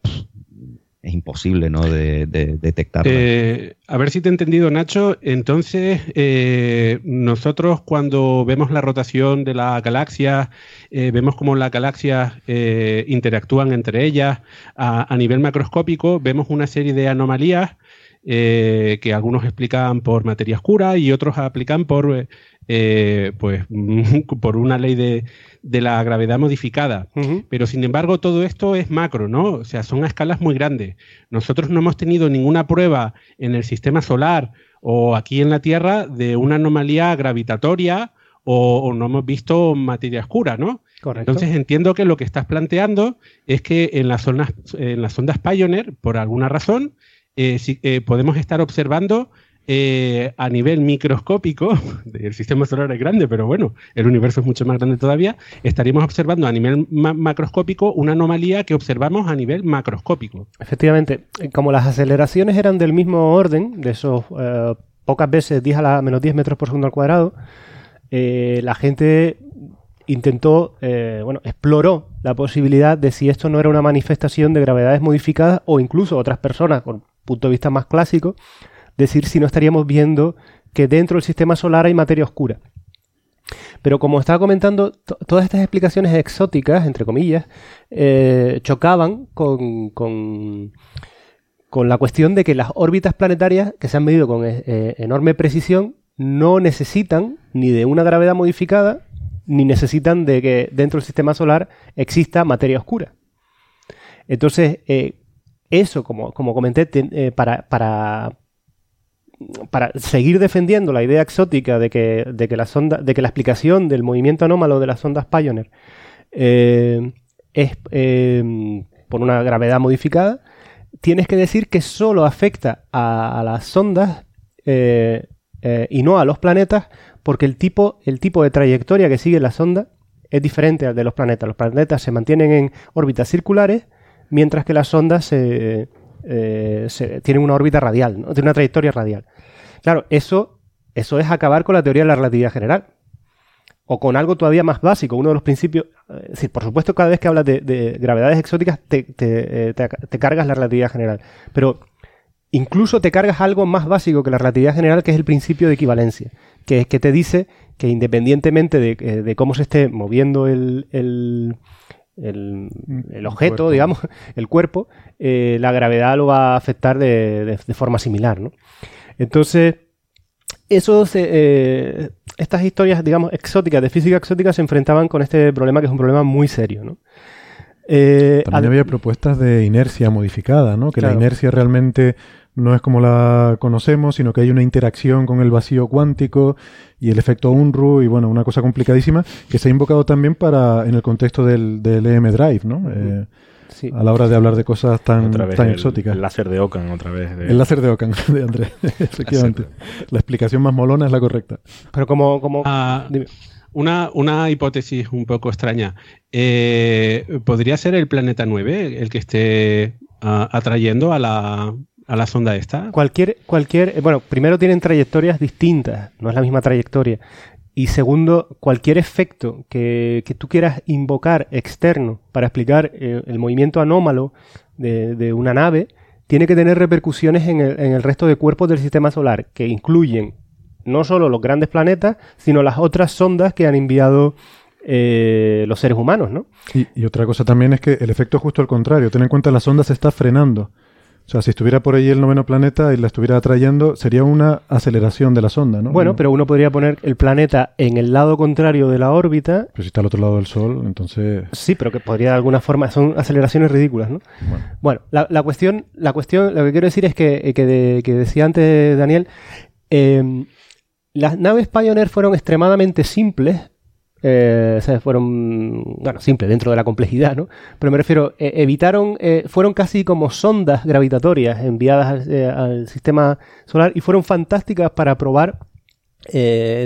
es imposible ¿no? de, detectar. Eh, a ver si te he entendido, Nacho. Entonces, eh, nosotros cuando vemos la rotación de la galaxia, eh, vemos cómo las galaxias interactúan entre ellas a, nivel macroscópico, vemos una serie de anomalías que algunos explican por materia oscura y otros aplican por, eh, pues, por una ley de, la gravedad modificada. Pero sin embargo, todo esto es macro, ¿no? O sea, son a escalas muy grandes. Nosotros no hemos tenido ninguna prueba en el sistema solar o aquí en la Tierra de una anomalía gravitatoria o, no hemos visto materia oscura, ¿no? Correcto. Entonces entiendo que lo que estás planteando es que en las, zonas, en las ondas Pioneer, por alguna razón, eh, eh, podemos estar observando eh, a nivel microscópico, el sistema solar es grande, pero bueno, el universo es mucho más grande todavía, estaríamos observando a nivel macroscópico una anomalía que observamos a nivel macroscópico. Efectivamente, como las aceleraciones eran del mismo orden, de esos pocas veces 10 a la menos 10 metros por segundo al cuadrado, la gente intentó, bueno, exploró la posibilidad de si esto no era una manifestación de gravedades modificadas o incluso otras personas con punto de vista más clásico, decir si no estaríamos viendo que dentro del sistema solar hay materia oscura. Pero como estaba comentando, todas estas explicaciones exóticas, entre comillas, eh, chocaban con, con, la cuestión de que las órbitas planetarias, que se han medido con eh, enorme precisión, no necesitan ni de una gravedad modificada, ni necesitan de que dentro del sistema solar exista materia oscura. Entonces, eh, eso, como, como comenté, eh, para, para, para seguir defendiendo la idea exótica de que, de que, la sonda, de que la explicación del movimiento anómalo de las ondas Pioneer eh, es eh, por una gravedad modificada, tienes que decir que solo afecta a, las ondas y no a los planetas, porque el tipo, el tipo de trayectoria que sigue la sonda es diferente al de los planetas. Los planetas se mantienen en órbitas circulares mientras que las ondas eh, tienen una órbita radial, ¿no? tienen una trayectoria radial. Claro, eso, eso es acabar con la teoría de la relatividad general. O con algo todavía más básico, uno de los principios. Decir, por supuesto, cada vez que hablas de, gravedades exóticas te, eh, te, cargas la relatividad general. Pero incluso te cargas algo más básico que la relatividad general, que es el principio de equivalencia. Que es que te dice que independientemente de, eh, cómo se esté moviendo el, objeto, digamos, el cuerpo, eh, la gravedad lo va a afectar de, forma similar, ¿no? Entonces, esos, eh, estas historias, digamos, exóticas, de física exótica, se enfrentaban con este problema que es un problema muy serio, ¿no? Eh, También había propuestas de inercia modificada, ¿no? Que la inercia realmente no es como la conocemos, sino que hay una interacción con el vacío cuántico y el efecto Unruh y bueno, una cosa complicadísima que se ha invocado también para en el contexto del, del EM Drive, ¿no? Eh, a la hora de hablar de cosas tan, tan exóticas. El láser de Ocan, otra vez. El láser de Ocan, de Andrés, efectivamente. La explicación más molona es la correcta. Pero como... como ah, una, una, hipótesis un poco extraña. Eh, ¿Podría ser el planeta 9 el que esté ah, atrayendo a la, a la sonda esta? Cualquier, cualquier, eh, bueno, primero tienen trayectorias distintas, no es la misma trayectoria. Y segundo, cualquier efecto que, tú quieras invocar externo para explicar eh, el movimiento anómalo de, una nave, tiene que tener repercusiones en el, en el resto de cuerpos del sistema solar, que incluyen no solo los grandes planetas, sino las otras sondas que han enviado eh, los seres humanos, ¿no? Y, y, otra cosa también es que el efecto es justo al contrario. Ten en cuenta la sonda se está frenando. O sea, si estuviera por ahí el noveno planeta y la estuviera atrayendo, sería una aceleración de la sonda, ¿no? Bueno, pero uno podría poner el planeta en el lado contrario de la órbita. Pero si está al otro lado del Sol, entonces... Sí, pero que podría de alguna forma... Son aceleraciones ridículas, ¿no? Bueno, la, cuestión, la cuestión, lo que quiero decir es que, eh, que, decía antes Daniel, eh, las naves Pioneer fueron extremadamente simples eh, fueron, bueno, simple dentro de la complejidad, ¿no? Pero me refiero, eh, evitaron, eh, fueron casi como sondas gravitatorias enviadas al, al, sistema solar y fueron fantásticas para probar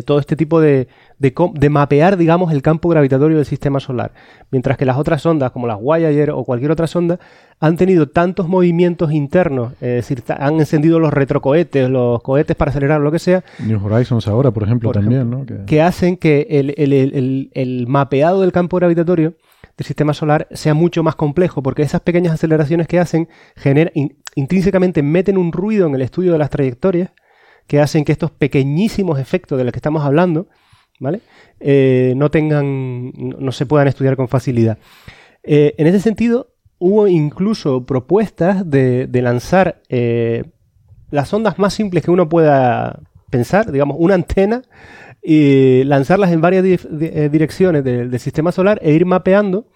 todo este tipo de, de, mapear, digamos, el campo gravitatorio del sistema solar. Mientras que las otras sondas, como las Voyager o cualquier otra sonda, han tenido tantos movimientos internos, es decir, han encendido los retrocohetes, los cohetes para acelerar, lo que sea. New Horizons ahora, por ejemplo, también, ¿no? Que... hacen que el, mapeado del campo gravitatorio del sistema solar sea mucho más complejo, porque esas pequeñas aceleraciones que hacen generan, intrínsecamente meten un ruido en el estudio de las trayectorias que hacen que estos pequeñísimos efectos de los que estamos hablando Eh, no tengan, no se puedan estudiar con facilidad. Eh, en ese sentido, hubo incluso propuestas de, lanzar eh, las ondas más simples que uno pueda pensar, digamos, una antena, y lanzarlas en varias direcciones del sistema solar e ir mapeando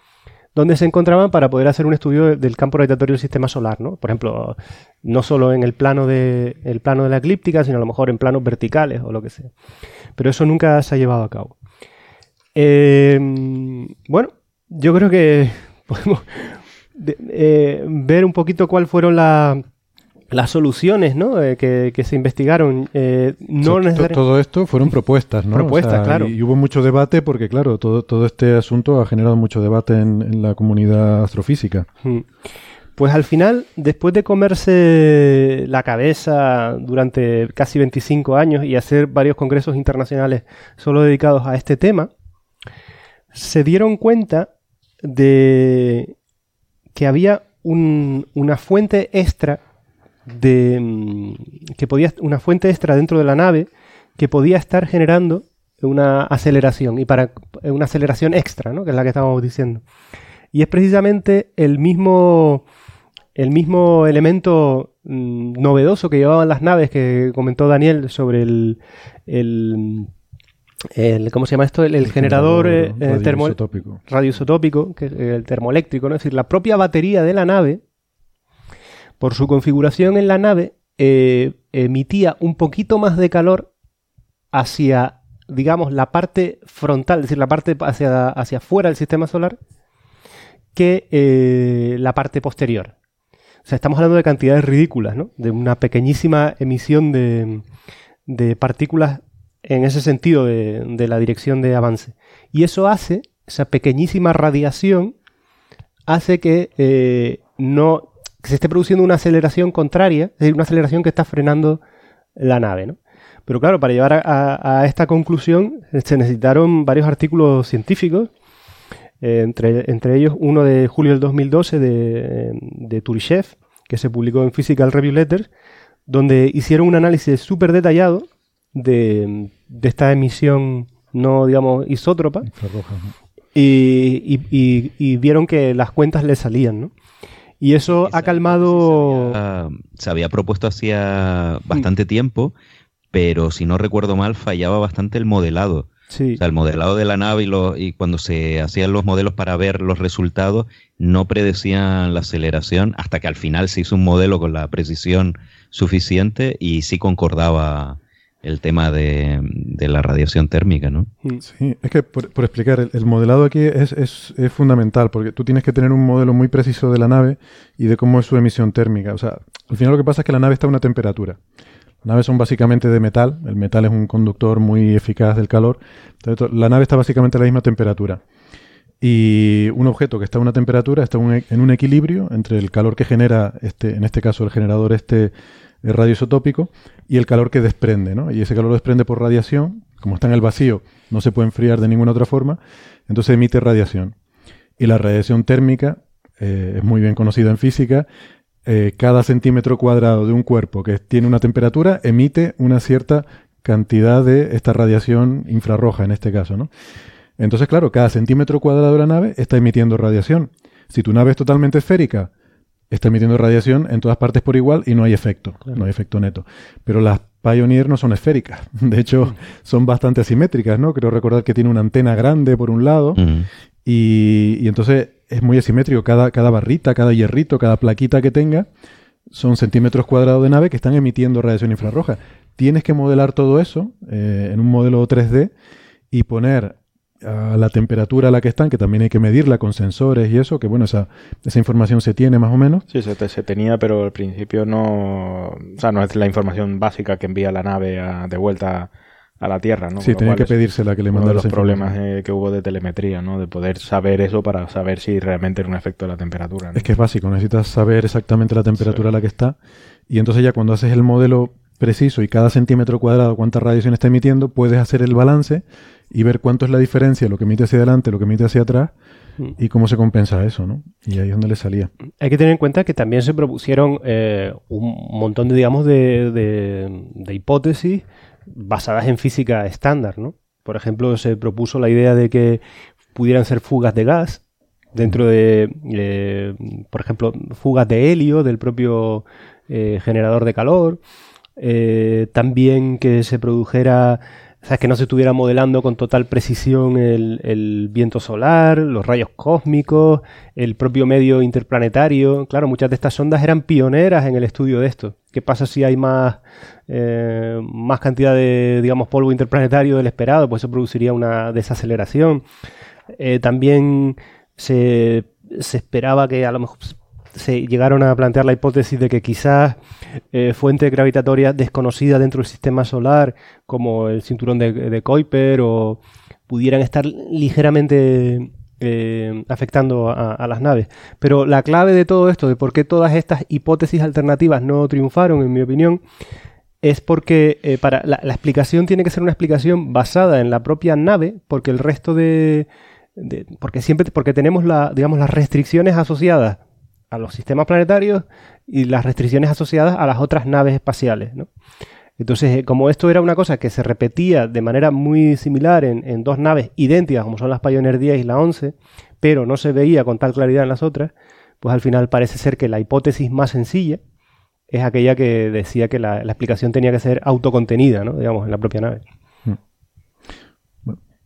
dónde se encontraban para poder hacer un estudio del campo radiatorio del sistema solar, ¿no? Por ejemplo, no solo en el plano de, el plano de la eclíptica, sino a lo mejor en planos verticales o lo que sea. Pero eso nunca se ha llevado a cabo. Eh, bueno, yo creo que podemos eh, ver un poquito cuáles fueron las soluciones ¿no? Eh, que, se investigaron. no Todo esto fueron propuestas, ¿no? Propuestas, claro. Y, hubo mucho debate porque, claro, todo, todo este asunto ha generado mucho debate en, la comunidad astrofísica. Hmm. Pues al final, después de comerse la cabeza durante casi 25 años y hacer varios congresos internacionales solo dedicados a este tema, se dieron cuenta de que había una fuente extra de mm, que podía una fuente extra dentro de la nave que podía estar generando una aceleración y para una aceleración extra, ¿no? que es la que estábamos diciendo. Y es precisamente el mismo el mismo elemento mm, novedoso que llevaban las naves que comentó Daniel sobre el el, ¿cómo se llama esto? El, generador, eh, eh, radioisotópico. que el termoeléctrico, ¿no? Es decir, la propia batería de la nave, por su configuración en la nave, eh, emitía un poquito más de calor hacia, digamos, la parte frontal, es decir, la parte hacia, hacia afuera del sistema solar, que la parte posterior. O sea, estamos hablando de cantidades ridículas, ¿no? De una pequeñísima emisión de, de partículas en ese sentido de, la dirección de avance. Y eso hace, esa pequeñísima radiación, hace que eh, no se esté produciendo una aceleración contraria, es decir, una aceleración que está frenando la nave. ¿no? Pero claro, para llevar a, esta conclusión se necesitaron varios artículos científicos, eh, entre, entre, ellos uno de julio del 2012 de, de Turishev, que se publicó en Physical Review Letters, donde hicieron un análisis súper detallado de, esta emisión no, digamos, isótropa. Y, y, vieron que las cuentas le salían, ¿no? Y eso ha calmado... Se había, propuesto hacía bastante tiempo, pero si no recuerdo mal, fallaba bastante el modelado. Sí. O sea, el modelado de la nave y, lo, y cuando se hacían los modelos para ver los resultados, no predecían la aceleración hasta que al final se hizo un modelo con la precisión suficiente y sí concordaba el tema de, la radiación térmica, ¿no? Mm. Sí, es que por, explicar, el, modelado aquí es, es, es, fundamental, porque tú tienes que tener un modelo muy preciso de la nave y de cómo es su emisión térmica. O sea, al final lo que pasa es que la nave está a una temperatura. Naves son básicamente de metal, el metal es un conductor muy eficaz del calor. La nave está básicamente a la misma temperatura. Y un objeto que está a una temperatura está en un equilibrio entre el calor que genera, este, en este caso el generador este radioisotópico, y el calor que desprende, ¿no? Y ese calor lo desprende por radiación, como está en el vacío, no se puede enfriar de ninguna otra forma, entonces emite radiación. Y la radiación térmica eh, es muy bien conocida en física. Eh, cada centímetro cuadrado de un cuerpo que tiene una temperatura emite una cierta cantidad de esta radiación infrarroja en este caso, ¿no? Entonces, claro, cada centímetro cuadrado de la nave está emitiendo radiación. Si tu nave es totalmente esférica, está emitiendo radiación en todas partes por igual y no hay efecto, no hay efecto neto. Pero las Pioneer no son esféricas, de hecho mm. son bastante asimétricas, ¿no? Creo recordar que tiene una antena grande por un lado y, y, entonces es muy asimétrico, cada, cada barrita, cada hierrito, cada plaquita que tenga son centímetros cuadrados de nave que están emitiendo radiación infrarroja. Tienes que modelar todo eso eh, en un modelo 3D y poner a la temperatura a la que están, que también hay que medirla con sensores y eso, que bueno, esa, esa información se tiene más o menos. Sí, se, se tenía, pero al principio no, o sea, no es la información básica que envía la nave de vuelta a la Tierra, ¿no? Sí, tenía que pedírsela que le mandara los problemas eh, que hubo de telemetría, ¿no? De poder saber eso para saber si realmente era un efecto de la temperatura. Es que es básico, necesitas saber exactamente la temperatura a la que está y entonces ya cuando haces el modelo preciso y cada centímetro cuadrado cuánta radiación está emitiendo, puedes hacer el balance y ver cuánto es la diferencia, lo que emite hacia adelante, lo que emite hacia atrás mm. y cómo se compensa eso, ¿no? Y ahí es donde le salía. Hay que tener en cuenta que también se propusieron eh, un montón de, digamos, de, de, hipótesis basadas en física estándar, ¿no? Por ejemplo, se propuso la idea de que pudieran ser fugas de gas dentro de, eh, por ejemplo, fugas de helio del propio generador de calor, también que se produjera o sea, que no se estuviera modelando con total precisión el, viento solar, los rayos cósmicos, el propio medio interplanetario. Claro, muchas de estas sondas eran pioneras en el estudio de esto. ¿Qué pasa si hay más, eh, más cantidad de, digamos, polvo interplanetario del esperado? Pues eso produciría una desaceleración. Eh, también se, se esperaba que a lo mejor se llegaron a plantear la hipótesis de que quizás eh, fuentes gravitatorias desconocidas dentro del sistema solar, como el cinturón de, Kuiper, o pudieran estar ligeramente eh, afectando a, las naves. Pero la clave de todo esto, de por qué todas estas hipótesis alternativas no triunfaron, en mi opinión, es porque eh, para la, explicación tiene que ser una explicación basada en la propia nave, porque el resto de, porque siempre porque tenemos digamos, las restricciones asociadas a los sistemas planetarios y las restricciones asociadas a las otras naves espaciales. ¿no? Entonces, eh, como esto era una cosa que se repetía de manera muy similar en, dos naves idénticas, como son las Pioneer 10 y la 11, pero no se veía con tal claridad en las otras, pues al final parece ser que la hipótesis más sencilla es aquella que decía que la, explicación tenía que ser autocontenida, ¿no? digamos, en la propia nave. Hmm.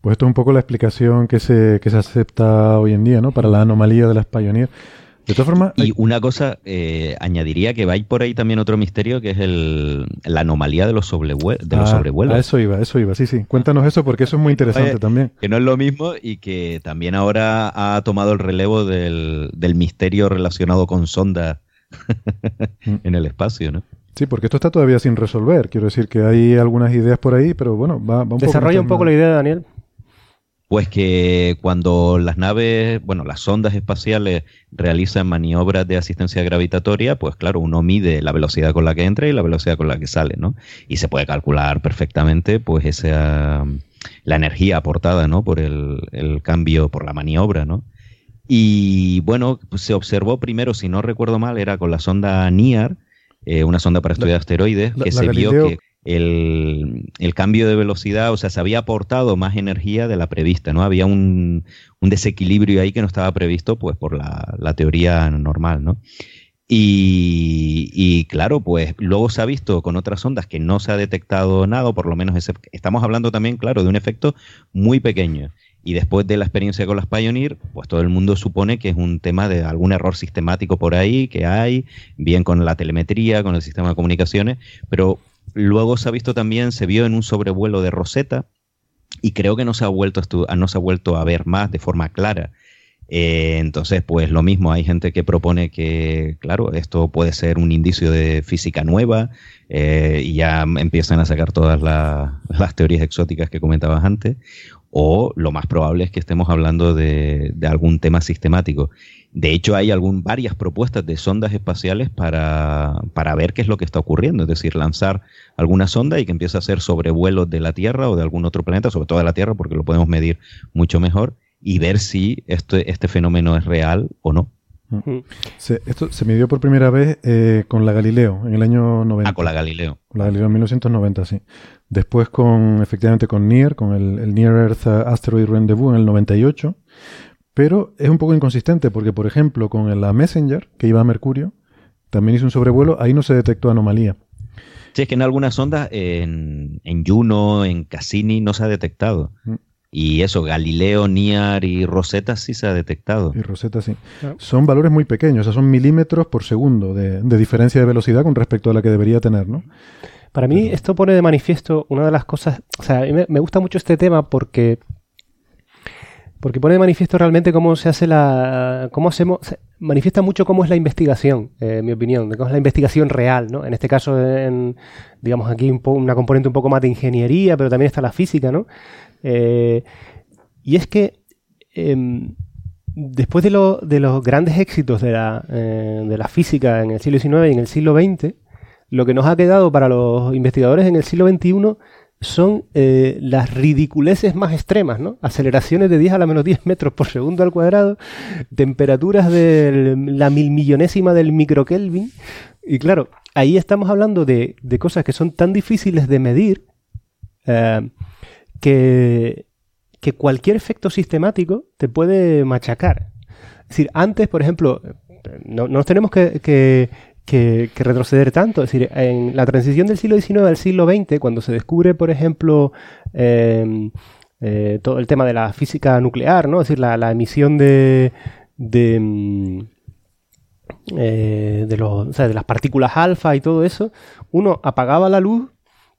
pues esto es un poco la explicación que se, que se acepta hoy en día, ¿no? Para la anomalía de las Pioneer. De todas formas. Y una cosa, eh, añadiría que va por ahí también otro misterio que es el, la anomalía de los, de los ah, sobrevuelos. A eso iba, eso iba, sí, sí. Cuéntanos eso porque eso es muy interesante también. Que no es lo mismo y que también ahora ha tomado el relevo del, misterio relacionado con sondas en el espacio, ¿no? Sí, porque esto está todavía sin resolver. Quiero decir que hay algunas ideas por ahí, pero bueno, va, va un Desarrolla un poco la idea, Daniel. Pues que cuando las naves, bueno, las sondas espaciales realizan maniobras de asistencia gravitatoria, pues claro, uno mide la velocidad con la que entra y la velocidad con la que sale, ¿no? Y se puede calcular perfectamente, pues, esa, la energía aportada, ¿no? Por el, cambio, por la maniobra, ¿no? Y bueno, pues se observó primero, si no recuerdo mal, era con la sonda NIAR, eh, una sonda para estudiar asteroides, que se vio que el, cambio de velocidad, o sea, se había aportado más energía de la prevista, ¿no? Había un, desequilibrio ahí que no estaba previsto, pues, por la, teoría normal, ¿no? Y, claro, pues luego se ha visto con otras ondas que no se ha detectado nada, por lo menos estamos hablando también, claro, de un efecto muy pequeño. Y después de la experiencia con las Pioneer, pues todo el mundo supone que es un tema de algún error sistemático por ahí que hay, bien con la telemetría, con el sistema de comunicaciones, pero Luego se ha visto también, se vio en un sobrevuelo de Rosetta y creo que no se ha vuelto a, no se ha vuelto a ver más de forma clara. Eh, entonces, pues lo mismo, hay gente que propone que, claro, esto puede ser un indicio de física nueva eh, y ya empiezan a sacar todas las teorías exóticas que comentabas antes, o lo más probable es que estemos hablando de, algún tema sistemático. De hecho, hay algún, varias propuestas de sondas espaciales para, para, ver qué es lo que está ocurriendo, es decir, lanzar alguna sonda y que empiece a hacer sobrevuelos de la Tierra o de algún otro planeta, sobre todo de la Tierra, porque lo podemos medir mucho mejor, y ver si este, este fenómeno es real o no. Mm. esto se midió por primera vez eh, con la Galileo en el año 90. Ah, con la Galileo. Con la Galileo en 1990, sí. Después con, efectivamente, con NEAR, con el, Near Earth Asteroid Rendezvous en el 98. Pero es un poco inconsistente porque, por ejemplo, con la Messenger, que iba a Mercurio, también hizo un sobrevuelo, ahí no se detectó anomalía. Sí, es que en algunas ondas, en, en Juno, en Cassini, no se ha detectado. Mm. Y eso, Galileo, Niar y Rosetta sí se ha detectado. Y Rosetta sí. Son valores muy pequeños, o sea, son milímetros por segundo de, diferencia de velocidad con respecto a la que debería tener, ¿no? Para mí esto pone de manifiesto una de las cosas, o sea, me, me gusta mucho este tema porque porque pone de manifiesto realmente cómo se hace la, cómo hacemos, manifiesta mucho cómo es la investigación, eh, en mi opinión, de cómo es la investigación real, ¿no? En este caso, en, digamos aquí un una componente un poco más de ingeniería, pero también está la física, ¿no? Eh, y es que em, después de, los grandes éxitos de la, eh, de la física en el siglo XIX y en el siglo XX, lo que nos ha quedado para los investigadores en el siglo XXI son eh, las ridiculeces más extremas, ¿no? Aceleraciones de 10 a la menos 10 metros por segundo al cuadrado, temperaturas de la mil millonésima del microkelvin. Y claro, ahí estamos hablando de, cosas que son tan difíciles de medir que, que cualquier efecto sistemático te puede machacar. Es decir, antes, por ejemplo, no, nos tenemos que, retroceder tanto. Es decir, en la transición del siglo XIX al siglo XX, cuando se descubre, por ejemplo, em, eh, todo el tema de la física nuclear, ¿no? Es decir, la, emisión de, mm, eh, los, de las partículas alfa y todo eso, uno apagaba la luz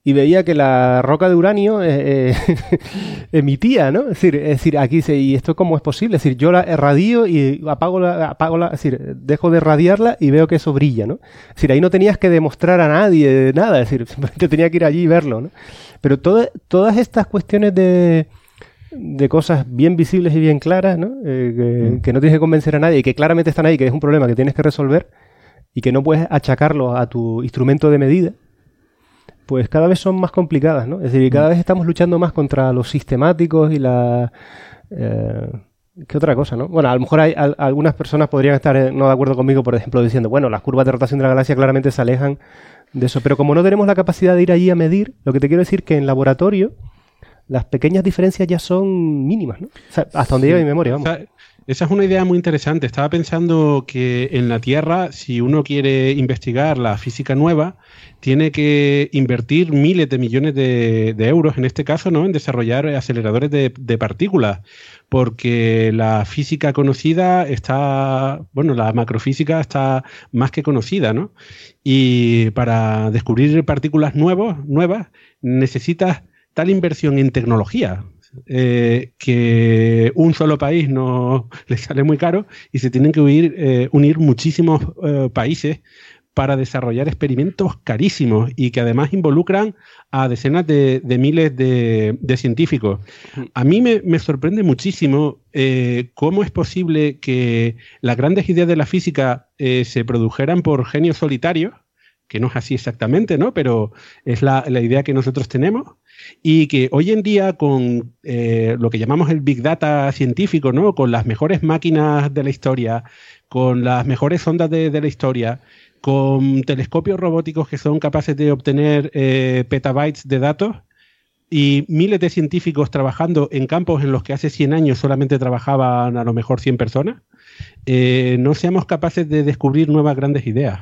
y veía que la roca de uranio eh, emitía, ¿no? Es decir, es decir, aquí dice, ¿y esto cómo es posible? Es decir, yo la radio y apago la, apago la, es decir, dejo de radiarla y veo que eso brilla, ¿no? Es decir, ahí no tenías que demostrar a nadie nada, es decir, simplemente tenía que ir allí y verlo, ¿no? Pero todas estas cuestiones de, de cosas bien visibles y bien claras, ¿no? Eh, mm. que, no tienes que convencer a nadie y que claramente están ahí, que es un problema que tienes que resolver y que no puedes achacarlo a tu instrumento de medida, pues cada vez son más complicadas, ¿no? Es decir, cada mm. vez estamos luchando más contra los sistemáticos y la... Eh, ¿Qué otra cosa, no? Bueno, a lo mejor hay, algunas personas podrían estar eh, no de acuerdo conmigo, por ejemplo, diciendo, bueno, las curvas de rotación de la galaxia claramente se alejan de eso. Pero como no tenemos la capacidad de ir allí a medir, lo que te quiero decir que en laboratorio las pequeñas diferencias ya son mínimas, ¿no? hasta donde llega mi memoria, vamos. Esa es una idea muy interesante. Estaba pensando que en la Tierra, si uno quiere investigar la física nueva, tiene que invertir miles de millones de, euros, en este caso, ¿no? En desarrollar aceleradores de, partículas, porque la física conocida está, bueno, la macrofísica está más que conocida, ¿no? Y para descubrir partículas nuevos, nuevas, necesitas tal inversión en tecnología eh, que un solo país no le sale muy caro y se tienen que unir, eh, unir muchísimos eh, países para desarrollar experimentos carísimos y que además involucran a decenas de, miles de, científicos. A mí me, sorprende muchísimo cómo es posible que las grandes ideas de la física se produjeran por genios solitarios, que no es así exactamente, ¿no? Pero es la, idea que nosotros tenemos y que hoy en día con eh, lo que llamamos el Big Data científico, ¿no? con las mejores máquinas de la historia, con las mejores ondas de, la historia, con telescopios robóticos que son capaces de obtener eh, petabytes de datos y miles de científicos trabajando en campos en los que hace 100 años solamente trabajaban a lo mejor 100 personas, eh, no seamos capaces de descubrir nuevas grandes ideas.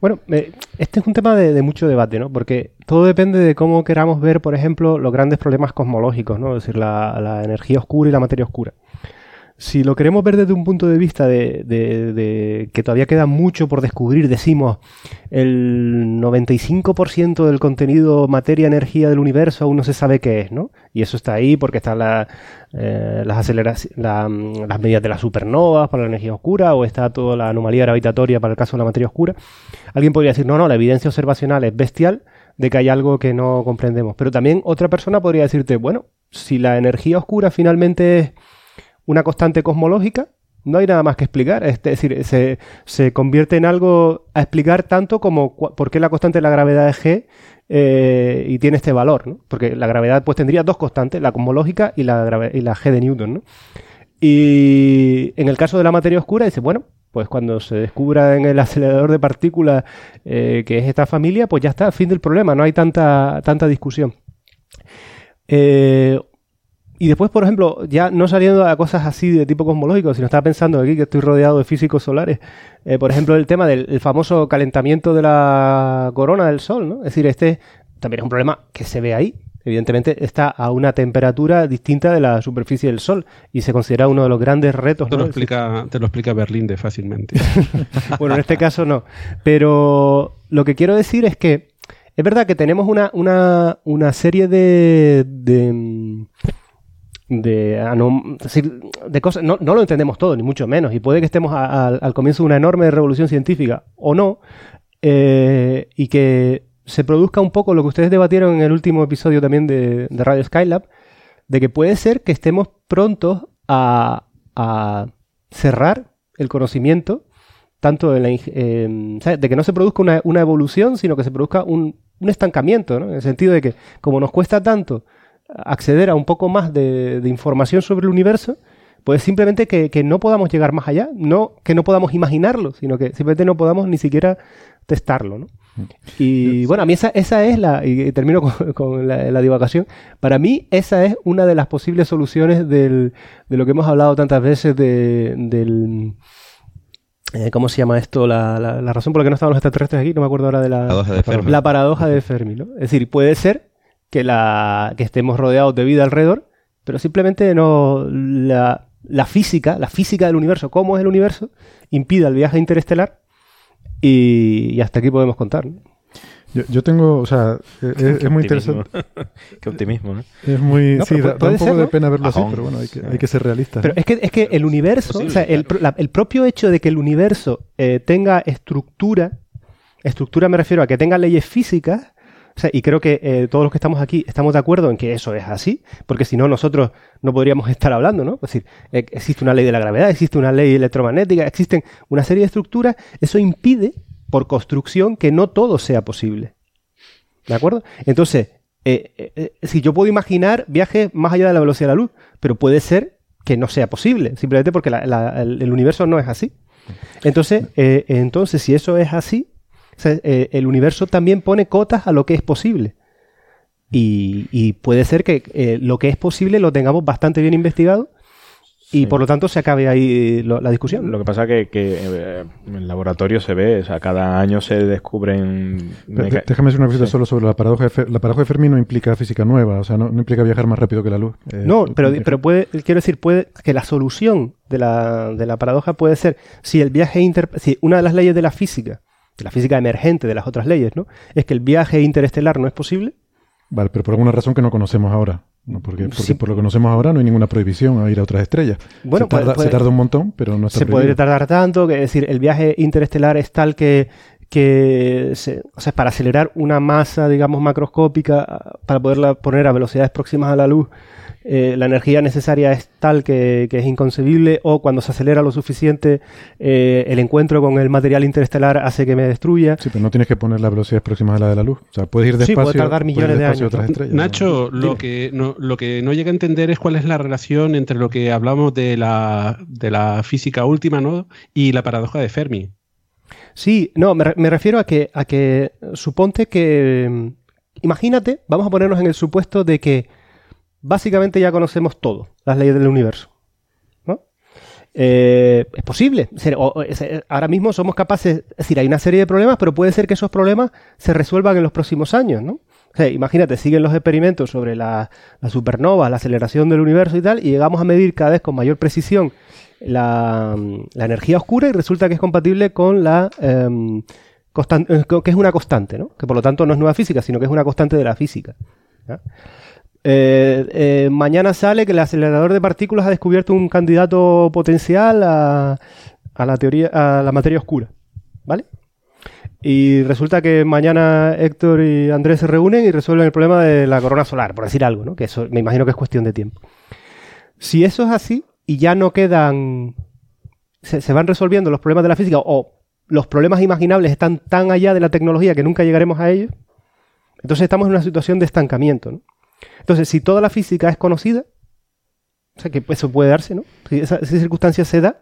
Bueno, eh, este es un tema de, mucho debate, ¿no? Porque todo depende de cómo queramos ver, por ejemplo, los grandes problemas cosmológicos, ¿no? Es decir, la energía oscura y la materia oscura si lo queremos ver desde un punto de vista de, que todavía queda mucho por descubrir, decimos el 95% del contenido materia-energía del universo aún no se sabe qué es, ¿no? Y eso está ahí porque están eh, las aceleraciones, las medidas de las supernovas para la energía oscura o está toda la anomalía gravitatoria para el caso de la materia oscura. Alguien podría decir, no, no, la evidencia observacional es bestial de que hay algo que no comprendemos. Pero también otra persona podría decirte, bueno, si la energía oscura finalmente es una constante cosmológica, no hay nada más que explicar. Es decir, se, convierte en algo a explicar tanto como por qué la constante de la gravedad es G eh, y tiene este valor, ¿no? Porque la gravedad pues tendría dos constantes, la cosmológica y la, y la G de Newton, ¿no? Y en el caso de la materia oscura, dice, bueno, pues cuando se descubra en el acelerador de partículas eh, que es esta familia, pues ya está, fin del problema, no hay tanta, tanta discusión. Eh, y después, por ejemplo, ya no saliendo a cosas así de tipo cosmológico, sino estaba pensando aquí que estoy rodeado de físicos solares. Eh, por ejemplo, el tema del famoso calentamiento de la corona del Sol, ¿no? Es decir, este también es un problema que se ve ahí. Evidentemente está a una temperatura distinta de la superficie del Sol y se considera uno de los grandes retos. Te, lo, explica, te lo explica Berlín de fácilmente. bueno, en este caso no. Pero lo que quiero decir es que es verdad que tenemos una, una, una serie de, de de, de cosas, no, no, lo entendemos todo, ni mucho menos, y puede que estemos al comienzo de una enorme revolución científica o no, eh, y que se produzca un poco lo que ustedes debatieron en el último episodio también de, Radio Skylab, de que puede ser que estemos prontos a, cerrar el conocimiento, tanto en la, de que no se produzca una, evolución, sino que se produzca un, un estancamiento, ¿no? en el sentido de que como nos cuesta tanto acceder a un poco más de, información sobre el universo, pues simplemente que, no podamos llegar más allá, no que no podamos imaginarlo, sino que simplemente no podamos ni siquiera testarlo, ¿no? Y bueno, a mí esa, esa es la, y termino con, la, divagación, para mí esa es una de las posibles soluciones del, de lo que hemos hablado tantas veces de, del, eh, ¿Cómo se llama esto? La, la, razón por la que no estaban los extraterrestres aquí, no me acuerdo ahora de la paradoja de Fermi. La paradoja de Fermi, ¿no? Es decir, puede ser que, la, que estemos rodeados de vida alrededor, pero simplemente no la, la física, la física del universo, cómo es el universo, impide el viaje interestelar y, hasta aquí podemos contar. Yo, tengo, o sea, e, es, muy interesante. Qué optimismo, ¿no? Es muy. sí, da, un poco de pena verlo así, pero bueno, hay que, hay que ser realistas. Pero es que, es que el universo, o sea, el, el, propio hecho de que el universo eh, tenga estructura, estructura me refiero a que tenga leyes físicas, y creo que eh, todos los que estamos aquí estamos de acuerdo en que eso es así, porque si no, nosotros no podríamos estar hablando, ¿no? Es decir, e, existe una ley de la gravedad, existe una ley electromagnética, existen una serie de estructuras, eso impide, por construcción, que no todo sea posible. ¿De acuerdo? Entonces, eh, eh, si yo puedo imaginar viajes más allá de la velocidad de la luz, pero puede ser que no sea posible, simplemente porque el, universo no es así. Entonces, entonces, si eso es así, eh, el universo también pone cotas a lo que es posible. Y, puede ser que eh, lo que es posible lo tengamos bastante bien investigado y por lo tanto se acabe ahí la discusión. Lo que pasa es que, eh, en el laboratorio se ve, o sea, cada año se descubren... déjame decir una cosita solo sobre la paradoja de La paradoja de Fermi no implica física nueva, o sea, no, implica viajar más rápido que la luz. no, pero, pero puede, quiero decir, puede que la solución de la, de la paradoja puede ser si el viaje inter... si una de las leyes de la física de la física emergente de las otras leyes, ¿no? Es que el viaje interestelar no es posible. Vale, pero por alguna razón que no conocemos ahora. ¿no? Porque, por lo que conocemos ahora no hay ninguna prohibición a ir a otras estrellas. Bueno, se tarda, un montón, pero no está Se puede tardar tanto, que es decir, el viaje interestelar es tal que, que o sea, para acelerar una masa, digamos, macroscópica, para poderla poner a velocidades próximas a la luz, eh, la energía necesaria es tal que, es inconcebible o cuando se acelera lo suficiente eh, el encuentro con el material interestelar hace que me destruya. Sí, pero no tienes que poner la velocidad próxima a la de la luz. O sea, puedes ir despacio. Sí, puede tardar millones de años. Nacho, lo, que no, lo que no llega a entender es cuál es la relación entre lo que hablamos de la, de la física última ¿no? y la paradoja de Fermi. Sí, no, me, me refiero a que, a que suponte que... Imagínate, vamos a ponernos en el supuesto de que básicamente ya conocemos todo, las leyes del universo. ¿no? Eh, es posible. ahora mismo somos capaces, es decir, hay una serie de problemas, pero puede ser que esos problemas se resuelvan en los próximos años, ¿no? imagínate, siguen los experimentos sobre la, supernova, la aceleración del universo y tal, y llegamos a medir cada vez con mayor precisión la, energía oscura y resulta que es compatible con la em, constante, que es una constante, ¿no? Que por lo tanto no es nueva física, sino que es una constante de la física. Eh, eh, mañana sale que el acelerador de partículas ha descubierto un candidato potencial a, la teoría, a la materia oscura, ¿vale? Y resulta que mañana Héctor y Andrés se reúnen y resuelven el problema de la corona solar, por decir algo, ¿no? Que eso me imagino que es cuestión de tiempo. Si eso es así y ya no quedan, se, se van resolviendo los problemas de la física o los problemas imaginables están tan allá de la tecnología que nunca llegaremos a ellos, entonces estamos en una situación de estancamiento, ¿no? Entonces, si toda la física es conocida, o sea que eso puede darse, ¿no? Si esa, circunstancia se da,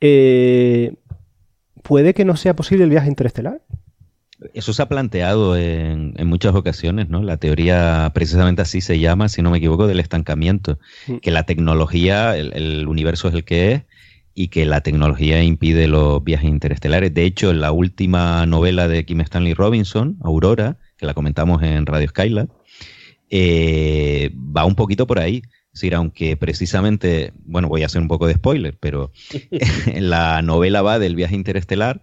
eh, puede que no sea posible el viaje interestelar. Eso se ha planteado en, muchas ocasiones, ¿no? La teoría precisamente así se llama, si no me equivoco, del estancamiento. Mm. Que la tecnología, el, universo es el que es y que la tecnología impide los viajes interestelares. De hecho, en la última novela de Kim Stanley Robinson, Aurora, que la comentamos en Radio Skylab, eh, va un poquito por ahí. Es decir, aunque precisamente, bueno, voy a hacer un poco de spoiler, pero la novela va del viaje interestelar,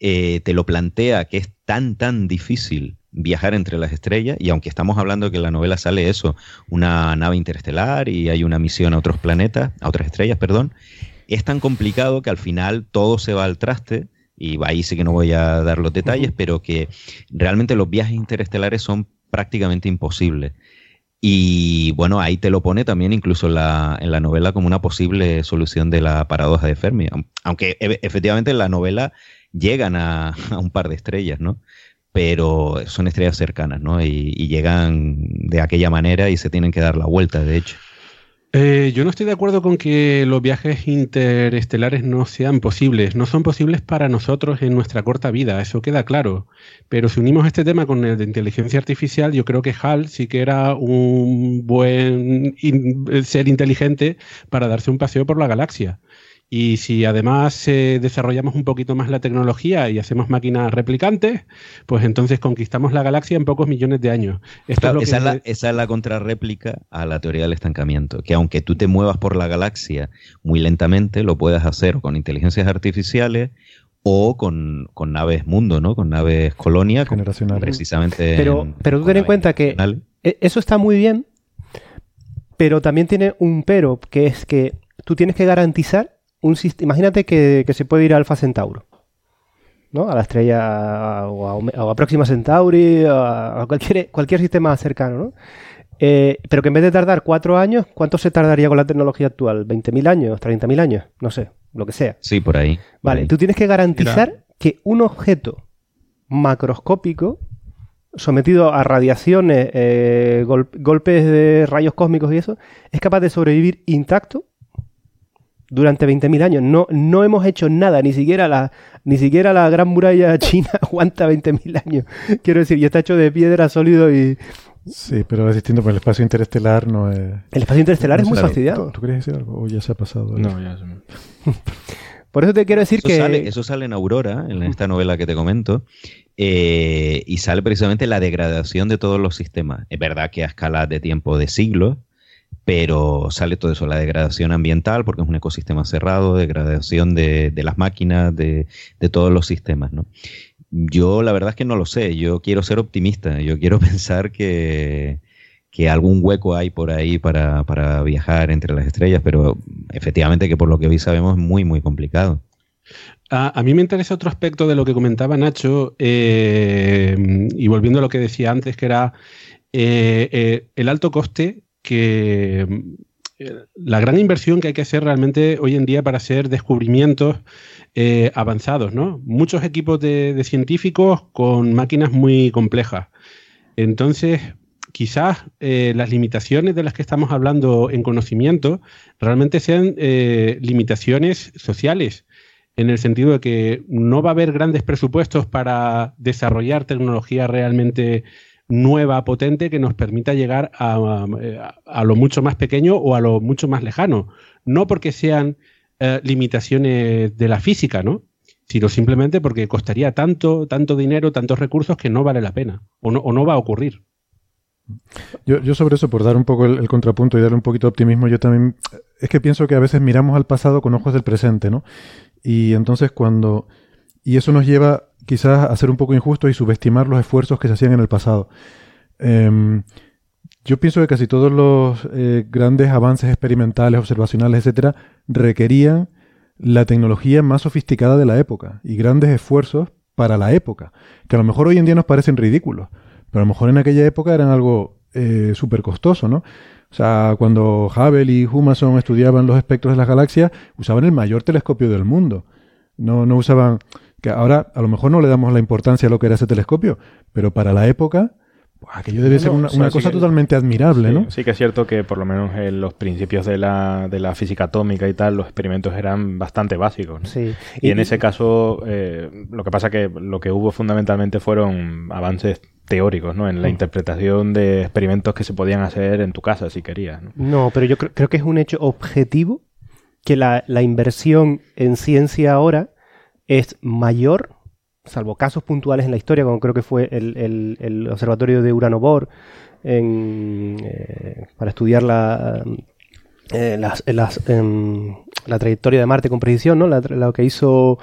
eh, te lo plantea que es tan, tan difícil viajar entre las estrellas, y aunque estamos hablando que en la novela sale eso, una nave interestelar y hay una misión a otros planetas, a otras estrellas, perdón, es tan complicado que al final todo se va al traste, y ahí sí que no voy a dar los detalles, pero que realmente los viajes interestelares son prácticamente imposible. Y bueno, ahí te lo pone también incluso en la, en la novela como una posible solución de la paradoja de Fermi. Aunque e, efectivamente en la novela llegan a, un par de estrellas, ¿no? Pero son estrellas cercanas, ¿no? y llegan de aquella manera y se tienen que dar la vuelta, de hecho. Eh, yo no estoy de acuerdo con que los viajes interestelares no sean posibles. No son posibles para nosotros en nuestra corta vida, eso queda claro. Pero si unimos este tema con el de inteligencia artificial, yo creo que HAL sí que era un buen ser inteligente para darse un paseo por la galaxia. Y si además eh, desarrollamos un poquito más la tecnología y hacemos máquinas replicantes, pues entonces conquistamos la galaxia en pocos millones de años. esa, es la, esa, es la, contrarréplica a la teoría del estancamiento, que aunque tú te muevas por la galaxia muy lentamente, lo puedes hacer con inteligencias artificiales o con, naves mundo, ¿no? Con naves colonia. Precisamente. Pero, pero tú ten en cuenta que e, eso está muy bien, pero también tiene un pero, que es que tú tienes que garantizar un sistema. Imagínate que, se puede ir a Alfa Centauro. ¿no? A la estrella o a, Próxima Centauri, a, cualquier, cualquier sistema cercano, ¿no? Eh, pero que en vez de tardar cuatro años, ¿cuánto se tardaría con la tecnología actual? ¿20.000 años? ¿30.000 años? No sé, lo que sea. Sí, por ahí. Vale, tú tienes que garantizar que un objeto macroscópico sometido a radiaciones, eh, golpes de rayos cósmicos y eso, es capaz de sobrevivir intacto durante 20.000 años. No, no hemos hecho nada, ni siquiera la, ni siquiera la gran muralla china aguanta 20.000 años. Quiero decir, y está hecho de piedra sólido y... Sí, pero es distinto, porque el espacio interestelar no es... El espacio interestelar es muy fastidiado. ¿Tú, querías decir algo? ¿O ya se ha pasado? No, ya se me... Por eso te quiero decir que... eso sale en Aurora, en esta novela que te comento, eh, y sale precisamente la degradación de todos los sistemas. Es verdad que a escala de tiempo de siglos, pero sale todo eso, la degradación ambiental, porque es un ecosistema cerrado, degradación de, las máquinas, de, todos los sistemas, ¿no? Yo la verdad es que no lo sé, yo quiero ser optimista, yo quiero pensar que, algún hueco hay por ahí para, viajar entre las estrellas, pero efectivamente que por lo que hoy sabemos es muy, muy complicado. A, mí me interesa otro aspecto de lo que comentaba Nacho, eh, y volviendo a lo que decía antes, que era eh, eh, el alto coste que eh, la gran inversión que hay que hacer realmente hoy en día para hacer descubrimientos eh, avanzados, ¿no? Muchos equipos de, científicos con máquinas muy complejas. Entonces, quizás eh, las limitaciones de las que estamos hablando en conocimiento realmente sean limitaciones sociales, en el sentido de que no va a haber grandes presupuestos para desarrollar tecnología realmente nueva, potente, que nos permita llegar a, lo mucho más pequeño o a lo mucho más lejano. No porque sean eh, limitaciones de la física, ¿no? Sino simplemente porque costaría tanto, tanto dinero, tantos recursos que no vale la pena o no, o no va a ocurrir. Yo, sobre eso, por dar un poco el, contrapunto y darle un poquito de optimismo, yo también es que pienso que a veces miramos al pasado con ojos del presente, ¿no? Y entonces cuando... Y eso nos lleva quizás a ser un poco injusto y subestimar los esfuerzos que se hacían en el pasado. Em, yo pienso que casi todos los eh, grandes avances experimentales, observacionales, etcétera, requerían la tecnología más sofisticada de la época y grandes esfuerzos para la época, que a lo mejor hoy en día nos parecen ridículos, pero a lo mejor en aquella época eran algo eh, súper costoso, ¿no? O sea, cuando Hubble y Humason estudiaban los espectros de las galaxias, usaban el mayor telescopio del mundo. No, no usaban que ahora a lo mejor no le damos la importancia a lo que era ese telescopio, pero para la época, pues, aquello debe ser una, cosa totalmente admirable, sí, ¿no? Sí que es cierto que por lo menos en los principios de la, de la física atómica y tal, los experimentos eran bastante básicos. Sí. Y, en ese caso, eh, lo que pasa que lo que hubo fundamentalmente fueron avances teóricos, ¿no? En la mm. interpretación de experimentos que se podían hacer en tu casa, si querías. No, pero yo creo, que es un hecho objetivo que la, la inversión en ciencia ahora es mayor, salvo casos puntuales en la historia, como creo que fue el, observatorio de Urano Bohr, eh, para estudiar la, eh, em, la trayectoria de Marte con precisión, ¿no? lo que hizo...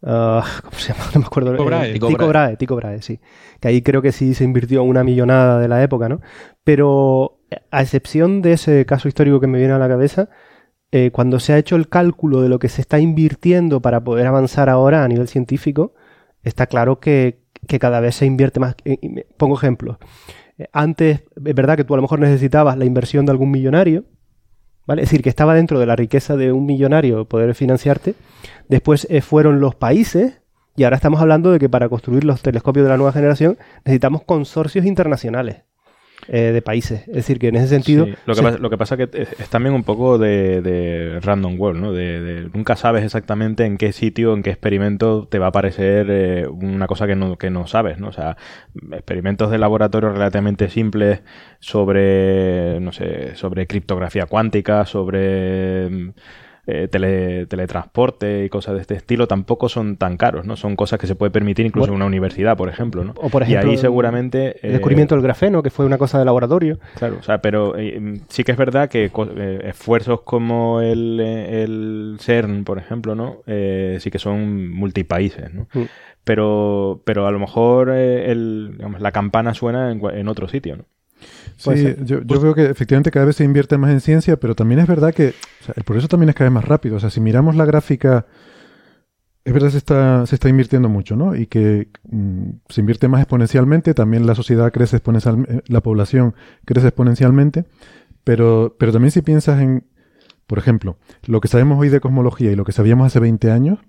Ah, ¿Cómo se llama? No me acuerdo. Tico Brahe. Tico Brahe, Tico Brahe, sí. Que ahí creo que sí se invirtió una millonada de la época, ¿no? Pero a excepción de ese caso histórico que me viene a la cabeza, eh, cuando se ha hecho el cálculo de lo que se está invirtiendo para poder avanzar ahora a nivel científico, está claro que, cada vez se invierte más. Pongo ejemplos. Eh, antes, es verdad que tú a lo mejor necesitabas la inversión de algún millonario, ¿vale? Es decir, que estaba dentro de la riqueza de un millonario poder financiarte. Después eh, fueron los países, y ahora estamos hablando de que para construir los telescopios de la nueva generación necesitamos consorcios internacionales. Eh, de países. Es decir, que en ese sentido... Lo, que pasa, lo, que pasa, que es, también un poco de, random world, ¿no? De, nunca sabes exactamente en qué sitio, en qué experimento te va a aparecer eh, una cosa que no, que no sabes, ¿no? O sea, experimentos de laboratorio relativamente simples sobre, no sé, sobre criptografía cuántica, sobre eh, teletransporte y cosas de este estilo tampoco son tan caros, ¿no? Son cosas que se puede permitir incluso en una universidad, por ejemplo, ¿no? O por ejemplo, y ahí seguramente... El descubrimiento del grafeno, que fue una cosa de laboratorio. Claro, o sea, pero sí que es verdad que esfuerzos como el, el, CERN, por ejemplo, ¿no? sí que son multipaíses, ¿no? Mm. Pero, pero a lo mejor el, la campana suena en, en otro sitio, ¿no? Sí, yo, yo, veo que efectivamente cada vez se invierte más en ciencia, pero también es verdad que el progreso también es cada vez más rápido. O sea, si miramos la gráfica, es verdad que se está, se está invirtiendo mucho, ¿no? Y que mm, se invierte más exponencialmente, también la sociedad crece exponencialmente, eh, la población crece exponencialmente, pero, pero también si piensas en, por ejemplo, lo que sabemos hoy de cosmología y lo que sabíamos hace 20 años,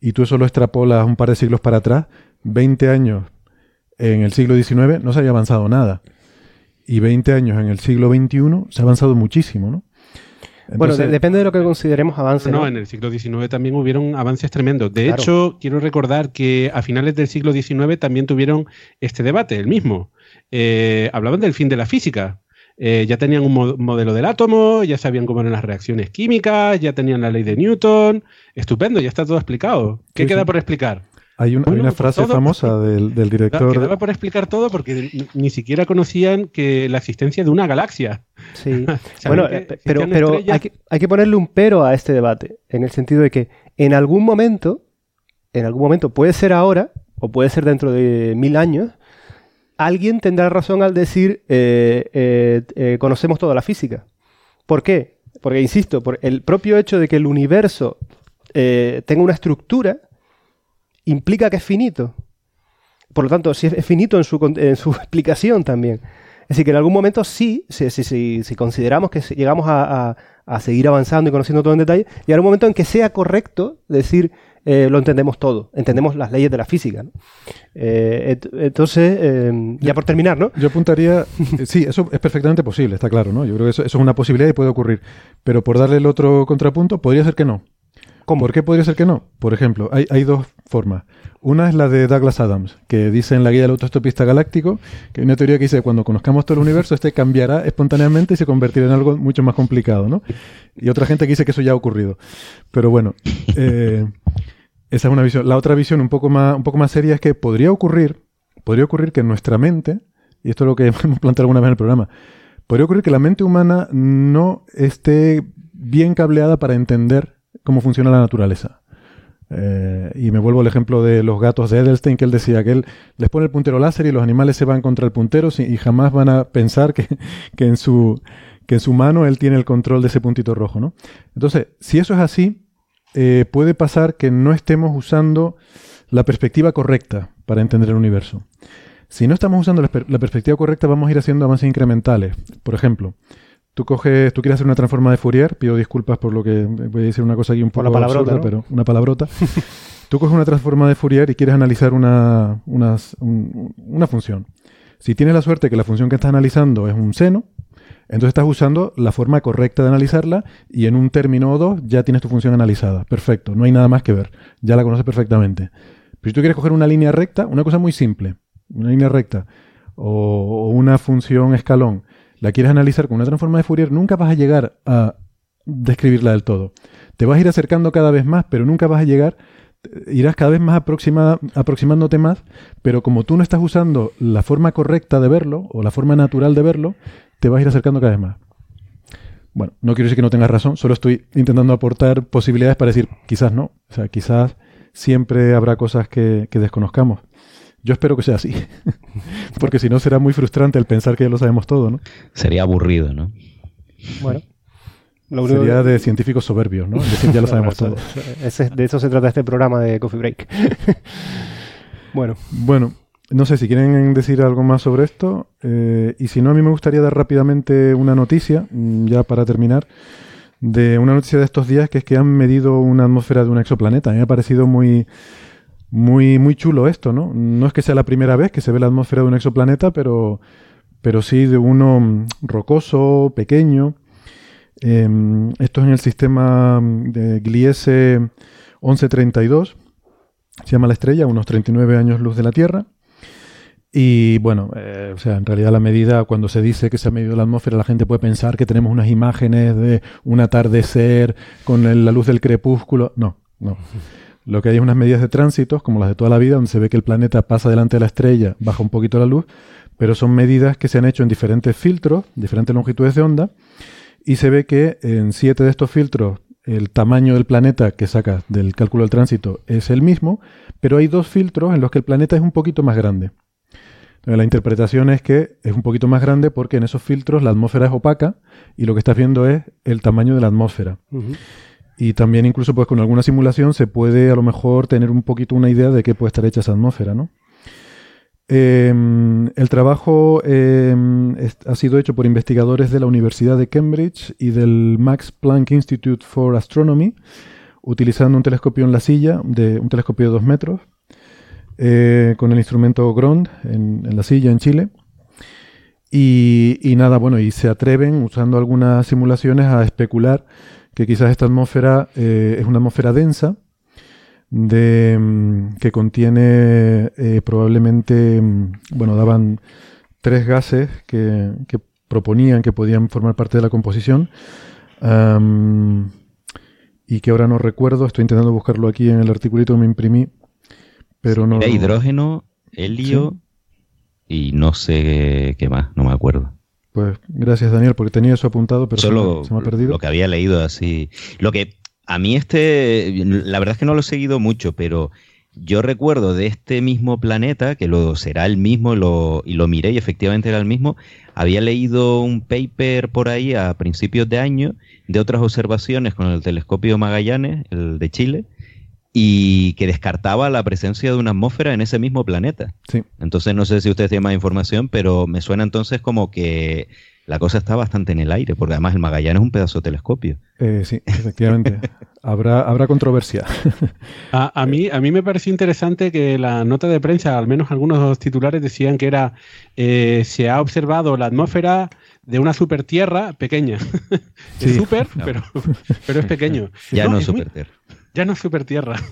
y tú eso lo extrapolas un par de siglos para atrás, 20 años en el siglo XIX no se había avanzado nada y 20 años en el siglo XXI se ha avanzado muchísimo, ¿no? bueno, depende de lo que consideremos avance. No, en el siglo XIX también hubieron avances tremendos. De hecho, quiero recordar que a finales del siglo XIX también tuvieron este debate, el mismo. Eh, hablaban del fin de la física. Eh, ya tenían un modelo del átomo, ya sabían cómo eran las reacciones químicas, ya tenían la ley de Newton. Estupendo, ya está todo explicado. ¿Qué queda por explicar? Hay, una pues frase famosa del, director. Quedaba por explicar todo porque ni siquiera conocían que la existencia de una galaxia. Sí. bueno, pero, pero hay, que, hay, que, ponerle un pero a este debate, en el sentido de que en algún momento, en algún momento, puede ser ahora, o puede ser dentro de mil años, alguien tendrá razón al decir eh, eh, eh, conocemos toda la física. ¿Por qué? Porque, insisto, por el propio hecho de que el universo tenga una estructura implica que es finito. Por lo tanto, si es finito en su, en su explicación también. Es decir, que en algún momento sí, si, si, si, consideramos que llegamos a, a, seguir avanzando y conociendo todo en detalle, llegará un momento en que sea correcto decir eh, lo entendemos todo, entendemos las leyes de la física. Eh, entonces, em, ya por terminar, ¿no? Yo apuntaría, sí, eso es perfectamente posible, está claro, ¿no? Yo creo que eso, eso, es una posibilidad y puede ocurrir. Pero por darle el otro contrapunto, podría ser que no. ¿Por qué podría ser que no? Por ejemplo, hay, hay, dos formas. Una es la de Douglas Adams, que dice en la guía del autoestopista galáctico que hay una teoría que dice que cuando conozcamos todo el universo, este cambiará espontáneamente y se convertirá en algo mucho más complicado, ¿no? Y otra gente que dice que eso ya ha ocurrido. Pero bueno, eh, esa es una visión. La otra visión un poco más, un poco más seria es que podría ocurrir, podría ocurrir que nuestra mente, y esto es lo que hemos planteado alguna vez en el programa, podría ocurrir que la mente humana no esté bien cableada para entender cómo funciona la naturaleza. Eh, y me vuelvo al ejemplo de los gatos de Edelstein, que él decía que él les pone el puntero láser y los animales se van contra el puntero y jamás van a pensar que, en su, que en su mano él tiene el control de ese puntito rojo. ¿no? Entonces, si eso es así, eh, puede pasar que no estemos usando la perspectiva correcta para entender el universo. Si no estamos usando la perspectiva correcta, vamos a ir haciendo avances incrementales. Por ejemplo, Tú coges, tú quieres hacer una transforma de Fourier, pido disculpas por lo que voy a decir una cosa aquí un poco absurda, pero una palabrota. tú coges una transforma de Fourier y quieres analizar una, una función. Si tienes la suerte que la función que estás analizando es un seno, entonces estás usando la forma correcta de analizarla y en un término o dos ya tienes tu función analizada. Perfecto, no hay nada más que ver. Ya la conoces perfectamente. Pero si tú quieres coger una línea recta, una cosa muy simple, una línea recta o, o una función escalón la quieres analizar con una transforma de Fourier, nunca vas a llegar a describirla del todo. Te vas a ir acercando cada vez más, pero nunca vas a llegar, irás cada vez más aproximándote más, pero como tú no estás usando la forma correcta de verlo o la forma natural de verlo, te vas a ir acercando cada vez más. Bueno, no quiero decir que no tengas razón, solo estoy intentando aportar posibilidades para decir quizás no. O sea, quizás siempre habrá cosas que desconozcamos. Yo espero que sea así, porque si no será muy frustrante el pensar que ya lo sabemos todo, ¿no? Sería aburrido, ¿no? Bueno. Sería de científicos soberbios, ¿no? Es decir, ya lo sabemos todo. de eso se trata este programa de Coffee Break. bueno. Bueno, no sé si quieren decir algo más sobre esto. Eh, y si no, a mí me gustaría dar rápidamente una noticia, mm, ya para terminar, de una noticia de estos días, que es que han medido una atmósfera de un exoplaneta. A mí me ha parecido muy muy, muy chulo esto, ¿no? No es que sea la primera vez que se ve la atmósfera de un exoplaneta, pero, pero sí de uno mm, rocoso, pequeño. Em, esto es en el sistema mm, de Gliese 1132, se llama la estrella, unos 39 años luz de la Tierra. Y bueno, eh, o sea, en realidad la medida, cuando se dice que se ha medido la atmósfera, la gente puede pensar que tenemos unas imágenes de un atardecer con la luz del crepúsculo. No, no. Lo que hay es unas medidas de tránsito, como las de toda la vida, donde se ve que el planeta pasa delante de la estrella, baja un poquito la luz, pero son medidas que se han hecho en diferentes filtros, diferentes longitudes de onda, y se ve que en siete de estos filtros el tamaño del planeta que saca del cálculo del tránsito es el mismo, pero hay dos filtros en los que el planeta es un poquito más grande. La interpretación es que es un poquito más grande porque en esos filtros la atmósfera es opaca y lo que estás viendo es el tamaño de la atmósfera. Y también incluso pues con alguna simulación se puede a lo mejor tener un poquito una idea de qué puede estar hecha esa atmósfera, ¿no? Em, el trabajo em, ha sido hecho por investigadores de la Universidad de Cambridge y del Max Planck Institute for Astronomy, utilizando un telescopio en la silla, de un telescopio de dos metros, eh, con el instrumento GROND en, la silla en Chile. Y, nada, bueno, y se atreven, usando algunas simulaciones, a especular que quizás esta atmósfera eh, es una atmósfera densa, de, mm, que contiene eh, probablemente, mm, bueno, daban tres gases que, proponían que podían formar parte de la composición y que ahora no recuerdo, estoy intentando buscarlo aquí en el articulito que me imprimí, pero no... hidrógeno, helio y no sé qué más, no me acuerdo. Pues gracias Daniel, porque tenía eso apuntado, pero Solo se me ha perdido. Lo que había leído así. Lo que a mí este, la verdad es que no lo he seguido mucho, pero yo recuerdo de este mismo planeta, que lo será el mismo lo, y lo miré y efectivamente era el mismo, había leído un paper por ahí a principios de año de otras observaciones con el telescopio Magallanes, el de Chile, y que descartaba la presencia de una atmósfera en ese mismo planeta. Sí. Entonces no sé si ustedes tienen más información, pero me suena entonces como que la cosa está bastante en el aire, porque además el Magallanes es un pedazo de telescopio. Eh, sí, efectivamente. habrá, habrá controversia. a, mí, a mí me pareció interesante que la nota de prensa, al menos algunos titulares decían que era eh, se ha observado la atmósfera de una supertierra pequeña. es super, pero, pero es pequeño. Ya no, es supertierra ya no es super tierra.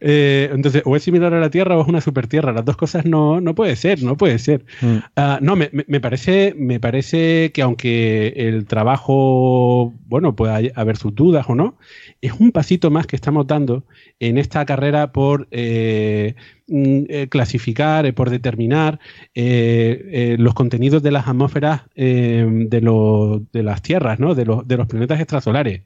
Eh, entonces, o es similar a la Tierra o es una super tierra. Las dos cosas no, no puede ser, no puede ser. Mm. Ah, no, me, me, parece, me parece que aunque el trabajo, bueno, pueda haber sus dudas o no, es un pasito más que estamos dando en esta carrera por eh, mm, eh, clasificar, por determinar los contenidos de las atmósferas de, de las tierras, ¿no? de, los, de los planetas extrasolares.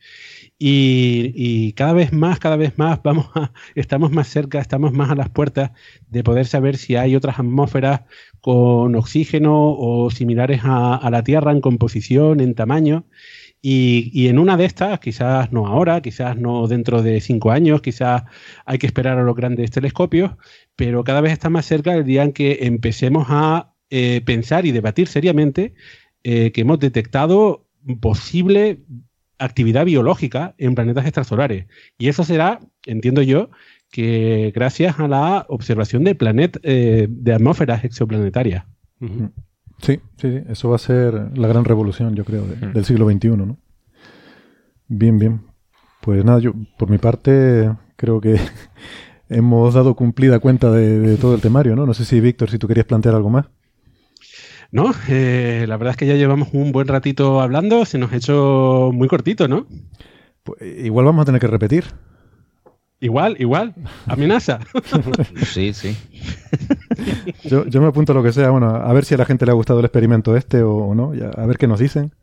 Y, cada vez más, cada vez más vamos estamos más cerca, estamos más a las puertas de poder saber si hay otras atmósferas con oxígeno o similares a, la Tierra en composición, en tamaño. Y, en una de estas, quizás no ahora, quizás no dentro de cinco años, quizás hay que esperar a los grandes telescopios, pero cada vez está más cerca el día en que empecemos a eh, pensar y debatir seriamente eh, que hemos detectado posible actividad biológica en planetas extrasolares. Y eso será, entiendo yo, que gracias a la observación de planet, eh, de atmósferas exoplanetarias. Sí, sí, eso va a ser la gran revolución, yo creo, del siglo XXI, ¿no? Bien, bien. Pues nada, yo por mi parte creo que hemos dado cumplida cuenta de, todo el temario, ¿no? No sé si, Víctor, si tú querías plantear algo más. No, eh, la verdad es que ya llevamos un buen ratito hablando, se nos ha hecho muy cortito, ¿no? Pues, igual vamos a tener que repetir. Igual, igual. Amenaza. sí, sí. Yo, me apunto a lo que sea. Bueno, a ver si a la gente le ha gustado el experimento este o, no. a ver qué nos dicen.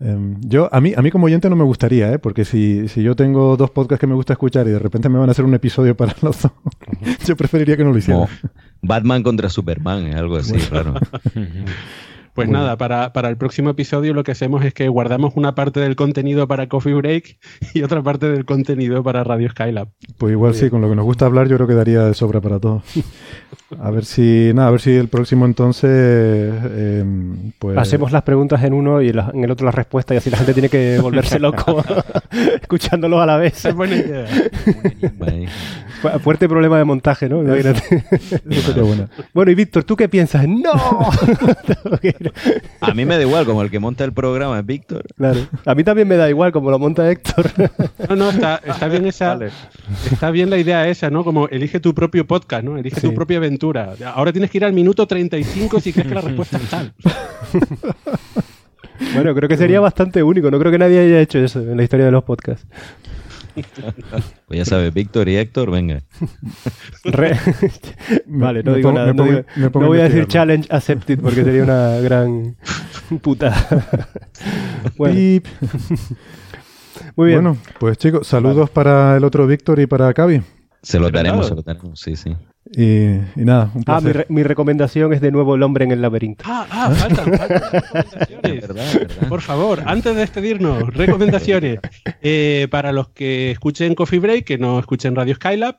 Em, yo, a mí, a mí como oyente no me gustaría, ¿eh? porque si, si yo tengo dos podcasts que me gusta escuchar y de repente me van a hacer un episodio para los dos, yo preferiría que no lo hicieran. Batman contra Superman, algo así, claro. Pues nada, para, para, el próximo episodio lo que hacemos es que guardamos una parte del contenido para Coffee Break y otra parte del contenido para Radio Skylab. Pues igual sí, con lo que nos gusta hablar yo creo que daría de sobra para todos. A ver si, nada, a ver si el próximo entonces eh, pues... Hacemos las preguntas en uno y en el otro las respuestas y así la gente tiene que volverse loco escuchándolo a la vez. Es buena idea. Fuerte problema de montaje, ¿no? bueno. y Víctor, ¿tú qué piensas? ¡No! a mí me da igual, como el que monta el programa es Víctor. Claro. A mí también me da igual, como lo monta Héctor. no, no, está, bien esa. Está bien la idea esa, ¿no? Como elige tu propio podcast, ¿no? Elige tu propia aventura. Ahora tienes que ir al minuto 35 si crees que la respuesta es tal. Bueno, creo que sería bastante único. No creo que nadie haya hecho eso en la historia de los podcasts. Pues ya sabes, Víctor y Héctor, venga. vale, no digo nada. no, voy a decir challenge accepted porque sería una gran puta. bueno. Muy bien. Bueno, pues chicos, saludos para el otro Víctor y para Cavi. Se lo daremos, se lo daremos, sí, sí. Y, nada, un Ah, mi, recomendación es de nuevo El hombre en el laberinto. Ah, ah faltan, recomendaciones. Por favor, antes de despedirnos, recomendaciones. Eh, para los que escuchen Coffee Break, que no escuchen Radio Skylab,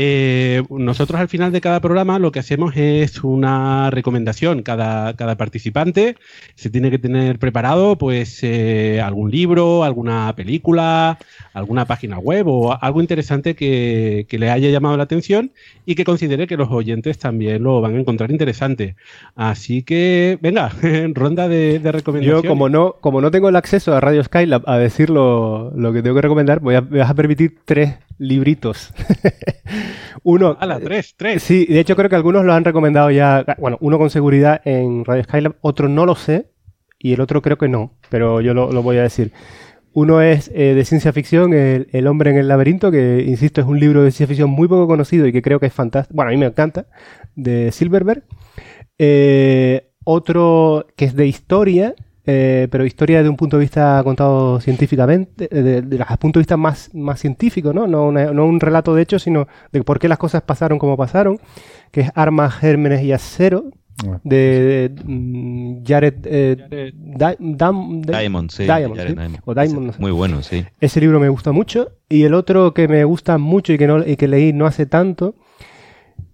eh, nosotros al final de cada programa lo que hacemos es una recomendación. Cada, cada participante se tiene que tener preparado pues eh, algún libro, alguna película, alguna página web o algo interesante que, le haya llamado la atención y que considere que los oyentes también lo van a encontrar interesante. Así que, venga, ronda de, de recomendaciones. Yo, como no, como no tengo el acceso a Radio Skylab a decir lo, que tengo que recomendar, voy a, me vas a permitir tres libritos. uno. A la tres, tres. Sí, de hecho creo que algunos lo han recomendado ya. Bueno, uno con seguridad en Radio Skylab, otro no lo sé y el otro creo que no, pero yo lo, voy a decir. Uno es eh, de ciencia ficción, el, hombre en el laberinto, que insisto es un libro de ciencia ficción muy poco conocido y que creo que es fantástico. Bueno, a mí me encanta, de Silverberg. Eh, otro que es de historia, eh, pero historia de un punto de vista contado científicamente, de, de, punto de vista más, más científico, ¿no? No, no, un relato de hecho, sino de por qué las cosas pasaron como pasaron, que es Armas, Gérmenes y Acero, ah, de, mm, Jared, eh, Diamond, sí, O Diamond, Muy bueno, sí. Ese libro me gusta mucho. Y el otro que me gusta mucho y que, no, y que leí no hace tanto,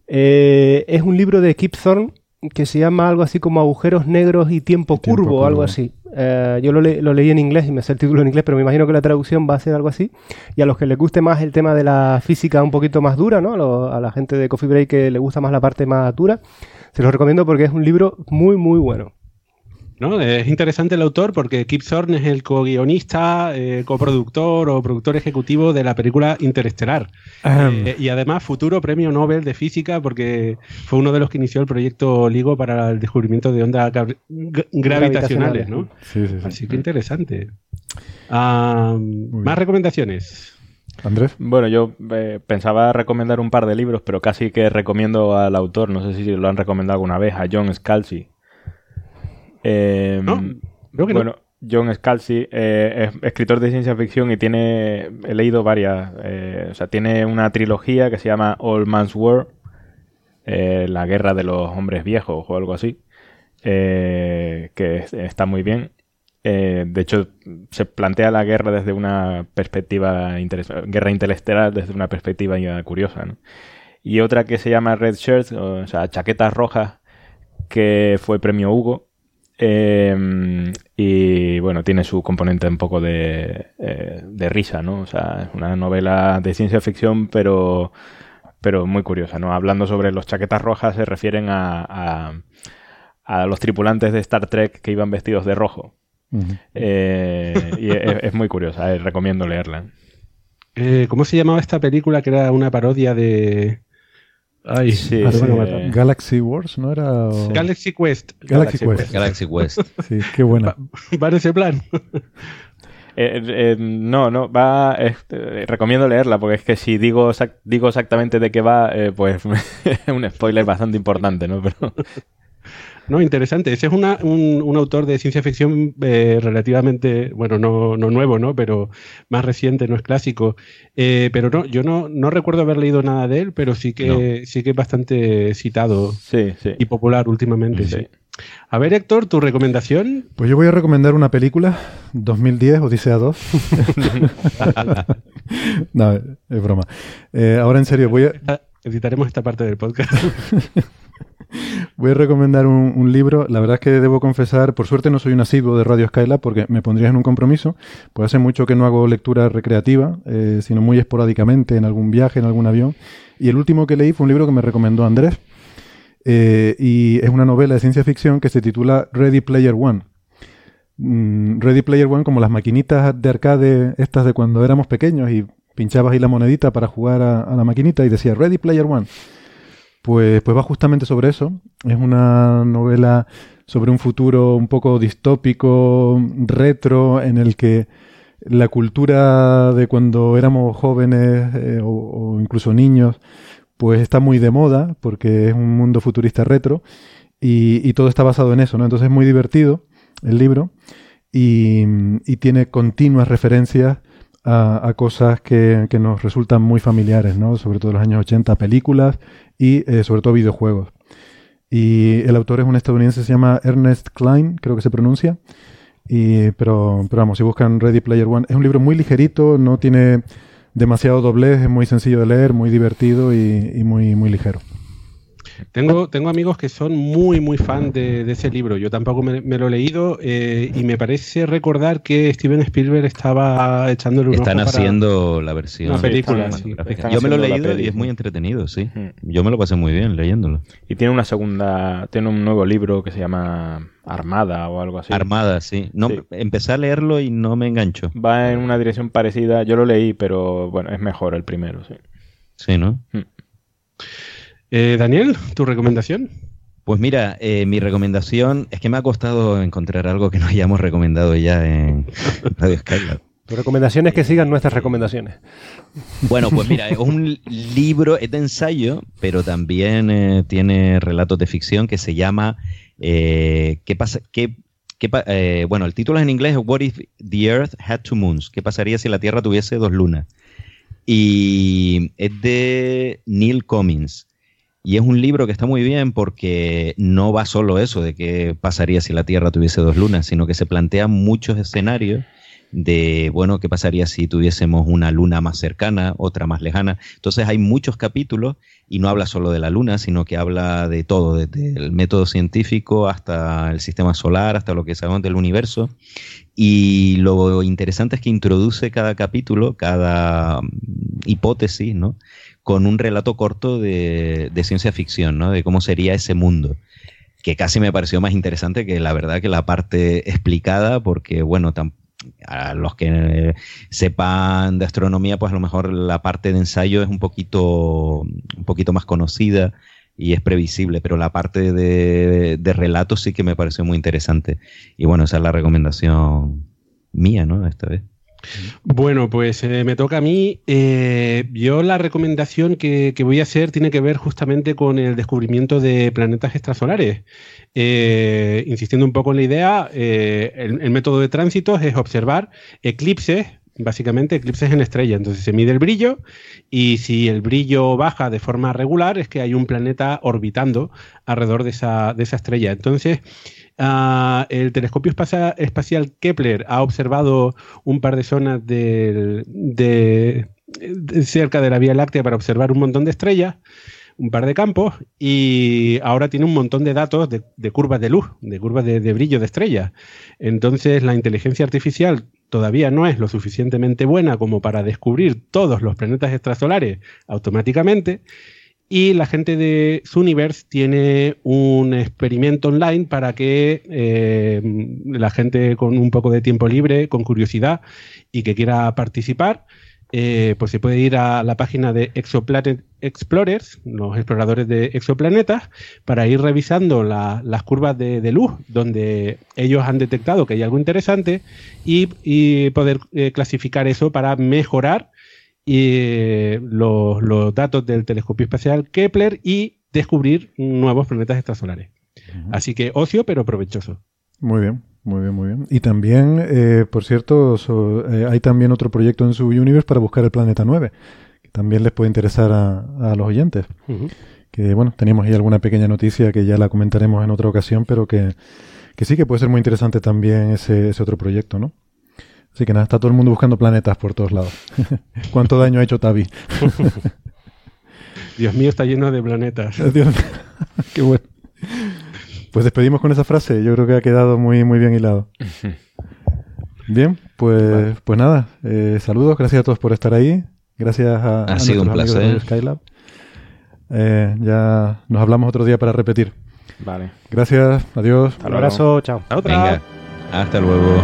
eh, es un libro de Kip Thorne que se llama algo así como Agujeros Negros y Tiempo, curvo, o algo así. Eh, yo lo, leí en inglés y me sé el título en inglés, pero me imagino que la traducción va a ser algo así. Y a los que les guste más el tema de la física un poquito más dura, ¿no? A, la gente de Coffee Break que le gusta más la parte más dura, se los recomiendo porque es un libro muy, muy bueno. Es interesante el autor porque Kip Thorne es el co-guionista, eh, coproductor o productor ejecutivo de la película Interestelar. Eh, y además futuro premio Nobel de Física porque fue uno de los que inició el proyecto LIGO para el descubrimiento de ondas gravitacionales, ¿no? Así que interesante. más recomendaciones. Andrés. Bueno, yo eh, pensaba recomendar un par de libros, pero casi que recomiendo al autor, no sé si lo han recomendado alguna vez, a John Scalzi, eh, bueno, John Scalzi eh, es escritor de ciencia ficción y tiene, he leído varias, eh, o sea, tiene una trilogía que se llama All Man's War, eh, la guerra de los hombres viejos o algo así, que está muy bien. de hecho, se plantea la guerra desde una perspectiva, guerra interestelar desde una perspectiva curiosa. Y otra que se llama Red Shirts, o sea, chaquetas rojas, que fue premio Hugo Em, y bueno, tiene su componente un poco de, eh, de, risa, ¿no? O sea, es una novela de ciencia ficción, pero, pero muy curiosa, ¿no? Hablando sobre los chaquetas rojas, se refieren a, a, los tripulantes de Star Trek que iban vestidos de rojo. Eh, y es, muy curiosa, eh, recomiendo leerla. ¿Cómo se llamaba esta película que era una parodia de, Ay, sí, Galaxy Wars, ¿no era? Galaxy Quest. Galaxy, Quest. Galaxy Quest. sí, qué buena. Va, en ese plan. Eh, eh, no, no, va. Eh, recomiendo leerla porque es que si digo, digo exactamente de qué va, pues es un spoiler bastante importante, ¿no? Pero no, interesante. Ese es una, un, autor de ciencia ficción eh, relativamente, bueno, no, no, nuevo, ¿no? Pero más reciente, no es clásico. Eh, pero no, yo no, no recuerdo haber leído nada de él, pero sí que, sí que es bastante citado y popular últimamente, sí. A ver, Héctor, ¿tu recomendación? Pues yo voy a recomendar una película, 2010, Odisea 2. no, es broma. Eh, ahora en serio, voy a... Editaremos esta parte del podcast. Voy a recomendar un, libro. La verdad es que debo confesar, por suerte no soy un asiduo de Radio Skylab porque me pondrías en un compromiso. Pues hace mucho que no hago lectura recreativa, eh, sino muy esporádicamente en algún viaje, en algún avión. Y el último que leí fue un libro que me recomendó Andrés. Eh, y es una novela de ciencia ficción que se titula Ready Player One. Mm, Ready Player One como las maquinitas de arcade estas de cuando éramos pequeños y pinchabas ahí la monedita para jugar a la maquinita y decía Ready Player One. Pues, pues va justamente sobre eso. Es una novela sobre un futuro un poco distópico, retro, en el que la cultura de cuando éramos jóvenes eh, o, incluso niños, pues está muy de moda porque es un mundo futurista retro y, todo está basado en eso, ¿no? Entonces es muy divertido el libro y, y tiene continuas referencias a, cosas que, que, nos resultan muy familiares, ¿no? Sobre todo en los años 80, películas y eh, sobre todo videojuegos. Y el autor es un estadounidense, se llama Ernest Klein, creo que se pronuncia. Y, pero, pero vamos, si buscan Ready Player One, es un libro muy ligerito, no tiene demasiado doblez, es muy sencillo de leer, muy divertido y, y muy, muy ligero. Tengo, tengo amigos que son muy, muy fan de, ese libro. Yo tampoco me, lo he leído eh, y me parece recordar que Steven Spielberg estaba echándole un Están haciendo la versión. película. Yo me lo he leído y es muy entretenido, sí. Yo me lo pasé muy bien leyéndolo. Y tiene una segunda, tiene un nuevo libro que se llama Armada o algo así. Armada, sí. No, Empecé a leerlo y no me engancho. Va en una dirección parecida. Yo lo leí, pero bueno, es mejor el primero, sí. Sí, ¿no? Eh, Daniel, ¿tu recomendación? Pues mira, eh, mi recomendación es que me ha costado encontrar algo que no hayamos recomendado ya en Radio Skylab. Tu recomendación es que sigan nuestras recomendaciones. Bueno, pues mira, es un libro, es de ensayo, pero también eh, tiene relatos de ficción que se llama ¿Qué pasa? ¿Qué, bueno, el título en inglés es What if the Earth had two moons? ¿Qué pasaría si la Tierra tuviese dos lunas? Y es de Neil Cummins. Y es un libro que está muy bien porque no va solo eso de qué pasaría si la Tierra tuviese dos lunas, sino que se plantea muchos escenarios de, bueno, qué pasaría si tuviésemos una luna más cercana, otra más lejana. Entonces hay muchos capítulos y no habla solo de la luna, sino que habla de todo, desde el método científico hasta el sistema solar, hasta lo que sabemos del universo. Y lo interesante es que introduce cada capítulo, cada mm, hipótesis, ¿no? Con un relato corto de, ciencia ficción, ¿no? De cómo sería ese mundo que casi me pareció más interesante que la verdad que la parte explicada, porque bueno, a los que sepan de astronomía, pues a lo mejor la parte de ensayo es un poquito, un poquito más conocida y es previsible, pero la parte de, de relato sí que me pareció muy interesante. Y bueno, esa es la recomendación mía, ¿no? Esta vez. Bueno, pues eh, me toca a mí. Eh, yo la recomendación que, voy a hacer tiene que ver justamente con el descubrimiento de planetas extrasolares. Eh, insistiendo un poco en la idea, el, método de tránsito es observar eclipses, básicamente eclipses en estrella. Entonces se mide el brillo y si el brillo baja de forma regular es que hay un planeta orbitando alrededor de esa estrella. Entonces Ah, el telescopio espacial, Kepler ha observado un par de zonas de, cerca de la Vía Láctea para observar un montón de estrellas, un par de campos, y ahora tiene un montón de datos de, curvas de luz, de curvas de, de brillo de estrellas. Entonces la inteligencia artificial todavía no es lo suficientemente buena como para descubrir todos los planetas extrasolares automáticamente y la gente de Zooniverse tiene un experimento online para que eh, la gente con un poco de tiempo libre, con curiosidad y que quiera participar, eh, pues se puede ir a la página de Exoplanet Explorers, los exploradores de exoplanetas, para ir revisando las curvas de, luz donde ellos han detectado que hay algo interesante y, poder eh, clasificar eso para mejorar y eh, los, datos del telescopio espacial Kepler y descubrir nuevos planetas extrasolares. Así que ocio, pero provechoso. Muy bien, muy bien, muy bien. Y también, eh, por cierto, eh, hay también otro proyecto en su Universe para buscar el planeta 9, que también les puede interesar a, los oyentes. Que bueno, teníamos ahí alguna pequeña noticia que ya la comentaremos en otra ocasión, pero que, que sí que puede ser muy interesante también ese, ese otro proyecto, ¿no? Así que nada, está todo el mundo buscando planetas por todos lados. ¿Cuánto daño ha hecho Tavi? Dios mío, está lleno de planetas. Qué bueno. Pues despedimos con esa frase. Yo creo que ha quedado muy, muy bien hilado. Bien, pues, pues nada. Eh, saludos, gracias a todos por estar ahí. Gracias a, ha sido un placer. Skylab. Eh, ya nos hablamos otro día para repetir. Vale. Gracias, adiós. Un abrazo, chao. Venga, hasta luego.